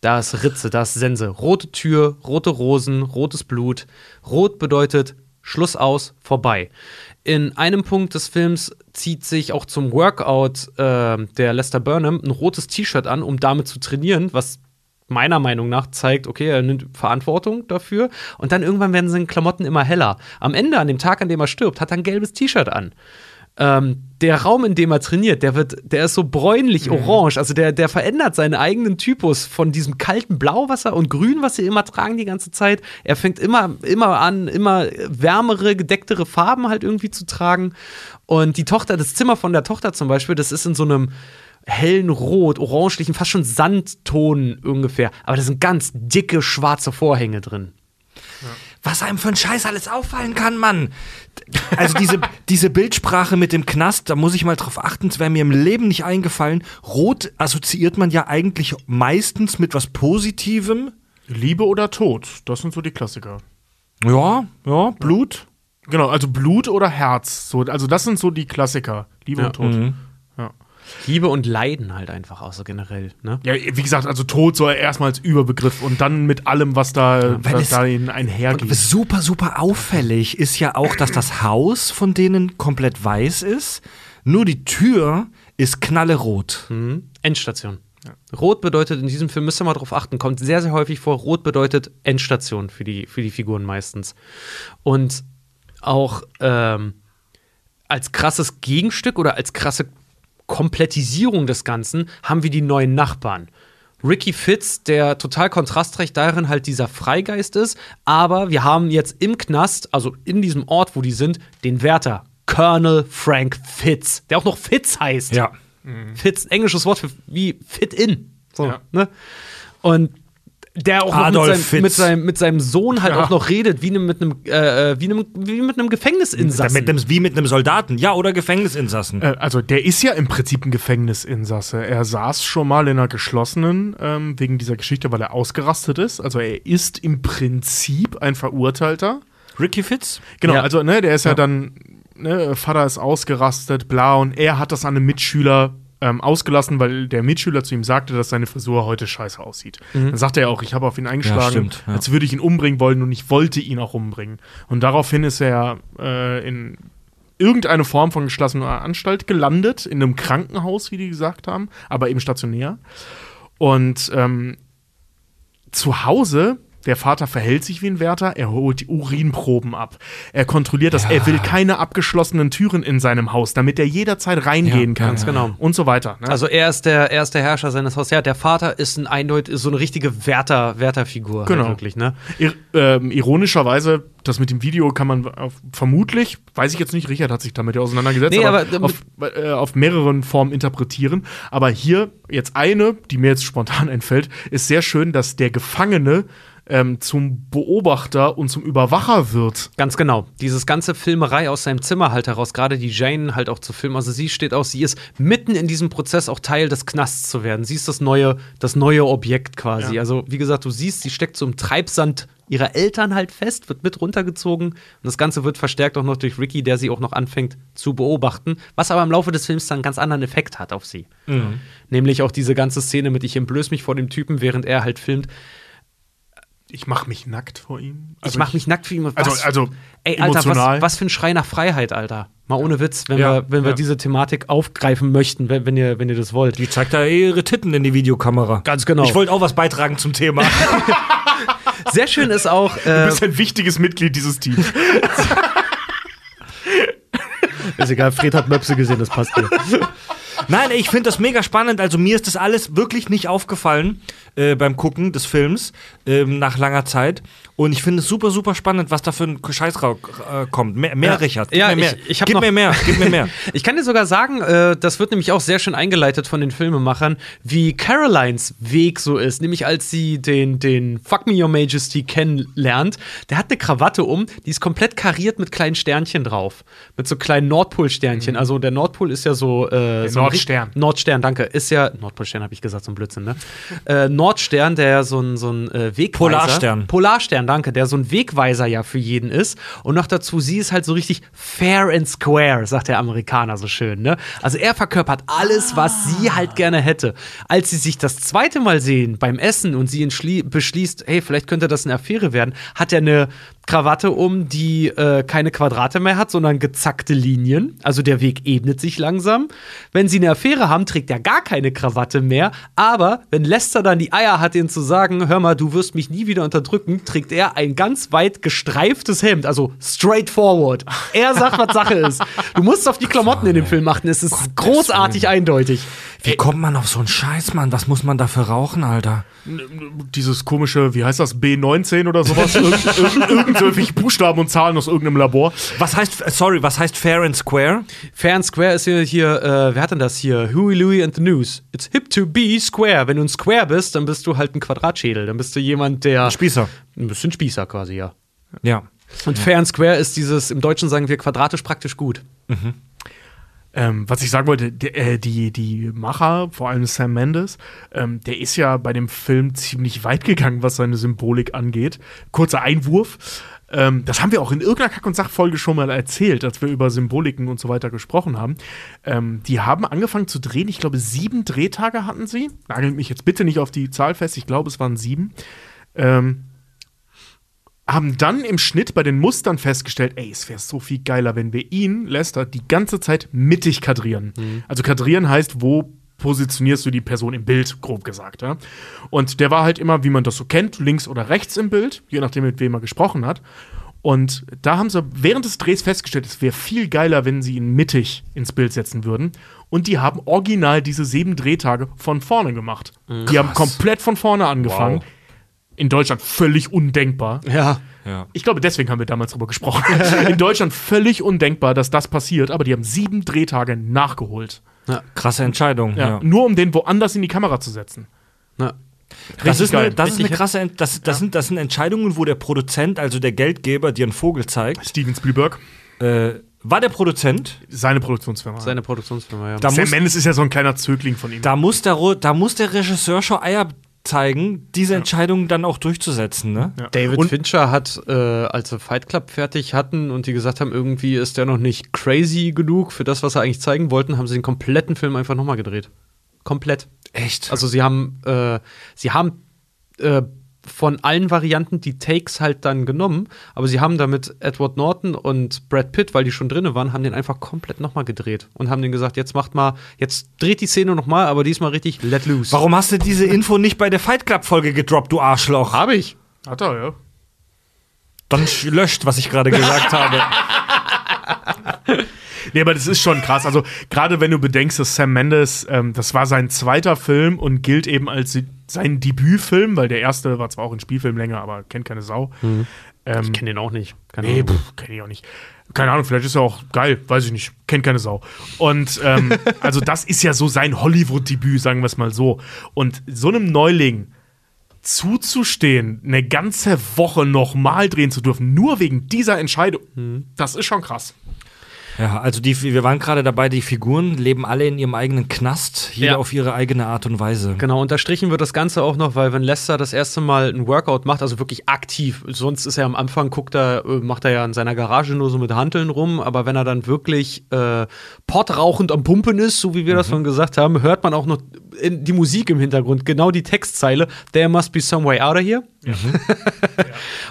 Da ist Ritze, da ist Sense. Rote Tür, rote Rosen, rotes Blut. Rot bedeutet Schluss aus, vorbei. In einem Punkt des Films zieht sich auch zum Workout äh, der Lester Burnham ein rotes T-Shirt an, um damit zu trainieren, was meiner Meinung nach zeigt, okay, er nimmt Verantwortung dafür. Und dann irgendwann werden seine Klamotten immer heller. Am Ende, an dem Tag, an dem er stirbt, hat er ein gelbes T-Shirt an. Ähm, der Raum, in dem er trainiert, der wird, der ist so bräunlich orange. Also der, der verändert seinen eigenen Typus von diesem kalten Blauwasser und Grün, was sie immer tragen die ganze Zeit. Er fängt immer, immer an, immer wärmere, gedecktere Farben halt irgendwie zu tragen. Und die Tochter, das Zimmer von der Tochter zum Beispiel, das ist in so einem hellen Rot, orangelichen, fast schon Sandton ungefähr. Aber da sind ganz dicke schwarze Vorhänge drin. Was einem für ein Scheiß alles auffallen kann, Mann. Also diese, diese Bildsprache mit dem Knast, da muss ich mal drauf achten, es wäre mir im Leben nicht eingefallen. Rot assoziiert man ja eigentlich meistens mit was Positivem. Liebe oder Tod, das sind so die Klassiker. Ja, ja, Blut. Genau, also Blut oder Herz. So, also das sind so die Klassiker. Liebe Ja. und Tod. Mhm. Ja. Liebe und Leiden halt einfach auch so generell, ne? ja, wie gesagt, also Tod soll erstmal als Überbegriff und dann mit allem, was da, wenn was dahin einhergeht. Super, super auffällig ist ja auch, dass das Haus von denen komplett weiß ist. Nur die Tür ist knallerot. Mhm. Endstation. Rot bedeutet in diesem Film, müsst ihr mal drauf achten, kommt sehr, sehr häufig vor. Rot bedeutet Endstation für die, für die Figuren meistens. Und auch ähm, als krasses Gegenstück oder als krasse Komplettisierung des Ganzen haben wir die neuen Nachbarn. Ricky Fitz, der total kontrastreich darin halt dieser Freigeist ist, aber wir haben jetzt im Knast, also in diesem Ort, wo die sind, den Wärter, Colonel Frank Fitz, der auch noch Fitz heißt. Ja. Fitz, englisches Wort für wie fit in. So, Ja. ne? Und der auch Adolf noch mit, seinem, mit, seinem, mit seinem Sohn halt Ja. auch noch redet, wie ne- mit einem, äh, äh, wie einem, wie mit einem Gefängnisinsassen. Mit einem, wie mit einem Soldaten, ja, oder Gefängnisinsassen. Äh, also der ist ja im Prinzip ein Gefängnisinsasse. Er saß schon mal in einer geschlossenen ähm, wegen dieser Geschichte, weil er ausgerastet ist. Also er ist im Prinzip ein Verurteilter. Ricky Fitz? Genau, Ja. also ne, der ist ja, Ja. dann, ne, Vater ist ausgerastet, bla, und er hat das an einem Mitschüler ähm, ausgelassen, weil der Mitschüler zu ihm sagte, dass seine Frisur heute scheiße aussieht. Dann sagte er auch, ich habe auf ihn eingeschlagen, stimmt, ja. als würde ich ihn umbringen wollen und ich wollte ihn auch umbringen. Und daraufhin ist er äh, in irgendeine Form von geschlossener Anstalt gelandet, in einem Krankenhaus, wie die gesagt haben, aber eben stationär. Und ähm, zu Hause, der Vater verhält sich wie ein Wärter, er holt die Urinproben ab. Er kontrolliert das, er will keine abgeschlossenen Türen in seinem Haus, damit er jederzeit reingehen Ja, kann. ganz genau. Und so weiter. Ne? Also er ist der, er ist der Herrscher seines Hauses. Ja, der Vater ist ein eindeutig, ist so eine richtige Wärter, Wärterfigur. Genau. Halt wirklich, ne? Ir ähm, ironischerweise, das mit dem Video kann man vermutlich, weiß ich jetzt nicht, Richard hat sich damit ja auseinandergesetzt, Nee, aber, aber damit- auf, äh, auf mehreren Formen interpretieren. Aber hier jetzt eine, die mir jetzt spontan einfällt, ist sehr schön, dass der Gefangene ähm, zum Beobachter und zum Überwacher wird. Ganz genau. Dieses ganze Filmerei aus seinem Zimmer halt heraus, gerade die Jane halt auch zu filmen. Also sie steht aus, sie ist mitten in diesem Prozess auch Teil des Knasts zu werden. Sie ist das neue, das neue Objekt quasi. Ja. Also wie gesagt, du siehst, sie steckt so im Treibsand ihrer Eltern halt fest, wird mit runtergezogen. Und das Ganze wird verstärkt auch noch durch Ricky, der sie auch noch anfängt zu beobachten. Was aber im Laufe des Films dann einen ganz anderen Effekt hat auf sie. Nämlich auch diese ganze Szene mit, ich entblöß mich vor dem Typen, während er halt filmt. Ich mache mich nackt vor ihm. ich mach mich nackt für ihn. Also, Was- also Ey, Alter, was, was für ein Schrei nach Freiheit, Alter. Mal ohne Witz, wenn Ja, wir, wenn wir ja. diese Thematik aufgreifen möchten, wenn, wenn, ihr, wenn ihr das wollt. Die zeigt da ihre Titten in die Videokamera. Ganz genau. Ich wollte auch was beitragen zum Thema. Sehr schön ist auch, Du äh, bist ein wichtiges Mitglied dieses Teams. ist egal, Fred hat Möpse gesehen, das passt dir. Nein, ich finde das mega spannend. Also mir ist das alles wirklich nicht aufgefallen äh, beim Gucken des Films ähm, nach langer Zeit. Und ich finde es super, super spannend, was da für ein Scheiß äh, kommt. Mehr, mehr Ja. Richard. Gib Ja, mir mehr. ich- ich gib noch- mir mehr. Gib mir mehr. Ich kann dir sogar sagen, äh, das wird nämlich auch sehr schön eingeleitet von den Filmemachern, wie Carolines Weg so ist. Nämlich als sie den, den Fuck Me Your Majesty kennenlernt. Der hat eine Krawatte um, die ist komplett kariert mit kleinen Sternchen drauf. Mit so kleinen Nordpolsternchen. Also der Nordpol ist ja so. Äh, so Nordstern. Nordstern, danke. Ist ja. Nordpolstern habe ich gesagt, so ein Blödsinn, ne? äh, Nordstern, der ja so ein, so ein äh, Wegweiser. Polarstern. Polarstern, danke, der so ein Wegweiser ja für jeden ist. Und noch dazu, sie ist halt so richtig fair and square, sagt der Amerikaner so schön, ne? Also er verkörpert alles, was sie halt gerne hätte. Als sie sich das zweite Mal sehen beim Essen und sie beschließt, hey, vielleicht könnte das eine Affäre werden, hat er eine Krawatte um, die äh, keine Quadrate mehr hat, sondern gezackte Linien. Also der Weg ebnet sich langsam. Wenn sie eine Affäre haben, trägt er gar keine Krawatte mehr. Aber wenn Lester dann die Eier hat, ihn zu sagen, hör mal, du wirst mich nie wieder unterdrücken, trägt er ein ganz weit gestreiftes Hemd. Also straightforward. Er sagt, was Sache ist. Du musst auf die Klamotten in dem Film achten. Es ist großartig eindeutig. Wie kommt man auf so einen Scheiß, Mann? Was muss man dafür rauchen, Alter? Dieses komische, wie heißt das, B19 oder sowas? Irgend, irgend, irgendwelche Buchstaben und Zahlen aus irgendeinem Labor. Was heißt, äh, sorry, was heißt fair and square? Fair and Square ist hier, hier äh, wer hat denn das hier? Huey, Louie and the News. It's hip to be square. Wenn du ein Square bist, dann bist du halt ein Quadratschädel. Dann bist du jemand, der. Spießer. Ein bisschen Spießer quasi, ja. Ja. Und Fair and Square ist dieses, im Deutschen sagen wir quadratisch praktisch gut. Ähm, was ich sagen wollte, der, äh, die, die Macher, vor allem Sam Mendes, ähm, der ist ja bei dem Film ziemlich weit gegangen, was seine Symbolik angeht. Kurzer Einwurf. Ähm, das haben wir auch in irgendeiner Kack- und Sachfolge schon mal erzählt, als wir über Symboliken und so weiter gesprochen haben. Ähm, die haben angefangen zu drehen. Ich glaube, sieben Drehtage hatten sie. Nagelt mich jetzt bitte nicht auf die Zahl fest. Ich glaube, es waren sieben. Ähm, haben dann im Schnitt bei den Mustern festgestellt, ey, es wäre so viel geiler, wenn wir ihn, Lester, die ganze Zeit mittig kadrieren. Also kadrieren heißt, wo positionierst du die Person im Bild, grob gesagt. Ja? Und der war halt immer, wie man das so kennt, links oder rechts im Bild, je nachdem, mit wem er gesprochen hat. Und da haben sie während des Drehs festgestellt, es wäre viel geiler, wenn sie ihn mittig ins Bild setzen würden. Und die haben original diese sieben Drehtage von vorne gemacht. Die haben komplett von vorne angefangen. Wow. In Deutschland völlig undenkbar. Ja. Ja. Ich glaube, deswegen haben wir damals drüber gesprochen. In Deutschland völlig undenkbar, dass das passiert, aber die haben sieben Drehtage nachgeholt. Krasse Entscheidung. Ja. Ja. Nur um den woanders in die Kamera zu setzen. ja. Das ist, eine, das ist eine krasse, Ent- das, das, sind, das sind Entscheidungen, wo der Produzent, also der Geldgeber, dir einen Vogel zeigt. Steven Spielberg, Äh, war der Produzent? seine Produktionsfirma. Seine Produktionsfirma, ja. Da Sam muss, Mendes ist ja so ein kleiner Zögling von ihm. da, muss der, da muss der Regisseur schon Eier zeigen, diese Entscheidungen dann auch durchzusetzen. Ne? Ja. David Und- Fincher hat, äh, als sie Fight Club fertig hatten und die gesagt haben, irgendwie ist der noch nicht crazy genug für das, was sie eigentlich zeigen wollten, haben sie den kompletten Film einfach nochmal gedreht. Komplett. Echt? Also sie haben, äh, sie haben äh, von allen Varianten die Takes halt dann genommen, aber sie haben damit Edward Norton und Brad Pitt, weil die schon drinne waren, haben den einfach komplett nochmal gedreht und haben denen gesagt, jetzt macht mal, jetzt dreht die Szene nochmal, aber diesmal richtig let loose. Warum hast du diese Info nicht bei der Fight Club Folge gedroppt, du Arschloch? Habe ich. Hat er, ja. Dann sch- löscht, was ich gerade gesagt habe. Nee, aber das ist schon krass. Also, gerade wenn du bedenkst, dass Sam Mendes, ähm, das war sein zweiter Film und gilt eben als sein Debütfilm, weil der erste war zwar auch ein Spielfilm länger, aber kennt keine Sau. Ähm, Ich kenne den auch nicht. Keine Nee, Ahnung. pff, kenn ich auch nicht. Keine Ahnung, vielleicht ist er auch geil, weiß ich nicht. Kennt keine Sau. Und ähm, also das ist ja so sein Hollywood-Debüt, sagen wir es mal so. Und so einem Neuling zuzustehen, eine ganze Woche nochmal drehen zu dürfen, nur wegen dieser Entscheidung, das ist schon krass. Ja, also die, wir waren gerade dabei, die Figuren leben alle in ihrem eigenen Knast, jeder Ja. auf ihre eigene Art und Weise. Genau, unterstrichen wird das Ganze auch noch, weil wenn Lester das erste Mal ein Workout macht, also wirklich aktiv, sonst ist er am Anfang, guckt er, äh, macht er ja in seiner Garage nur so mit Hanteln rum, aber wenn er dann wirklich äh, pottrauchend am Pumpen ist, so wie wir das schon gesagt haben, hört man auch noch die Musik im Hintergrund, genau die Textzeile, There must be some way out of here.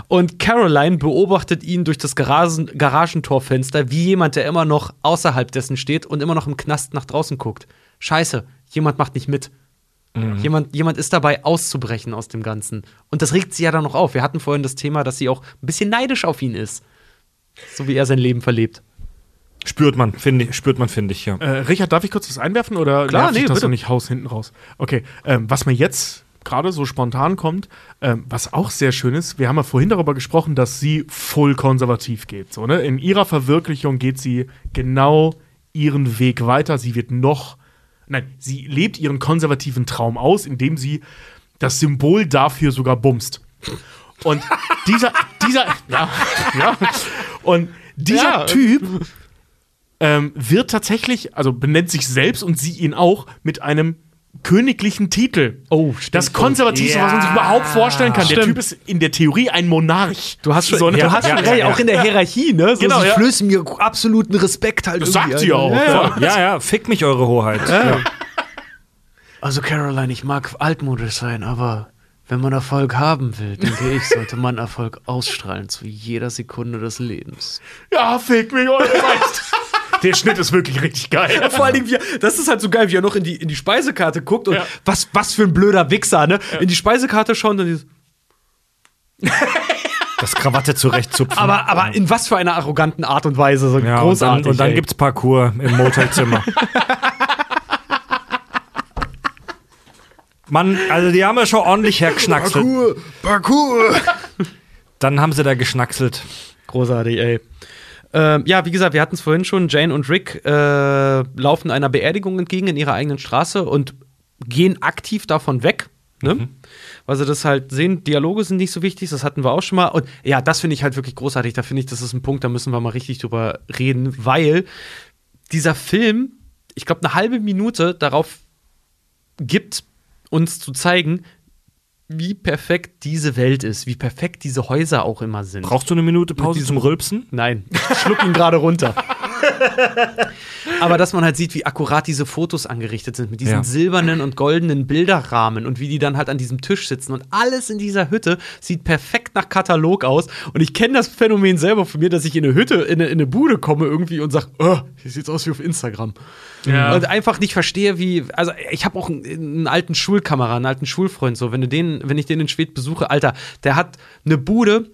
Und Caroline beobachtet ihn durch das Garagen Garagentorfenster wie jemand, der immer noch außerhalb dessen steht und immer noch im Knast nach draußen guckt. Scheiße, jemand macht nicht mit. Jemand, jemand ist dabei auszubrechen aus dem Ganzen. Und das regt sie ja dann noch auf. Wir hatten vorhin das Thema, dass sie auch ein bisschen neidisch auf ihn ist. So wie er sein Leben verlebt. Spürt man, finde ich, spürt man, finde ich, ja. Äh, Richard, darf ich kurz was einwerfen oder Klar, nee, das bitte. nicht Haus hinten raus? Okay, ähm, was mir jetzt gerade so spontan kommt, ähm, was auch sehr schön ist, wir haben ja vorhin darüber gesprochen, dass sie voll konservativ geht. So, ne? In ihrer Verwirklichung geht sie genau ihren Weg weiter. Sie wird noch, nein, sie lebt ihren konservativen Traum aus, indem sie das Symbol dafür sogar bumst. Und dieser, dieser, ja, ja, und dieser Ja. Typ ähm, wird tatsächlich, also benennt sich selbst und sie ihn auch mit einem königlichen Titel. Oh, stimmt. Das konservativste, was man sich überhaupt vorstellen kann. Der Stimmt. Typ ist in der Theorie ein Monarch. Du hast schon, So, ne? du hast schon recht, auch in der Hierarchie, ne? So, Genau, sie ja. flößen mir absoluten Respekt halt. Das irgendwie sagt sie ein. auch. Ja, ja. Ja, ja, fick mich eure Hoheit. Ja. Also Caroline, ich mag altmodisch sein, aber wenn man Erfolg haben will, denke ich, sollte man Erfolg ausstrahlen zu jeder Sekunde des Lebens. Ja, fick mich, eure Geist. Der Schnitt ist wirklich richtig geil. Vor allen Dingen, wie, das ist halt so geil, wie er noch in die, in die Speisekarte guckt und Ja. was, was für ein blöder Wichser, ne? In die Speisekarte schauen und dann dieses, Das Krawatte zurechtzupfen. aber, aber in was für einer arroganten Art und Weise, so ja, und dann, großartig. und dann ey. gibt's Parkour im Motelzimmer. Mann, also die haben ja schon ordentlich hergeschnackselt. Parkour! Dann haben sie da geschnackselt. Großartig, ey. Ähm, ja, wie gesagt, wir hatten es vorhin schon. Jane und Rick äh, laufen einer Beerdigung entgegen in ihrer eigenen Straße und gehen aktiv davon weg. Ne? Weil sie das halt sehen, Dialoge sind nicht so wichtig, das hatten wir auch schon mal. Und ja, das finde ich halt wirklich großartig. Da finde ich, das ist ein Punkt, da müssen wir mal richtig drüber reden, weil dieser Film, ich glaube, eine halbe Minute darauf gibt, uns zu zeigen, wie perfekt diese Welt ist, wie perfekt diese Häuser auch immer sind. Brauchst du eine Minute Pause zum Rülpsen? Nein, ich schluck ihn gerade runter. Aber dass man halt sieht, wie akkurat diese Fotos angerichtet sind, mit diesen Ja. silbernen und goldenen Bilderrahmen und wie die dann halt an diesem Tisch sitzen. Und alles in dieser Hütte sieht perfekt nach Katalog aus. Und ich kenne das Phänomen selber von mir, dass ich in eine Hütte, in eine, in eine Bude komme irgendwie und sage, oh, hier sieht's aus wie auf Instagram. Ja. Und einfach nicht verstehe, wie. Also, ich habe auch einen, einen alten Schulkameraden, einen alten Schulfreund, so, wenn du den, wenn ich den in Schwed besuche, Alter, der hat eine Bude,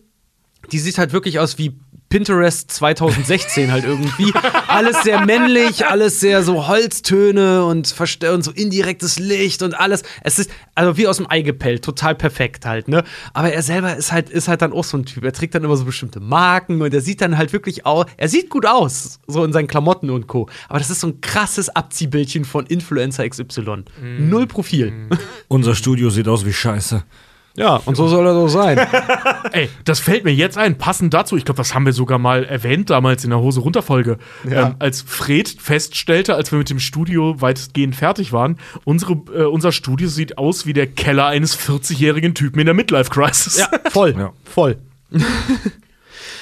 die sieht halt wirklich aus wie Pinterest 2016 halt irgendwie. Alles sehr männlich, alles sehr so Holztöne und, und so indirektes Licht und alles. Es ist also wie aus dem Ei gepellt, total perfekt halt, ne? Aber er selber ist halt, ist halt dann auch so ein Typ. Er trägt dann immer so bestimmte Marken und er sieht dann halt wirklich aus, er sieht gut aus, so in seinen Klamotten und Co. Aber das ist so ein krasses Abziehbildchen von Influencer XY. Null Profil. Unser Studio sieht aus wie Scheiße. Ja, und so soll er doch sein. Ey, das fällt mir jetzt ein. Passend dazu, ich glaube, das haben wir sogar mal erwähnt damals in der Hose runter Folge, ähm, als Fred feststellte, als wir mit dem Studio weitestgehend fertig waren, unsere, äh, unser Studio sieht aus wie der Keller eines 40-jährigen Typen in der Midlife Crisis. ja, voll. Ja. Voll.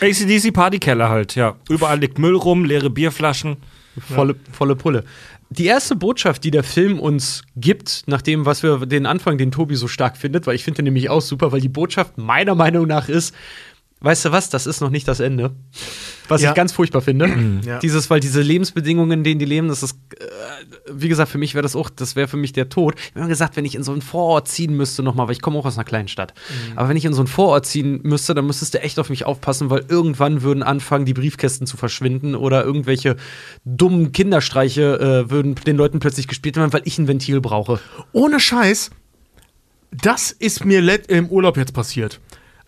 ACDC Partykeller halt, ja. Überall liegt Müll rum, leere Bierflaschen. Volle, volle Pulle. Die erste Botschaft, die der Film uns gibt, nach dem, was wir den Anfang, den Tobi so stark findet, weil ich finde nämlich auch super, weil die Botschaft meiner Meinung nach ist, weißt du was, das ist noch nicht das Ende. Was Ja. ich ganz furchtbar finde. Ja. Dieses, weil diese Lebensbedingungen, in denen die leben, das ist, äh, wie gesagt, für mich wäre das auch, das wäre für mich der Tod. Ich habe immer gesagt, wenn ich in so einen Vorort ziehen müsste nochmal, weil ich komme auch aus einer kleinen Stadt. Aber wenn ich in so einen Vorort ziehen müsste, dann müsstest du echt auf mich aufpassen, weil irgendwann würden anfangen, die Briefkästen zu verschwinden oder irgendwelche dummen Kinderstreiche äh, würden den Leuten plötzlich gespielt werden, weil ich ein Ventil brauche. Ohne Scheiß, das ist mir im Urlaub jetzt passiert.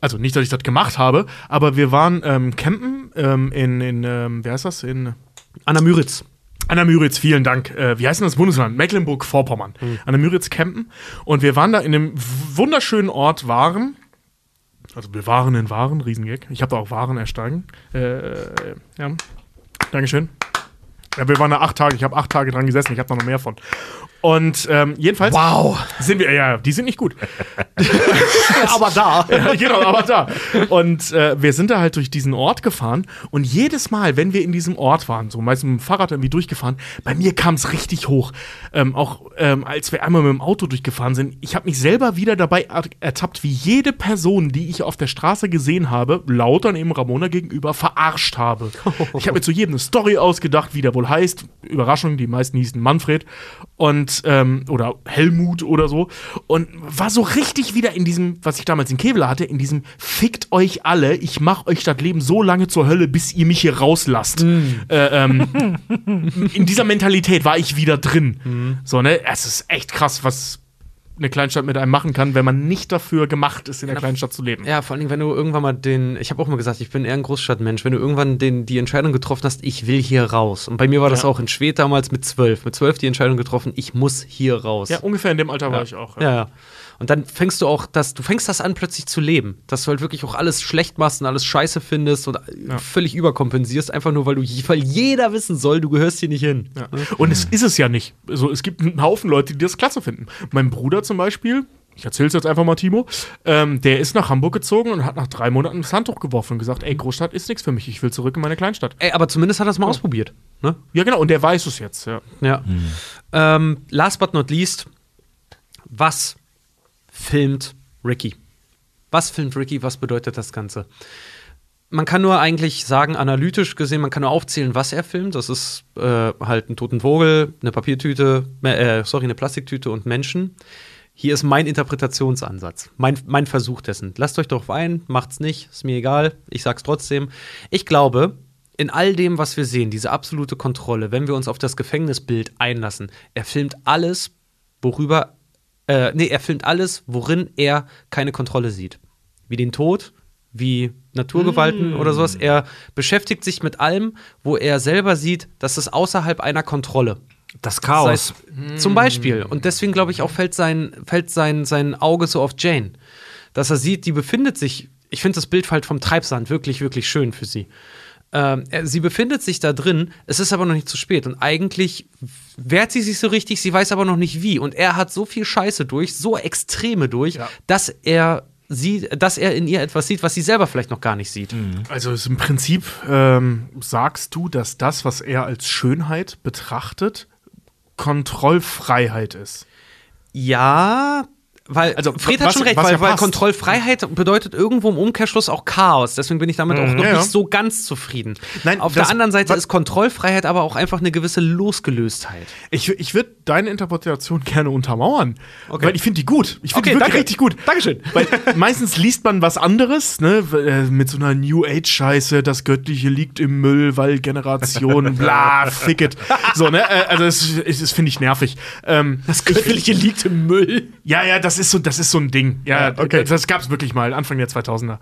Also nicht, dass ich das gemacht habe, aber wir waren ähm, campen ähm, in, in ähm, wer heißt das? In Anna Müritz. Anna Müritz, vielen Dank. Äh, wie heißt denn das Bundesland? Mecklenburg-Vorpommern. Anna Müritz campen. Und wir waren da in einem wunderschönen Ort Waren. Also wir waren in Waren, Riesengag. Ich habe da auch Waren ersteigen. Äh, ja. Dankeschön. Ja, wir waren da acht Tage. Ich habe acht Tage dran gesessen. Ich habe da noch mehr von. Und ähm, jedenfalls Wow. sind wir, ja, die sind nicht gut. Aber da. Ja, genau, aber da. Und äh, wir sind da halt durch diesen Ort gefahren und jedes Mal, wenn wir in diesem Ort waren, so meist mit dem Fahrrad irgendwie durchgefahren, bei mir kam es richtig hoch. Ähm, auch ähm, als wir einmal mit dem Auto durchgefahren sind, ich habe mich selber wieder dabei er ertappt, wie jede Person, die ich auf der Straße gesehen habe, laut dann eben Ramona gegenüber verarscht habe. Ich habe mir zu jedem eine Story ausgedacht, wie der wohl heißt. Überraschung, die meisten hießen Manfred und ähm, oder Helmut oder so und war so richtig wieder in diesem, was ich damals in Kevlar hatte, in diesem fickt euch alle, ich mach euch das Leben so lange zur Hölle, bis ihr mich hier rauslasst. Äh, ähm, in dieser Mentalität war ich wieder drin. So, ne? Es ist echt krass, was eine Kleinstadt mit einem machen kann, wenn man nicht dafür gemacht ist, in der Kleinstadt zu leben. Ja, vor allen Dingen, wenn du irgendwann mal den, ich habe auch mal gesagt, ich bin eher ein Großstadtmensch, wenn du irgendwann den, die Entscheidung getroffen hast, ich will hier raus. Und bei mir war das Ja. auch in Schwedt damals mit zwölf. Mit zwölf die Entscheidung getroffen, ich muss hier raus. Ja, ungefähr in dem Alter war ich auch. Ja, ja. Und dann fängst du auch das, du fängst das an plötzlich zu leben, dass du halt wirklich auch alles schlecht machst und alles scheiße findest und völlig überkompensierst, einfach nur weil du, weil jeder wissen soll, du gehörst hier nicht hin. Ja. Und es ist es ja nicht. Also, es gibt einen Haufen Leute, die das klasse finden. Mein Bruder zum Beispiel, ich erzähl's jetzt einfach mal, Timo, ähm, der ist nach Hamburg gezogen und hat nach drei Monaten das Handtuch geworfen und gesagt, ey, Großstadt ist nichts für mich, ich will zurück in meine Kleinstadt. Ey, aber zumindest hat er es mal ausprobiert. Ne? Ja, genau, und der weiß es jetzt, ja. Ja. Ähm, last but not least, was filmt Ricky? Was filmt Ricky? Was bedeutet das Ganze? Man kann nur eigentlich sagen, analytisch gesehen, man kann nur aufzählen, was er filmt. Das ist äh, halt ein toten Vogel, eine Papiertüte, äh, sorry, eine Plastiktüte und Menschen. Hier ist mein Interpretationsansatz, mein, mein Versuch dessen. Lasst euch doch ein, macht's nicht, ist mir egal, ich sag's trotzdem. Ich glaube, in all dem, was wir sehen, diese absolute Kontrolle, wenn wir uns auf das Gefängnisbild einlassen, er filmt alles, worüber, äh, nee, er filmt alles, worin er keine Kontrolle sieht. Wie den Tod, wie Naturgewalten oder sowas. Er beschäftigt sich mit allem, wo er selber sieht, das ist außerhalb einer Kontrolle. Das Chaos. es Zum Beispiel. Und deswegen glaube ich auch, fällt sein, fällt sein, sein Auge so auf Jane. Dass er sieht, die befindet sich. Ich finde das Bild halt vom Treibsand wirklich, wirklich schön für sie. Ähm, er- sie befindet sich da drin, es ist aber noch nicht zu spät. Und eigentlich wehrt sie sich so richtig, sie weiß aber noch nicht wie. Und er hat so viel Scheiße durch, so Extreme durch, Ja. dass er sie, dass er in ihr etwas sieht, was sie selber vielleicht noch gar nicht sieht. Also ist im Prinzip ähm, sagst du, dass das, was er als Schönheit betrachtet, Kontrollfreiheit ist. Ja, weil, Also, Fred was- hat schon recht, was weil, ja weil. Kontrollfreiheit bedeutet irgendwo im Umkehrschluss auch Chaos. Deswegen bin ich damit auch noch Mhm, ja, nicht so ganz zufrieden. Nein, Auf das- der anderen Seite wa- ist Kontrollfreiheit aber auch einfach eine gewisse Losgelöstheit. Ich, ich würde deine Interpretation gerne untermauern. Okay. Weil ich finde die gut. Ich finde Okay, die wirklich danke. richtig gut. Dankeschön. Weil meistens liest man was anderes, ne? äh, Mit so einer New Age-Scheiße, das Göttliche liegt im Müll, weil Generation, bla, fick it. So, ne? Äh, Also, es, es, es finde ich nervig. Ähm, Das Göttliche liegt im Müll. ja, ja, das ist so, das ist so ein Ding. Ja, Ja, okay. das, das gab's wirklich mal, Anfang der 2000er.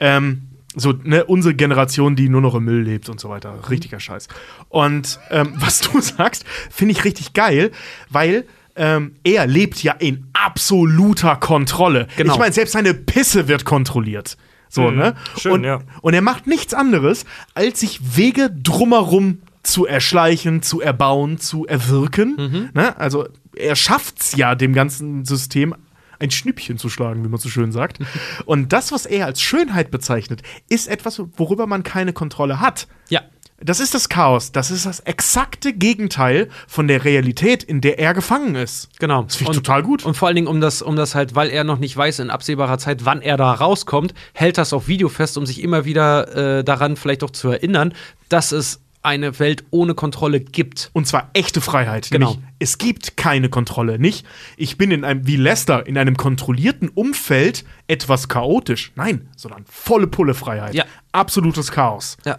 Ähm, so, ne, unsere Generation, die nur noch im Müll lebt und so weiter. Richtiger Scheiß. Und ähm, was du sagst, finde ich richtig geil, weil ähm, er lebt ja in absoluter Kontrolle. Genau. Ich meine, selbst seine Pisse wird kontrolliert. So, ne? schön, und, ja. und er macht nichts anderes, als sich Wege drumherum zu erschleichen, zu erbauen, zu erwirken. Ne? Also er schafft's ja, dem ganzen System ein Schnippchen zu schlagen, wie man so schön sagt. Und das, was er als Schönheit bezeichnet, ist etwas, worüber man keine Kontrolle hat. Ja. Das ist das Chaos. Das ist das exakte Gegenteil von der Realität, in der er gefangen ist. Genau. Das finde ich total gut. Und vor allen Dingen, um das, um das halt, weil er noch nicht weiß in absehbarer Zeit, wann er da rauskommt, hält das auf Video fest, um sich immer wieder äh, daran vielleicht auch zu erinnern, dass es eine Welt ohne Kontrolle gibt. Und zwar echte Freiheit. Genau. Nämlich, es gibt keine Kontrolle. Nicht, ich bin in einem, wie Lester, in einem kontrollierten Umfeld etwas chaotisch. Nein, sondern volle Pulle Freiheit. Ja. Absolutes Chaos. Ja.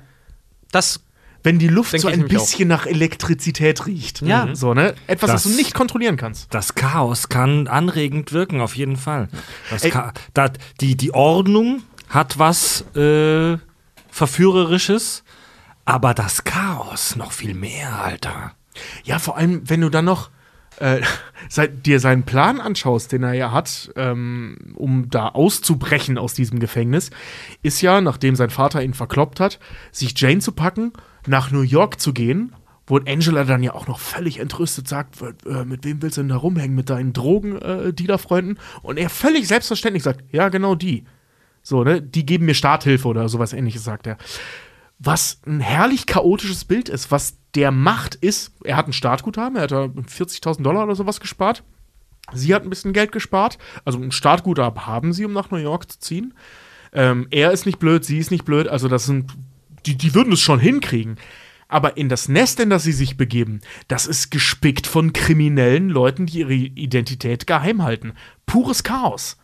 Das Wenn die Luft so ein bisschen nach Elektrizität riecht. Ja. So, ne? Etwas, Das- das, du nicht kontrollieren kannst. Das Chaos kann anregend wirken, auf jeden Fall. Das Ey. Cha da, die, die Ordnung hat was äh, Verführerisches, aber das Chaos noch viel mehr, Alter. Ja, vor allem, wenn du dann noch äh, seit, dir seinen Plan anschaust, den er ja hat, ähm, um da auszubrechen aus diesem Gefängnis, ist ja, nachdem sein Vater ihn verkloppt hat, sich Jane zu packen, nach New York zu gehen, wo Angela dann ja auch noch völlig entrüstet sagt, äh, mit wem willst du denn da rumhängen? Mit deinen Drogen-Dealer-Freunden? Und er völlig selbstverständlich sagt, ja, genau die. So, ne? Die geben mir Starthilfe oder sowas ähnliches, sagt er. Was ein herrlich chaotisches Bild ist, was der macht, ist, er hat ein Startguthaben, er hat da 40.000 Dollar oder sowas gespart. Sie hat ein bisschen Geld gespart. Also ein Startguthaben haben sie, um nach New York zu ziehen. Ähm, er ist nicht blöd, sie ist nicht blöd. Also das sind, die, die würden es schon hinkriegen. Aber in das Nest, in das sie sich begeben, das ist gespickt von kriminellen Leuten, die ihre Identität geheim halten. Pures Chaos.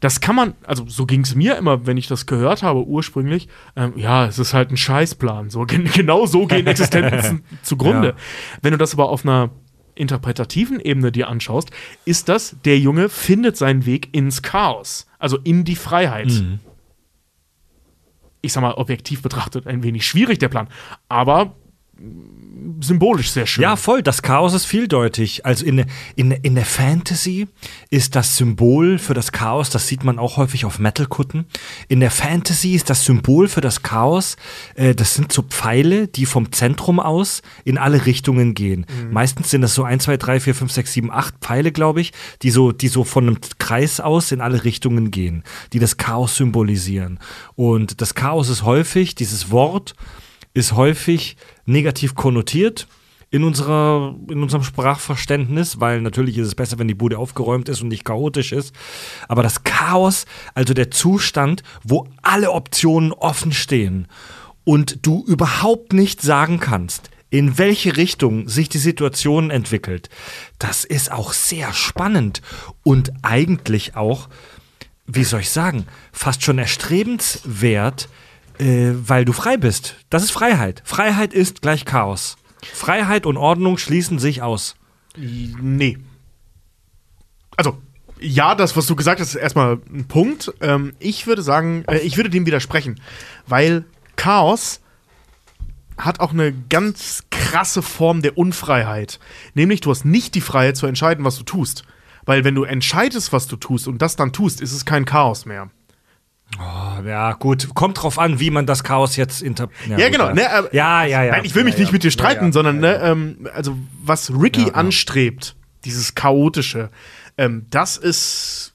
Das kann man, also so ging es mir immer, wenn ich das gehört habe ursprünglich. Ähm, ja, es ist halt ein Scheißplan. So, gen genau so gehen Existenzen zugrunde. Ja. Wenn du das aber auf einer interpretativen Ebene dir anschaust, ist das, der Junge findet seinen Weg ins Chaos, also in die Freiheit. Ich sag mal, objektiv betrachtet ein wenig schwierig, der Plan, aber symbolisch sehr schön. Ja, voll. Das Chaos ist vieldeutig. Also in, in, in der Fantasy ist das Symbol für das Chaos, das sieht man auch häufig auf Metal-Kutten. In der Fantasy ist das Symbol für das Chaos, äh, das sind so Pfeile, die vom Zentrum aus in alle Richtungen gehen. Meistens sind das so 1, 2, 3, 4, 5, 6, 7, 8 Pfeile, glaube ich, die so, die so von einem Kreis aus in alle Richtungen gehen, die das Chaos symbolisieren. Und das Chaos ist häufig, dieses Wort, ist häufig negativ konnotiert in, unserer, in unserem Sprachverständnis, weil natürlich ist es besser, wenn die Bude aufgeräumt ist und nicht chaotisch ist. Aber das Chaos, also der Zustand, wo alle Optionen offen stehen und du überhaupt nicht sagen kannst, in welche Richtung sich die Situation entwickelt, das ist auch sehr spannend und eigentlich auch, wie soll ich sagen, fast schon erstrebenswert, äh, weil du frei bist. Das ist Freiheit. Freiheit ist gleich Chaos. Freiheit und Ordnung schließen sich aus. Nee. Also, ja, das, was du gesagt hast, ist erstmal ein Punkt. Ähm, ich würde sagen, äh, ich würde dem widersprechen, weil Chaos hat auch eine ganz krasse Form der Unfreiheit. Nämlich, du hast nicht die Freiheit zu entscheiden, was du tust. Weil wenn du entscheidest, was du tust und das dann tust, ist es kein Chaos mehr. Ja, gut. Kommt drauf an, wie man das Chaos jetzt inter. Ja, gut, genau. Ne, aber- ja, ja, ja. Nein, ich will mich ja, nicht ja. mit dir streiten, Ja, ja. sondern ne, ähm, also was Ricky Ja, ja. anstrebt, dieses chaotische, ähm, das ist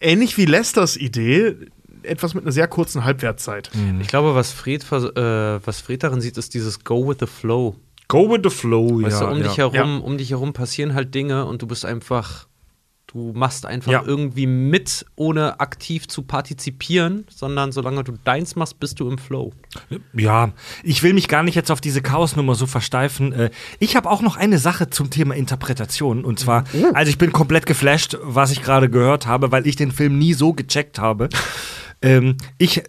ähnlich wie Lesters Idee, etwas mit einer sehr kurzen Halbwertszeit. Mhm. Ich glaube, was Fred, äh, was Fred darin sieht, ist dieses Go with the Flow. Go with the flow, Weißt ja. du, um ja. dich herum, um dich herum passieren halt Dinge und du bist einfach, du machst einfach Ja. irgendwie mit, ohne aktiv zu partizipieren, sondern solange du deins machst, bist du im Flow. Ja, ich will mich gar nicht jetzt auf diese Chaosnummer so versteifen. Äh, Ich habe auch noch eine Sache zum Thema Interpretation. Und zwar, also ich bin komplett geflasht, was ich gerade gehört habe, weil ich den Film nie so gecheckt habe. ähm, ich,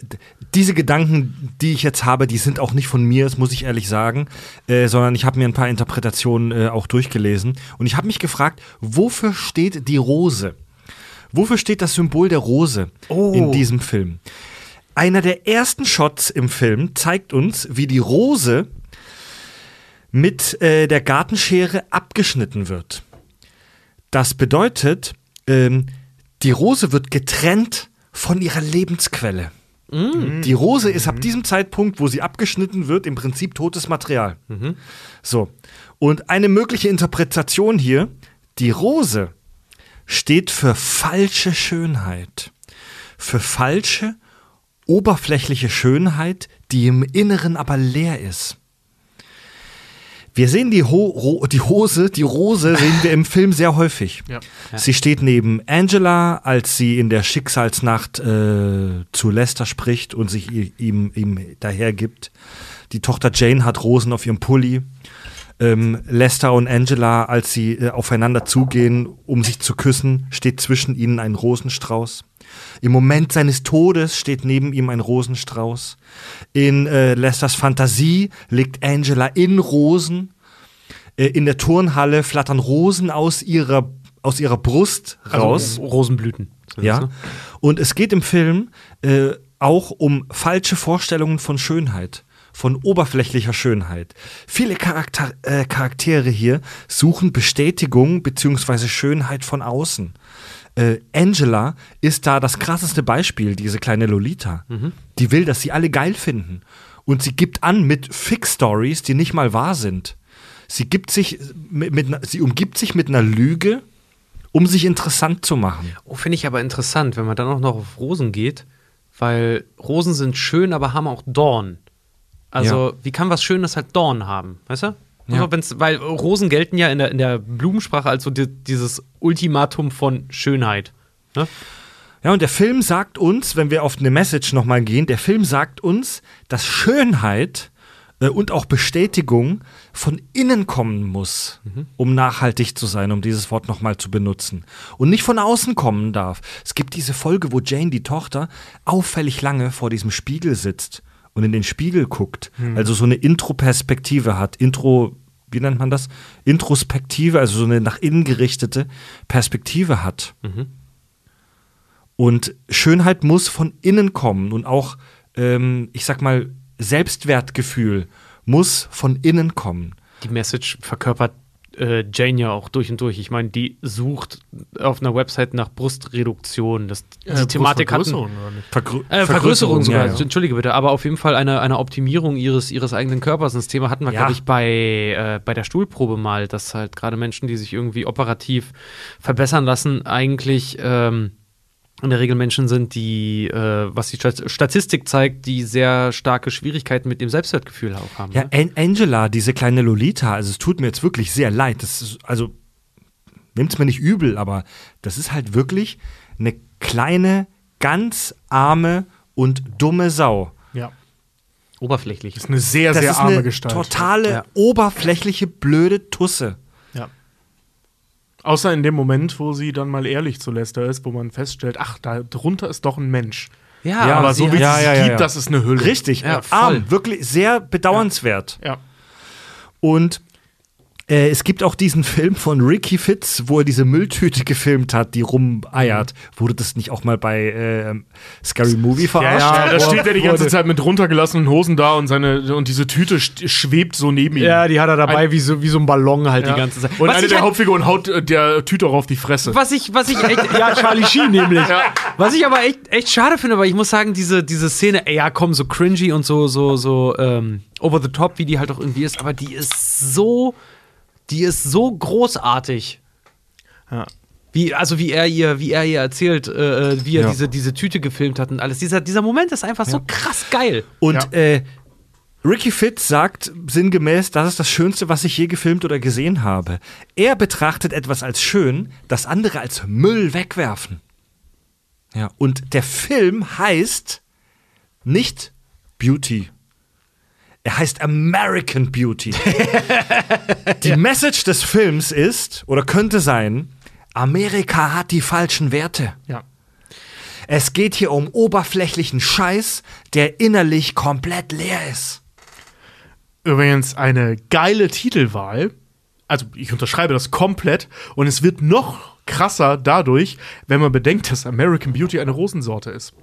diese Gedanken, die ich jetzt habe, die sind auch nicht von mir, das muss ich ehrlich sagen, äh, sondern ich habe mir ein paar Interpretationen äh, auch durchgelesen. Und ich habe mich gefragt, wofür steht die Rose? Wofür steht das Symbol der Rose in diesem Film? Einer der ersten Shots im Film zeigt uns, wie die Rose mit äh, der Gartenschere abgeschnitten wird. Das bedeutet, ähm, die Rose wird getrennt von ihrer Lebensquelle. Die Rose ist ab diesem Zeitpunkt, wo sie abgeschnitten wird, im Prinzip totes Material. So. Und eine mögliche Interpretation hier, die Rose steht für falsche Schönheit. Für falsche, oberflächliche Schönheit, die im Inneren aber leer ist. Wir sehen die, Ho Ro die Hose, die Rose sehen wir im Film sehr häufig. Ja. Sie steht neben Angela, als sie in der Schicksalsnacht äh, zu Lester spricht und sich ihm, ihm dahergibt. Die Tochter Jane hat Rosen auf ihrem Pulli. Ähm, Lester und Angela, als sie äh, aufeinander zugehen, um sich zu küssen, steht zwischen ihnen ein Rosenstrauß. Im Moment seines Todes steht neben ihm ein Rosenstrauß. In äh, Lesters Fantasie liegt Angela in Rosen. Äh, in der Turnhalle flattern Rosen aus ihrer, aus ihrer Brust raus. Also Rosenblüten. Ja. Und es geht im Film äh, auch um falsche Vorstellungen von Schönheit, von oberflächlicher Schönheit. Viele Charakter äh, Charaktere hier suchen Bestätigung bzw. Schönheit von außen. Äh, Angela ist da das krasseste Beispiel, diese kleine Lolita. Die will, dass sie alle geil finden. Und sie gibt an mit Fix-Stories, die nicht mal wahr sind. Sie gibt sich mit, mit, ner- sie umgibt sich mit einer Lüge, um sich interessant zu machen. Oh, finde ich aber interessant, wenn man dann auch noch auf Rosen geht, weil Rosen sind schön, aber haben auch Dorn. Also, wie kann was Schönes halt Dorn haben, weißt du? Ja. Also, wenn's, weil Rosen gelten ja in der, in der Blumensprache als so die, dieses Ultimatum von Schönheit. Ne? Ja, und der Film sagt uns, wenn wir auf eine Message nochmal gehen, der Film sagt uns, dass Schönheit äh, und auch Bestätigung von innen kommen muss, um nachhaltig zu sein, um dieses Wort nochmal zu benutzen. Und nicht von außen kommen darf. Es gibt diese Folge, wo Jane, die Tochter, auffällig lange vor diesem Spiegel sitzt und in den Spiegel guckt. Also so eine Intro-Perspektive hat. Intro, wie nennt man das? Introspektive, also so eine nach innen gerichtete Perspektive hat. Und Schönheit muss von innen kommen und auch, ähm, ich sag mal, Selbstwertgefühl muss von innen kommen. Die Message verkörpert äh, Jane ja auch durch und durch. Ich meine, die sucht auf einer Website nach Brustreduktion. Das, die Äh, Thematik oder nicht? Vergrö Äh, Vergrößerung sogar, ja, ja. entschuldige bitte, aber auf jeden Fall eine, eine Optimierung ihres, ihres eigenen Körpers. Das Thema hatten wir, Ja. glaube ich, bei, äh, bei der Stuhlprobe mal, dass halt gerade Menschen, die sich irgendwie operativ verbessern lassen, eigentlich ähm, in der Regel Menschen sind, die, äh, was die Stat- Statistik zeigt, die sehr starke Schwierigkeiten mit dem Selbstwertgefühl auch haben. Ja, ne? An Angela, diese kleine Lolita, also es tut mir jetzt wirklich sehr leid. Das ist, also, nimmt's mir nicht übel, aber das ist halt wirklich eine kleine, ganz arme und dumme Sau. Ja. Oberflächlich. Ist eine sehr, Das sehr ist arme eine Gestalt. totale, Ja. oberflächliche, blöde Tusse. Außer in dem Moment, wo sie dann mal ehrlich zu Lester ist, wo man feststellt, ach, da drunter ist doch ein Mensch. Ja, Ja, aber so wie ja, sie ja, gibt, das ist eine Hülle. Richtig, Ja, arm, wirklich sehr bedauernswert. Ja. Und äh, es gibt auch diesen Film von Ricky Fitz, wo er diese Mülltüte gefilmt hat, die rumeiert. Wurde das nicht auch mal bei äh, Scary Movie Ja, verarscht? ja, da Wo- steht er die ganze Zeit mit runtergelassenen Hosen da und seine und diese Tüte schwebt so neben ihm. Ja, die hat er dabei Ein- wie, so, wie so ein Ballon halt Ja. die ganze Zeit. Und Was eine der halt- Hauptfiguren haut äh, der Tüte auch auf die Fresse. Was ich, was ich echt, ja, Charlie Sheen nämlich. Was ich aber echt, echt schade finde, weil ich muss sagen, diese, diese Szene, ey, ja, komm, so cringy und so, so, so, ähm, over the top, wie die halt auch irgendwie ist, aber die ist so, die ist so großartig. Ja. Wie, also wie er ihr, wie er ihr erzählt, äh, wie er Ja. diese, diese Tüte gefilmt hat und alles. Dieser, dieser Moment ist einfach so krass geil. Und Ja. äh, Ricky Fitz sagt sinngemäß, das ist das Schönste, was ich je gefilmt oder gesehen habe. Er betrachtet etwas als schön, das andere als Müll wegwerfen. Ja, und der Film heißt nicht Beauty. Er heißt American Beauty. die Message des Films ist, oder könnte sein, Amerika hat die falschen Werte. Ja. Es geht hier um oberflächlichen Scheiß, der innerlich komplett leer ist. Übrigens eine geile Titelwahl. Also ich unterschreibe das komplett und es wird noch krasser dadurch, wenn man bedenkt, dass American Beauty eine Rosensorte ist.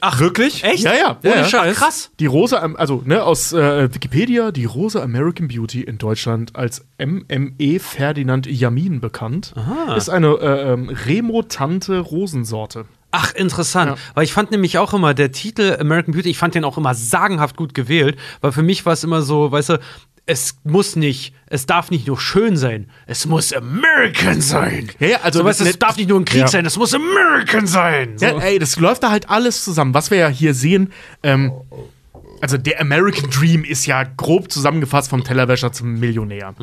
Ach, wirklich? Echt? Ja, ja. Ohne ja. Scheiß. Krass. Die Rose, also ne, aus äh, Wikipedia, die Rose American Beauty in Deutschland als MME Ferdinand Yamin bekannt, ist eine äh, ähm, remotante Rosensorte. Ach, interessant. Weil ich fand nämlich auch immer, der Titel American Beauty, ich fand den auch immer sagenhaft gut gewählt, weil für mich war es immer so, weißt du, es muss nicht, es darf nicht nur schön sein, es muss American sein. Ja, ja, also so, weißt, es darf nicht nur ein Krieg Ja. sein, es muss American sein. So. Ja, ey, das läuft da halt alles zusammen. Was wir ja hier sehen, ähm, also der American Dream ist ja grob zusammengefasst vom Tellerwäscher zum Millionär.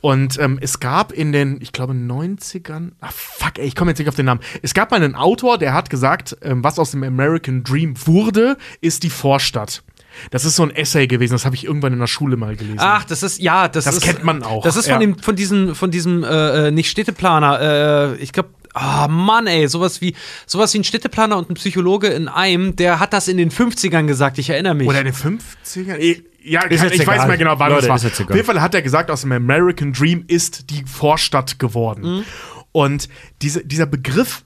Und ähm, es gab in den, ich glaube, 90ern, ah fuck, ey, ich komme jetzt nicht auf den Namen. Es gab mal einen Autor, der hat gesagt, ähm, was aus dem American Dream wurde, ist die Vorstadt. Das ist so ein Essay gewesen, das habe ich irgendwann in der Schule mal gelesen. Ach, das ist, ja, das, Das ist. kennt man auch, Das ist von, ja. dem, von diesem, von diesem, äh, äh, nicht Städteplaner, äh, ich glaube, ah, Mann, ey, sowas wie, sowas wie ein Städteplaner und ein Psychologe in einem, der hat das in den 50ern gesagt, ich erinnere mich. Oder in den 50ern? Eh, Ja, Ist ich jetzt weiß mehr genau, wann Leute, das war. Auf jeden Fall hat er gesagt, aus dem American Dream ist die Vorstadt geworden. Und diese, dieser Begriff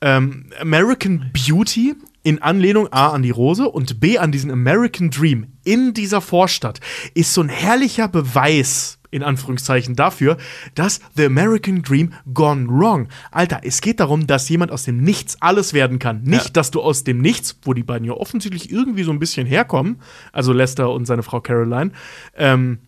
ähm, American Beauty in Anlehnung A an die Rose und B an diesen American Dream in dieser Vorstadt ist so ein herrlicher Beweis in Anführungszeichen dafür, dass The American Dream gone wrong. Alter, es geht darum, dass jemand aus dem Nichts alles werden kann. Nicht, dass du aus dem Nichts, wo die beiden ja offensichtlich irgendwie so ein bisschen herkommen, also Lester und seine Frau Caroline, ähm,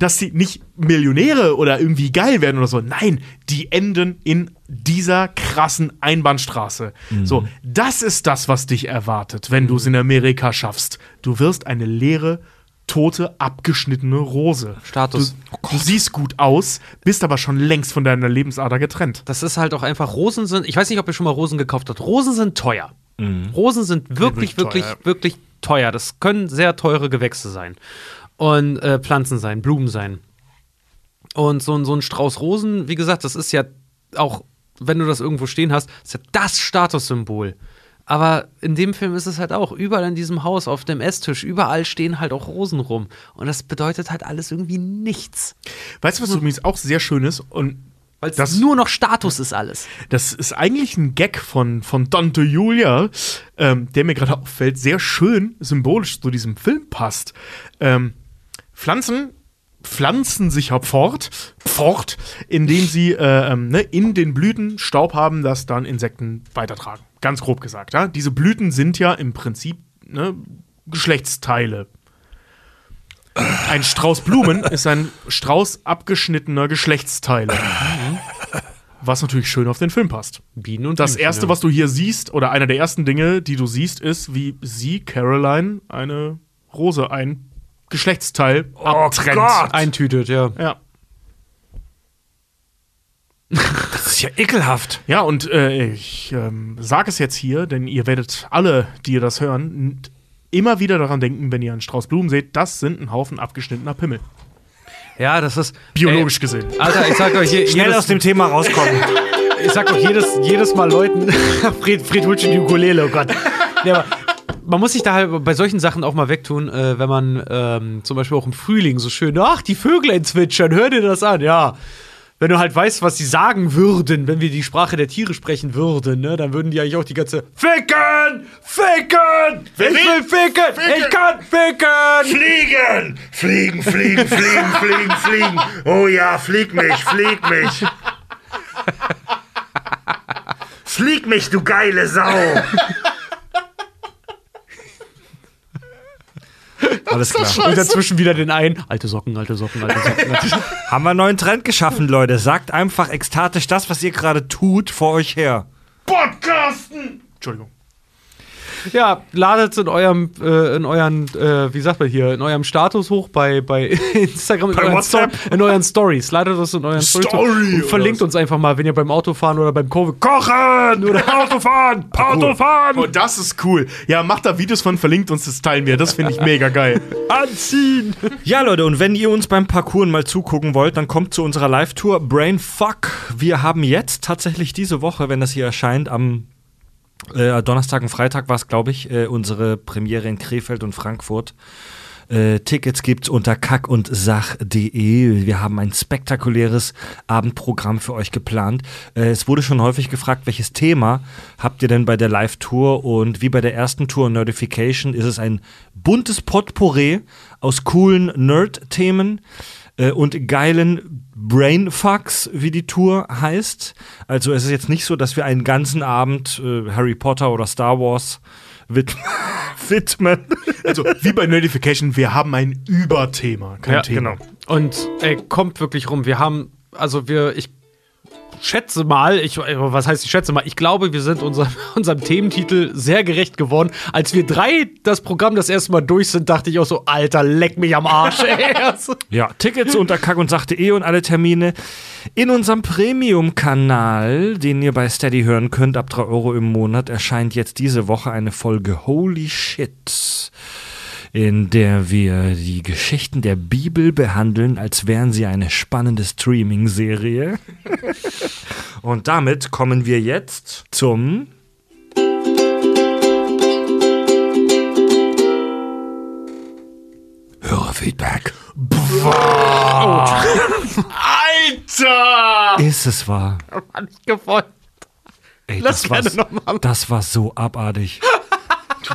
dass sie nicht Millionäre oder irgendwie geil werden oder so. Nein, die enden in dieser krassen Einbahnstraße. So, das ist das, was dich erwartet, wenn du es in Amerika schaffst. Du wirst eine leere, tote, abgeschnittene Rose. Status. Du, du siehst gut aus, bist aber schon längst von deiner Lebensader getrennt. Das ist halt auch einfach, Rosen sind, ich weiß nicht, ob ihr schon mal Rosen gekauft habt. Rosen sind teuer. Rosen sind wirklich, Wirklich wirklich, teuer. wirklich teuer. Das können sehr teure Gewächse sein. Und äh, Pflanzen sein, Blumen sein. Und so, ein- so ein Strauß Rosen, wie gesagt, das ist ja auch, wenn du das irgendwo stehen hast, ist ja das Statussymbol. Aber in dem Film ist es halt auch, überall in diesem Haus, auf dem Esstisch, überall stehen halt auch Rosen rum. Und das bedeutet halt alles irgendwie nichts. Weißt du, was übrigens auch sehr schön ist? Und Weil Das- es nur noch Status ist alles. Das ist eigentlich ein Gag von, von Tante Julia, ähm, der mir gerade auffällt, sehr schön symbolisch zu diesem Film passt. Ähm, Pflanzen pflanzen sich ja fort, fort, indem sie äh, ähm, ne, in den Blüten Staub haben, das dann Insekten weitertragen. Ganz grob gesagt. Ja? Diese Blüten sind ja im Prinzip ne, Geschlechtsteile. Ein Strauß Blumen ist ein Strauß abgeschnittener Geschlechtsteile. Was natürlich schön auf den Film passt. Bienen und Das Blümchen, erste, ja. was du hier siehst, oder einer der ersten Dinge, die du siehst, ist, wie sie, Caroline, eine Rose, ein Geschlechtsteil abtrennt. Gott! eintütet, ja. Ja. Das ist ja ekelhaft. Ja, und äh, ich ähm, sage es jetzt hier, denn ihr werdet alle, die ihr das hören, immer wieder daran denken, wenn ihr einen Strauß Blumen seht, das sind ein Haufen abgeschnittener Pimmel. Ja, das ist. Biologisch gesehen. Ey, Alter, ich sag euch, je, Schnell aus dem Thema rauskommen. ich sag euch jedes, jedes Mal Leuten. Fred, Fred holt schon die Ukulele, oh Gott. Ja, aber man muss sich da halt bei solchen Sachen auch mal wegtun, äh, wenn man ähm, zum Beispiel auch im Frühling so schön, ach, die Vöglein zwitschern, hör dir das an, ja. Wenn du halt weißt, was sie sagen würden, wenn wir die Sprache der Tiere sprechen würden, ne, dann würden die eigentlich auch die ganze Ficken! Ficken! Ich will ficken! Ich kann ficken! Fliegen! Fliegen, fliegen, fliegen, fliegen, fliegen. Oh ja, flieg mich, flieg mich. Flieg mich, du geile Sau. Alles klar. Und dazwischen wieder den einen, alte Socken, alte Socken, alte Socken. Alte Socken. Haben wir einen neuen Trend geschaffen, Leute. Sagt einfach ekstatisch das, was ihr gerade tut, vor euch her. Podcasten! Entschuldigung. Ja, ladet in eurem, äh, in euren, äh, wie sagt man hier, in eurem Status hoch bei, bei Instagram, in, Bei euren? Sto- in euren Stories. Ladet das in euren Stories hoch Story und oder verlinkt uns einfach mal, wenn ihr beim Autofahren oder beim Ko Kochen oder Autofahren, Autofahren Oh, das ist cool. Ja, macht da Videos von, verlinkt uns, das teilen wir. Das finde ich mega geil. anziehen. Ja, Leute, und wenn ihr uns beim Parcours mal zugucken wollt, dann kommt zu unserer Live-Tour Brainfuck. Wir haben jetzt tatsächlich diese Woche, wenn das hier erscheint, am äh, Donnerstag und Freitag war es, glaube ich, äh, unsere Premiere in Krefeld und Frankfurt. Äh, Tickets gibt's unter kackundsach.de. Wir haben ein spektakuläres Abendprogramm für euch geplant. Äh, es wurde schon häufig gefragt, welches Thema habt ihr denn bei der Live-Tour? Und wie bei der ersten Tour Notification ist es ein buntes Potpourri aus coolen Nerd-Themen. Äh, und geilen Brainfucks, wie die Tour heißt. Also es ist jetzt nicht so, dass wir einen ganzen Abend äh, Harry Potter oder Star Wars wid widmen. Also wie bei Notification, wir haben ein Überthema, kein Ja, Thema. genau. Und ey, kommt wirklich rum. Wir haben, also wir, ich schätze mal, ich, was heißt ich schätze mal, ich glaube, wir sind unserem, unserem Thementitel sehr gerecht geworden. Als wir drei das Programm das erste Mal durch sind, dachte ich auch so, Alter, leck mich am Arsch, ey. Also, Ja, Tickets unter kackundsachte.de und alle Termine in unserem Premium-Kanal, den ihr bei Steady hören könnt, ab 3 Euro im Monat, erscheint jetzt diese Woche eine Folge Holy Shit, in der wir die Geschichten der Bibel behandeln, als wären sie eine spannende Streaming-Serie. und damit kommen wir jetzt zum Hörerfeedback. Alter! Ist es wahr? hab ich gewollt. Ey, Lass das, war, gerne noch mal. das war so abartig.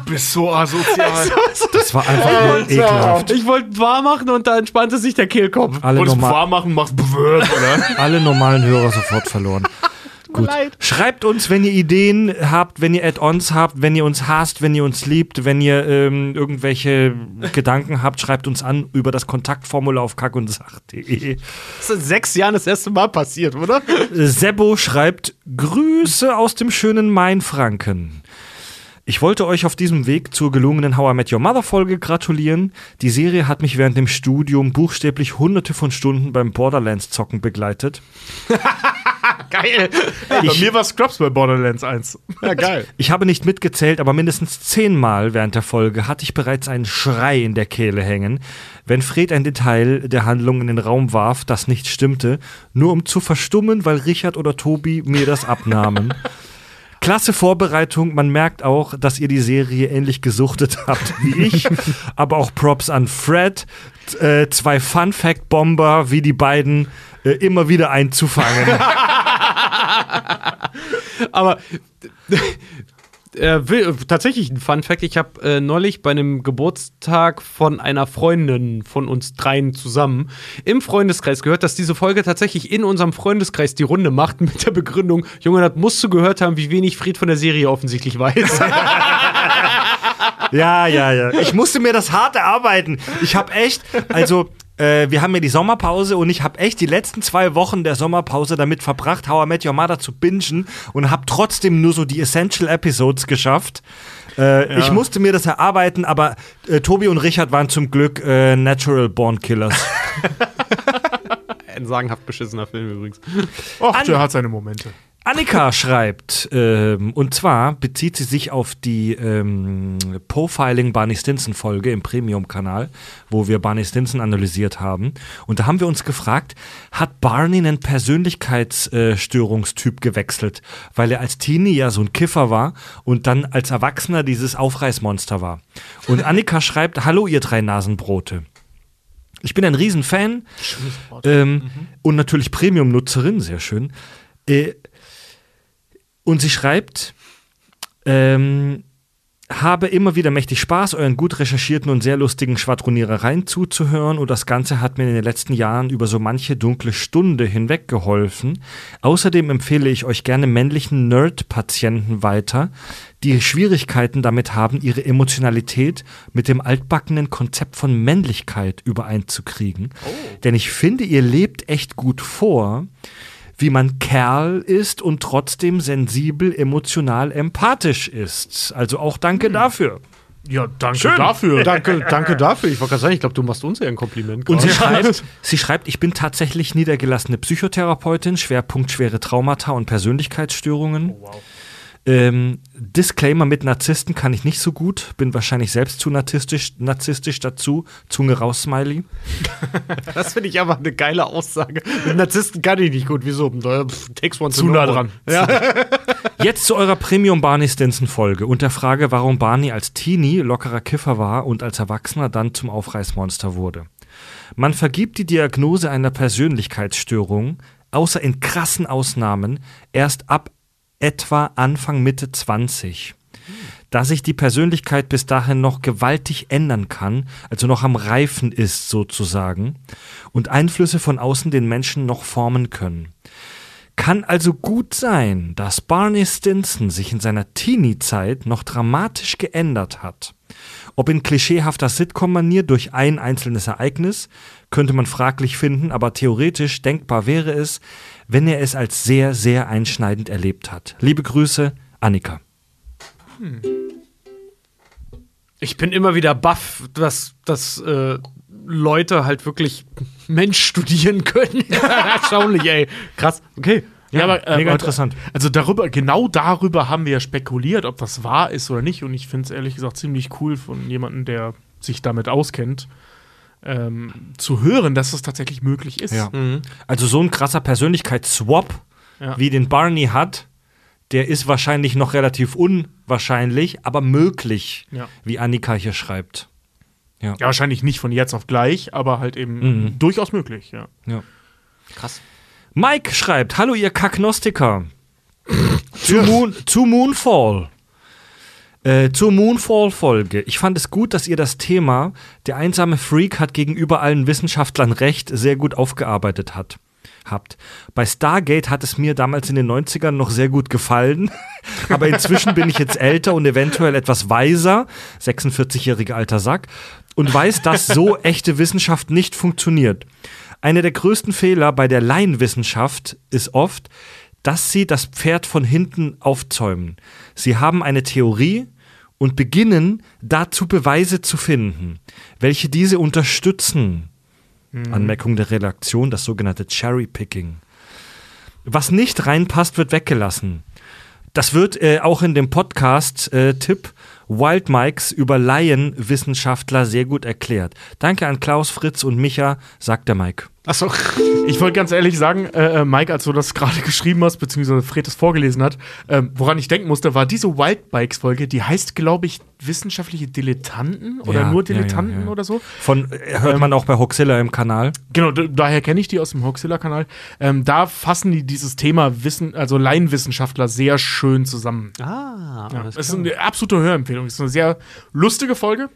Du bist so asozial. Das war einfach nur ekelhaft. Ich wollte wahr machen und da entspannte sich der Kehlkopf. Alle, Wolltest du normal, wahr machen, machst Bewirb, oder? alle normalen Hörer sofort verloren. Gut. leid. Schreibt uns, wenn ihr Ideen habt, wenn ihr Add-ons habt, wenn ihr uns hasst, wenn ihr uns liebt, wenn ihr ähm, irgendwelche Gedanken habt, schreibt uns an über das Kontaktformular auf kackundsach.de. Das ist in sechs Jahren das erste Mal passiert, oder? Sebo schreibt Grüße aus dem schönen Mainfranken. Ich wollte euch auf diesem Weg zur gelungenen How I Met Your Mother Folge gratulieren. Die Serie hat mich während dem Studium buchstäblich hunderte von Stunden beim Borderlands zocken begleitet. Geil. Bei mir war Scrubs bei Borderlands 1. Ja, geil. Ich habe nicht mitgezählt, aber mindestens zehnmal während der Folge hatte ich bereits einen Schrei in der Kehle hängen, wenn Fred ein Detail der Handlung in den Raum warf, das nicht stimmte, nur um zu verstummen, weil Richard oder Tobi mir das abnahmen. Klasse Vorbereitung, man merkt auch, dass ihr die Serie ähnlich gesuchtet habt wie ich, aber auch Props an Fred, äh, zwei Fun-Fact-Bomber wie die beiden äh, immer wieder einzufangen. Aber äh, will, tatsächlich ein Fun Fact: Ich habe äh, neulich bei einem Geburtstag von einer Freundin von uns dreien zusammen im Freundeskreis gehört, dass diese Folge tatsächlich in unserem Freundeskreis die Runde macht mit der Begründung: Junge, das musst du gehört haben, wie wenig Fried von der Serie offensichtlich weiß. Ja, ja, ja. Ich musste mir das hart erarbeiten. Ich habe echt, also äh, wir haben ja die Sommerpause und ich habe echt die letzten zwei Wochen der Sommerpause damit verbracht, How I Met Your Mother zu bingen und habe trotzdem nur so die Essential Episodes geschafft. Äh, Ich musste mir das erarbeiten, aber äh, Tobi und Richard waren zum Glück äh, Natural Born Killers. Ein sagenhaft beschissener Film übrigens. Och, An- der hat seine Momente. Annika schreibt, ähm, und zwar bezieht sie sich auf die ähm, Profiling Barney Stinson Folge im Premium-Kanal, wo wir Barney Stinson analysiert haben. Und da haben wir uns gefragt, hat Barney einen Persönlichkeitsstörungstyp gewechselt, weil er als Teenie ja so ein Kiffer war und dann als Erwachsener dieses Aufreißmonster war. Und Annika schreibt, hallo ihr drei Nasenbrote. Ich bin ein Riesenfan ähm, und natürlich Premium-Nutzerin, sehr schön. Äh, und sie schreibt, ähm, habe immer wieder mächtig Spaß, euren gut recherchierten und sehr lustigen Schwadronierereien zuzuhören und das Ganze hat mir in den letzten Jahren über so manche dunkle Stunde hinweg geholfen. Außerdem empfehle ich euch gerne männlichen Nerd-Patienten weiter, die Schwierigkeiten damit haben, ihre Emotionalität mit dem altbackenen Konzept von Männlichkeit übereinzukriegen. Denn ich finde, ihr lebt echt gut vor, wie man Kerl ist und trotzdem sensibel, emotional, empathisch ist. Also auch danke dafür. Ja, danke Schön. dafür. Danke, danke dafür. Ich wollte gerade sagen, ich glaube, du machst uns ja ein Kompliment. Und sie schreibt, sie schreibt, ich bin tatsächlich niedergelassene Psychotherapeutin, Schwerpunkt schwere Traumata und Persönlichkeitsstörungen. Ähm, Disclaimer mit Narzissten kann ich nicht so gut, bin wahrscheinlich selbst zu narzisstisch, narzisstisch dazu. Zunge raus, Smiley. Das finde ich aber eine geile Aussage. Mit Narzissten kann ich nicht gut. Wieso? Pff, Takes one Zu nah dran. Ja. Jetzt zu eurer Premium Barney Stinson Folge und der Frage, warum Barney als Teenie lockerer Kiffer war und als Erwachsener dann zum Aufreißmonster wurde. Man vergibt die Diagnose einer Persönlichkeitsstörung, außer in krassen Ausnahmen, erst ab etwa Anfang Mitte 20. da sich die Persönlichkeit bis dahin noch gewaltig ändern kann, also noch am Reifen ist sozusagen, und Einflüsse von außen den Menschen noch formen können. Kann also gut sein, dass Barney Stinson sich in seiner Teenie-Zeit noch dramatisch geändert hat. Ob in klischeehafter Sitcom-Manier durch ein einzelnes Ereignis, könnte man fraglich finden, aber theoretisch denkbar wäre es, wenn er es als sehr, sehr einschneidend erlebt hat. Liebe Grüße, Annika. Ich bin immer wieder baff, dass, dass äh, Leute halt wirklich Mensch studieren können. Erstaunlich, ey. Krass. Okay. Ja, aber, äh, mega interessant. Also darüber, genau darüber haben wir ja spekuliert, ob das wahr ist oder nicht. Und ich finde es ehrlich gesagt ziemlich cool von jemandem, der sich damit auskennt, ähm, zu hören, dass das tatsächlich möglich ist. Ja. Also so ein krasser Persönlichkeitsswap, Ja. wie den Barney hat, der ist wahrscheinlich noch relativ unwahrscheinlich, aber möglich, Ja. wie Annika hier schreibt. Ja, wahrscheinlich nicht von jetzt auf gleich, aber halt eben Mhm. durchaus möglich, ja. Ja. Krass. Mike schreibt, hallo ihr Kagnostiker. zu, Moon, zu Moonfall. Äh, zur Moonfall-Folge. Ich fand es gut, dass ihr das Thema, der einsame Freak hat gegenüber allen Wissenschaftlern recht, sehr gut aufgearbeitet hat. Habt. Bei Stargate hat es mir damals in den 90ern noch sehr gut gefallen, aber inzwischen bin ich jetzt älter und eventuell etwas weiser, 46-jähriger alter Sack, und weiß, dass so echte Wissenschaft nicht funktioniert. Einer der größten Fehler bei der Laienwissenschaft ist oft, dass sie das Pferd von hinten aufzäumen. Sie haben eine Theorie und beginnen dazu Beweise zu finden, welche diese unterstützen. Anmerkung der Redaktion, das sogenannte Cherry-Picking. Was nicht reinpasst, wird weggelassen. Das wird äh, auch in dem Podcast-Tipp Wild Mikes über Laienwissenschaftler sehr gut erklärt. Danke an Klaus, Fritz und Micha, sagt der Mike. Achso. Ich wollte ganz ehrlich sagen, äh, äh, Mike, als du das gerade geschrieben hast, beziehungsweise Fred es vorgelesen hat, ähm, woran ich denken musste, war diese Wild Bikes-Folge, die heißt, glaube ich, wissenschaftliche Dilettanten oder Ja, nur ja, ja, Dilettanten ja. oder so. Von äh, hört man auch bei Hoxilla im Kanal. Genau, daher kenne ich die aus dem Hoaxilla-Kanal. Ähm, da fassen die dieses Thema Wissen, also Laienwissenschaftler, sehr schön zusammen. Ah, Ja, das ist eine absolute Hörempfehlung. Das ist eine sehr lustige Folge,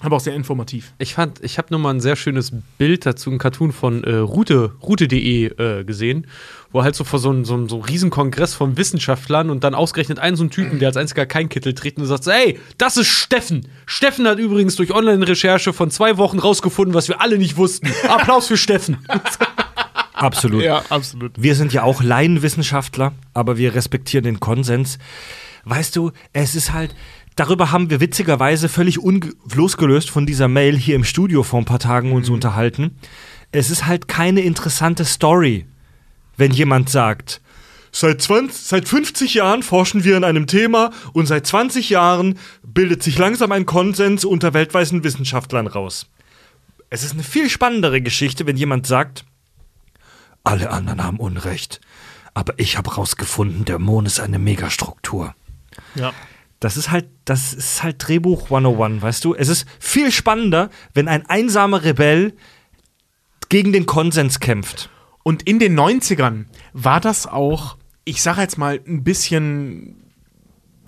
aber auch sehr informativ. Ich fand, ich habe nur mal ein sehr schönes Bild dazu, ein Cartoon von äh, Rute, Rute.de äh, gesehen, wo halt so vor so einem so, einem- so Riesenkongress von Wissenschaftlern und dann ausgerechnet einen so einen Typen, der als einziger kein Kittel trägt und sagt, so, ey, das ist Steffen. Steffen hat übrigens durch Online-Recherche von zwei Wochen rausgefunden, was wir alle nicht wussten. Applaus für Steffen. Absolut. absolut. Wir sind ja auch Laienwissenschaftler, aber wir respektieren den Konsens. Weißt du, es ist halt, darüber haben wir witzigerweise völlig losgelöst von dieser Mail hier im Studio vor ein paar Tagen uns unterhalten. Es ist halt keine interessante Story, wenn jemand sagt, Seit, 20, seit 50 Jahren forschen wir an einem Thema und seit 20 Jahren bildet sich langsam ein Konsens unter weltweiten Wissenschaftlern raus. Es ist eine viel spannendere Geschichte, wenn jemand sagt, alle anderen haben Unrecht. Aber ich habe rausgefunden, der Mond ist eine Megastruktur. Ja. Das ist halt, das ist halt Drehbuch 101, weißt du? Es ist viel spannender, wenn ein einsamer Rebell gegen den Konsens kämpft. Und in den 90ern war das auch, ich sage jetzt mal ein bisschen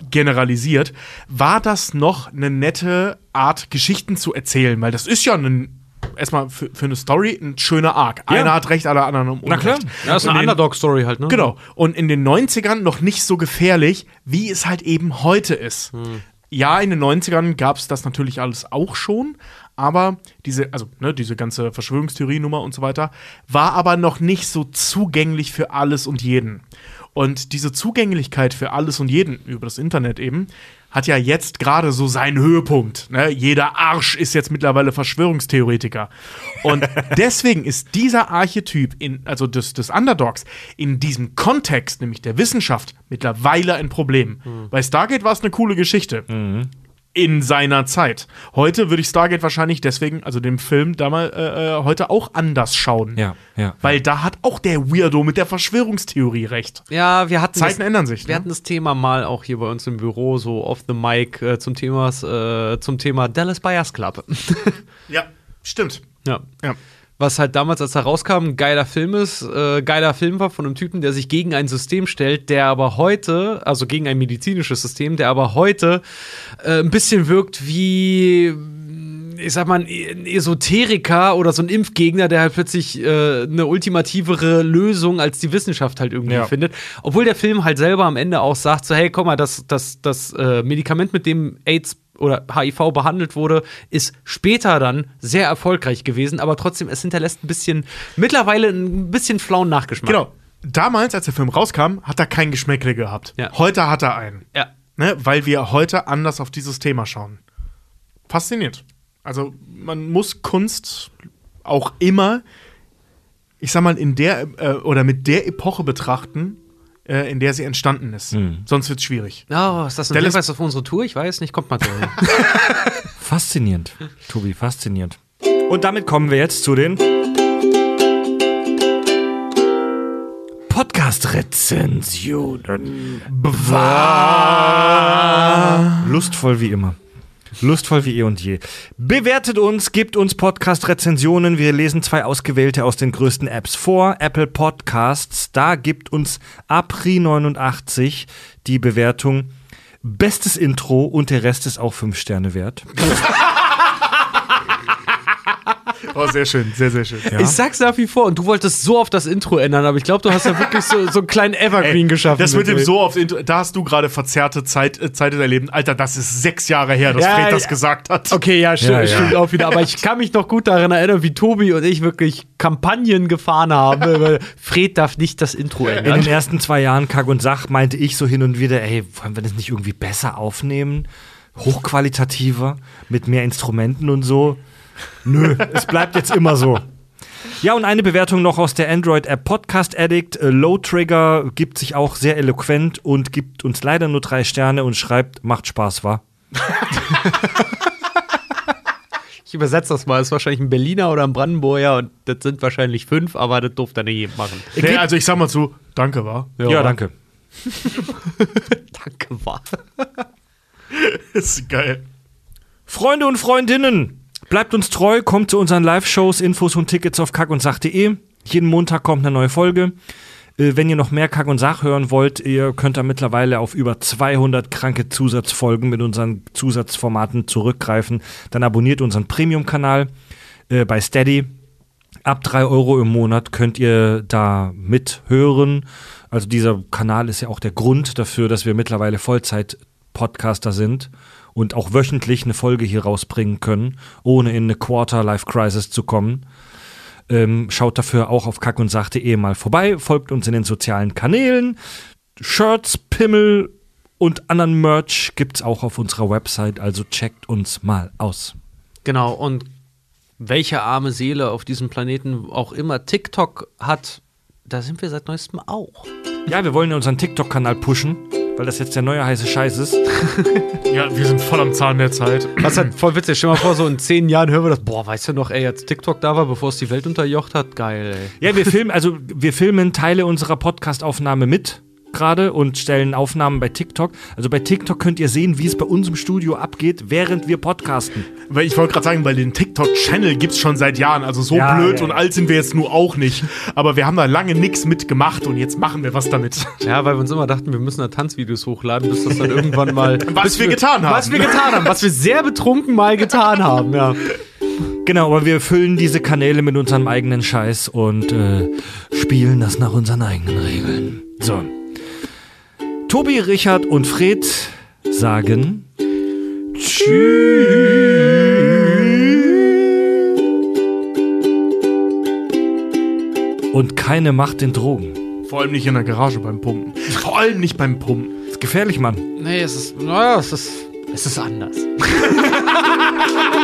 generalisiert, war das noch eine nette Art, Geschichten zu erzählen, weil das ist ja ein, erstmal für, für eine Story ein schöner Arc. Ja. Einer hat Recht, alle anderen haben Na klar. Ja, ist Und eine in- Underdog-Story halt, ne? Genau. Und in den 90ern noch nicht so gefährlich, wie es halt eben heute ist. Ja, in den 90ern gab es das natürlich alles auch schon, aber diese, also ne, diese ganze Verschwörungstheorie-Nummer und so weiter, war aber noch nicht so zugänglich für alles und jeden. Und diese Zugänglichkeit für alles und jeden über das Internet eben hat ja jetzt gerade so seinen Höhepunkt. Ne? Jeder Arsch ist jetzt mittlerweile Verschwörungstheoretiker. Und deswegen ist dieser Archetyp, in, also des, des Underdogs, in diesem Kontext, nämlich der Wissenschaft, mittlerweile ein Problem. Bei Stargate war es eine coole Geschichte. In seiner Zeit. Heute würde ich Stargate wahrscheinlich deswegen, also dem Film damals, äh, äh, heute auch anders schauen. Ja, ja. Weil da hat auch der Weirdo mit der Verschwörungstheorie recht. Ja, wir hatten Zeiten das, ändern sich. Wir Ne? hatten das Thema mal auch hier bei uns im Büro, so off the mic, äh, zum, Thema, äh, zum Thema Dallas Buyers Club. Ja, stimmt. ja. Ja. Was halt damals, als er rauskam, ein geiler Film ist, äh, geiler Film war von einem Typen, der sich gegen ein System stellt, der aber heute, also gegen ein medizinisches System, der aber heute äh, ein bisschen wirkt wie ich sag mal, ein Esoteriker oder so ein Impfgegner, der halt plötzlich äh, eine ultimativere Lösung als die Wissenschaft halt irgendwie Ja. findet. Obwohl der Film halt selber am Ende auch sagt: so, hey, guck mal, das, das, das äh, Medikament, mit dem AIDS oder HIV behandelt wurde, ist später dann sehr erfolgreich gewesen, aber trotzdem, es hinterlässt ein bisschen, mittlerweile ein bisschen flauen Nachgeschmack. Genau. Damals, als der Film rauskam, hat er kein Geschmäckle gehabt. Ja. Heute hat er einen. Ja. Ne? Weil wir heute anders auf dieses Thema schauen. Fasziniert. Also, man muss Kunst auch immer, ich sag mal, in der äh, oder mit der Epoche betrachten, äh, in der sie entstanden ist. Sonst wird's schwierig. Oh, ist das ein Dallas- Hinweis auf unsere Tour? Ich weiß nicht, kommt mal drin. Faszinierend, Tobi, faszinierend. Und damit kommen wir jetzt zu den Podcast-Rezensionen. Lustvoll wie immer. Lustvoll wie eh und je. Bewertet uns, gebt uns Podcast-Rezensionen. Wir lesen zwei ausgewählte aus den größten Apps vor. Apple Podcasts, da gibt uns Apri89 die Bewertung. Bestes Intro und der Rest ist auch fünf Sterne wert. Oh, sehr schön, sehr, sehr schön. Ich sag's nach wie vor, und du wolltest so oft das Intro ändern, aber ich glaube, du hast ja wirklich so, so einen kleinen Evergreen geschaffen. Das mit dem ey. so aufs Intro, da hast du gerade verzerrte Zeit, äh, Zeit in Leben. Alter, das ist sechs Jahre her, dass Ja, Fred das ja. gesagt hat. Okay, ja, stimmt, Ja, ja. stimmt auch wieder. Aber ich kann mich noch gut daran erinnern, wie Tobi und ich wirklich Kampagnen gefahren haben. weil Fred darf nicht das Intro In ändern. den ersten zwei Jahren Kack und Sach meinte ich so hin und wieder, ey, wollen wir das nicht irgendwie besser aufnehmen? Hochqualitativer, mit mehr Instrumenten und so? Nö, es bleibt jetzt immer so. Ja, und eine Bewertung noch aus der Android-App Podcast Addict. Äh, Low Trigger gibt sich auch sehr eloquent und gibt uns leider nur drei Sterne und schreibt, macht Spaß, war. Ich übersetze das mal. Das ist wahrscheinlich ein Berliner oder ein Brandenburger und das sind wahrscheinlich fünf, aber das durfte er nicht jedem machen. Nee, also ich sag mal zu, danke, war. Ja, danke. Danke, war. ist geil. Freunde und Freundinnen, bleibt uns treu, kommt zu unseren Live-Shows, Infos und Tickets auf kackundsach.de. Jeden Montag kommt eine neue Folge. Äh, Wenn ihr noch mehr Kack und Sach hören wollt, ihr könnt da mittlerweile auf über 200 kranke Zusatzfolgen mit unseren Zusatzformaten zurückgreifen. Dann abonniert unseren Premium-Kanal äh, bei Steady. Ab 3 Euro im Monat könnt ihr da mithören. Also dieser Kanal ist ja auch der Grund dafür, dass wir mittlerweile Vollzeit-Podcaster sind und auch wöchentlich eine Folge hier rausbringen können, ohne in eine Quarter-Life-Crisis zu kommen. Ähm, schaut dafür auch auf kackundsach.de mal vorbei, folgt uns in den sozialen Kanälen. Shirts, Pimmel und anderen Merch gibt's auch auf unserer Website, also checkt uns mal aus. Genau, und welche arme Seele auf diesem Planeten auch immer TikTok hat, da sind wir seit neuestem auch. Ja, wir wollen unseren TikTok-Kanal pushen, weil das jetzt der neue heiße Scheiß ist. Ja, wir sind voll am Zahn der Zeit. Was halt voll witzig. Stell dir mal vor, so in zehn Jahren hören wir das. Boah, weißt du noch, ey, als TikTok da war, bevor es die Welt unterjocht hat? Geil, ey. Ja, wir filmen, also wir filmen Teile unserer Podcast-Aufnahme mit gerade und stellen Aufnahmen bei TikTok. Also bei TikTok könnt ihr sehen, wie es bei uns im Studio abgeht, während wir podcasten. Weil ich wollte gerade sagen, weil den TikTok-Channel gibt's schon seit Jahren. Also so Ja, blöd ja, und alt sind wir jetzt nur auch nicht. Aber wir haben da lange nichts mitgemacht und jetzt machen wir was damit. Ja, weil wir uns immer dachten, wir müssen da Tanzvideos hochladen, bis das dann irgendwann mal. Was bis wir getan haben. Was wir getan haben. Was wir sehr betrunken mal getan haben, ja. Genau, aber wir füllen diese Kanäle mit unserem eigenen Scheiß und äh, spielen das nach unseren eigenen Regeln. So. Tobi, Richard und Fred sagen Tschüss. Und keine Macht den Drogen. Vor allem nicht in der Garage beim Pumpen. Vor allem nicht beim Pumpen. ist gefährlich, Mann. Nee, es ist. Naja, es ist. Es ist anders.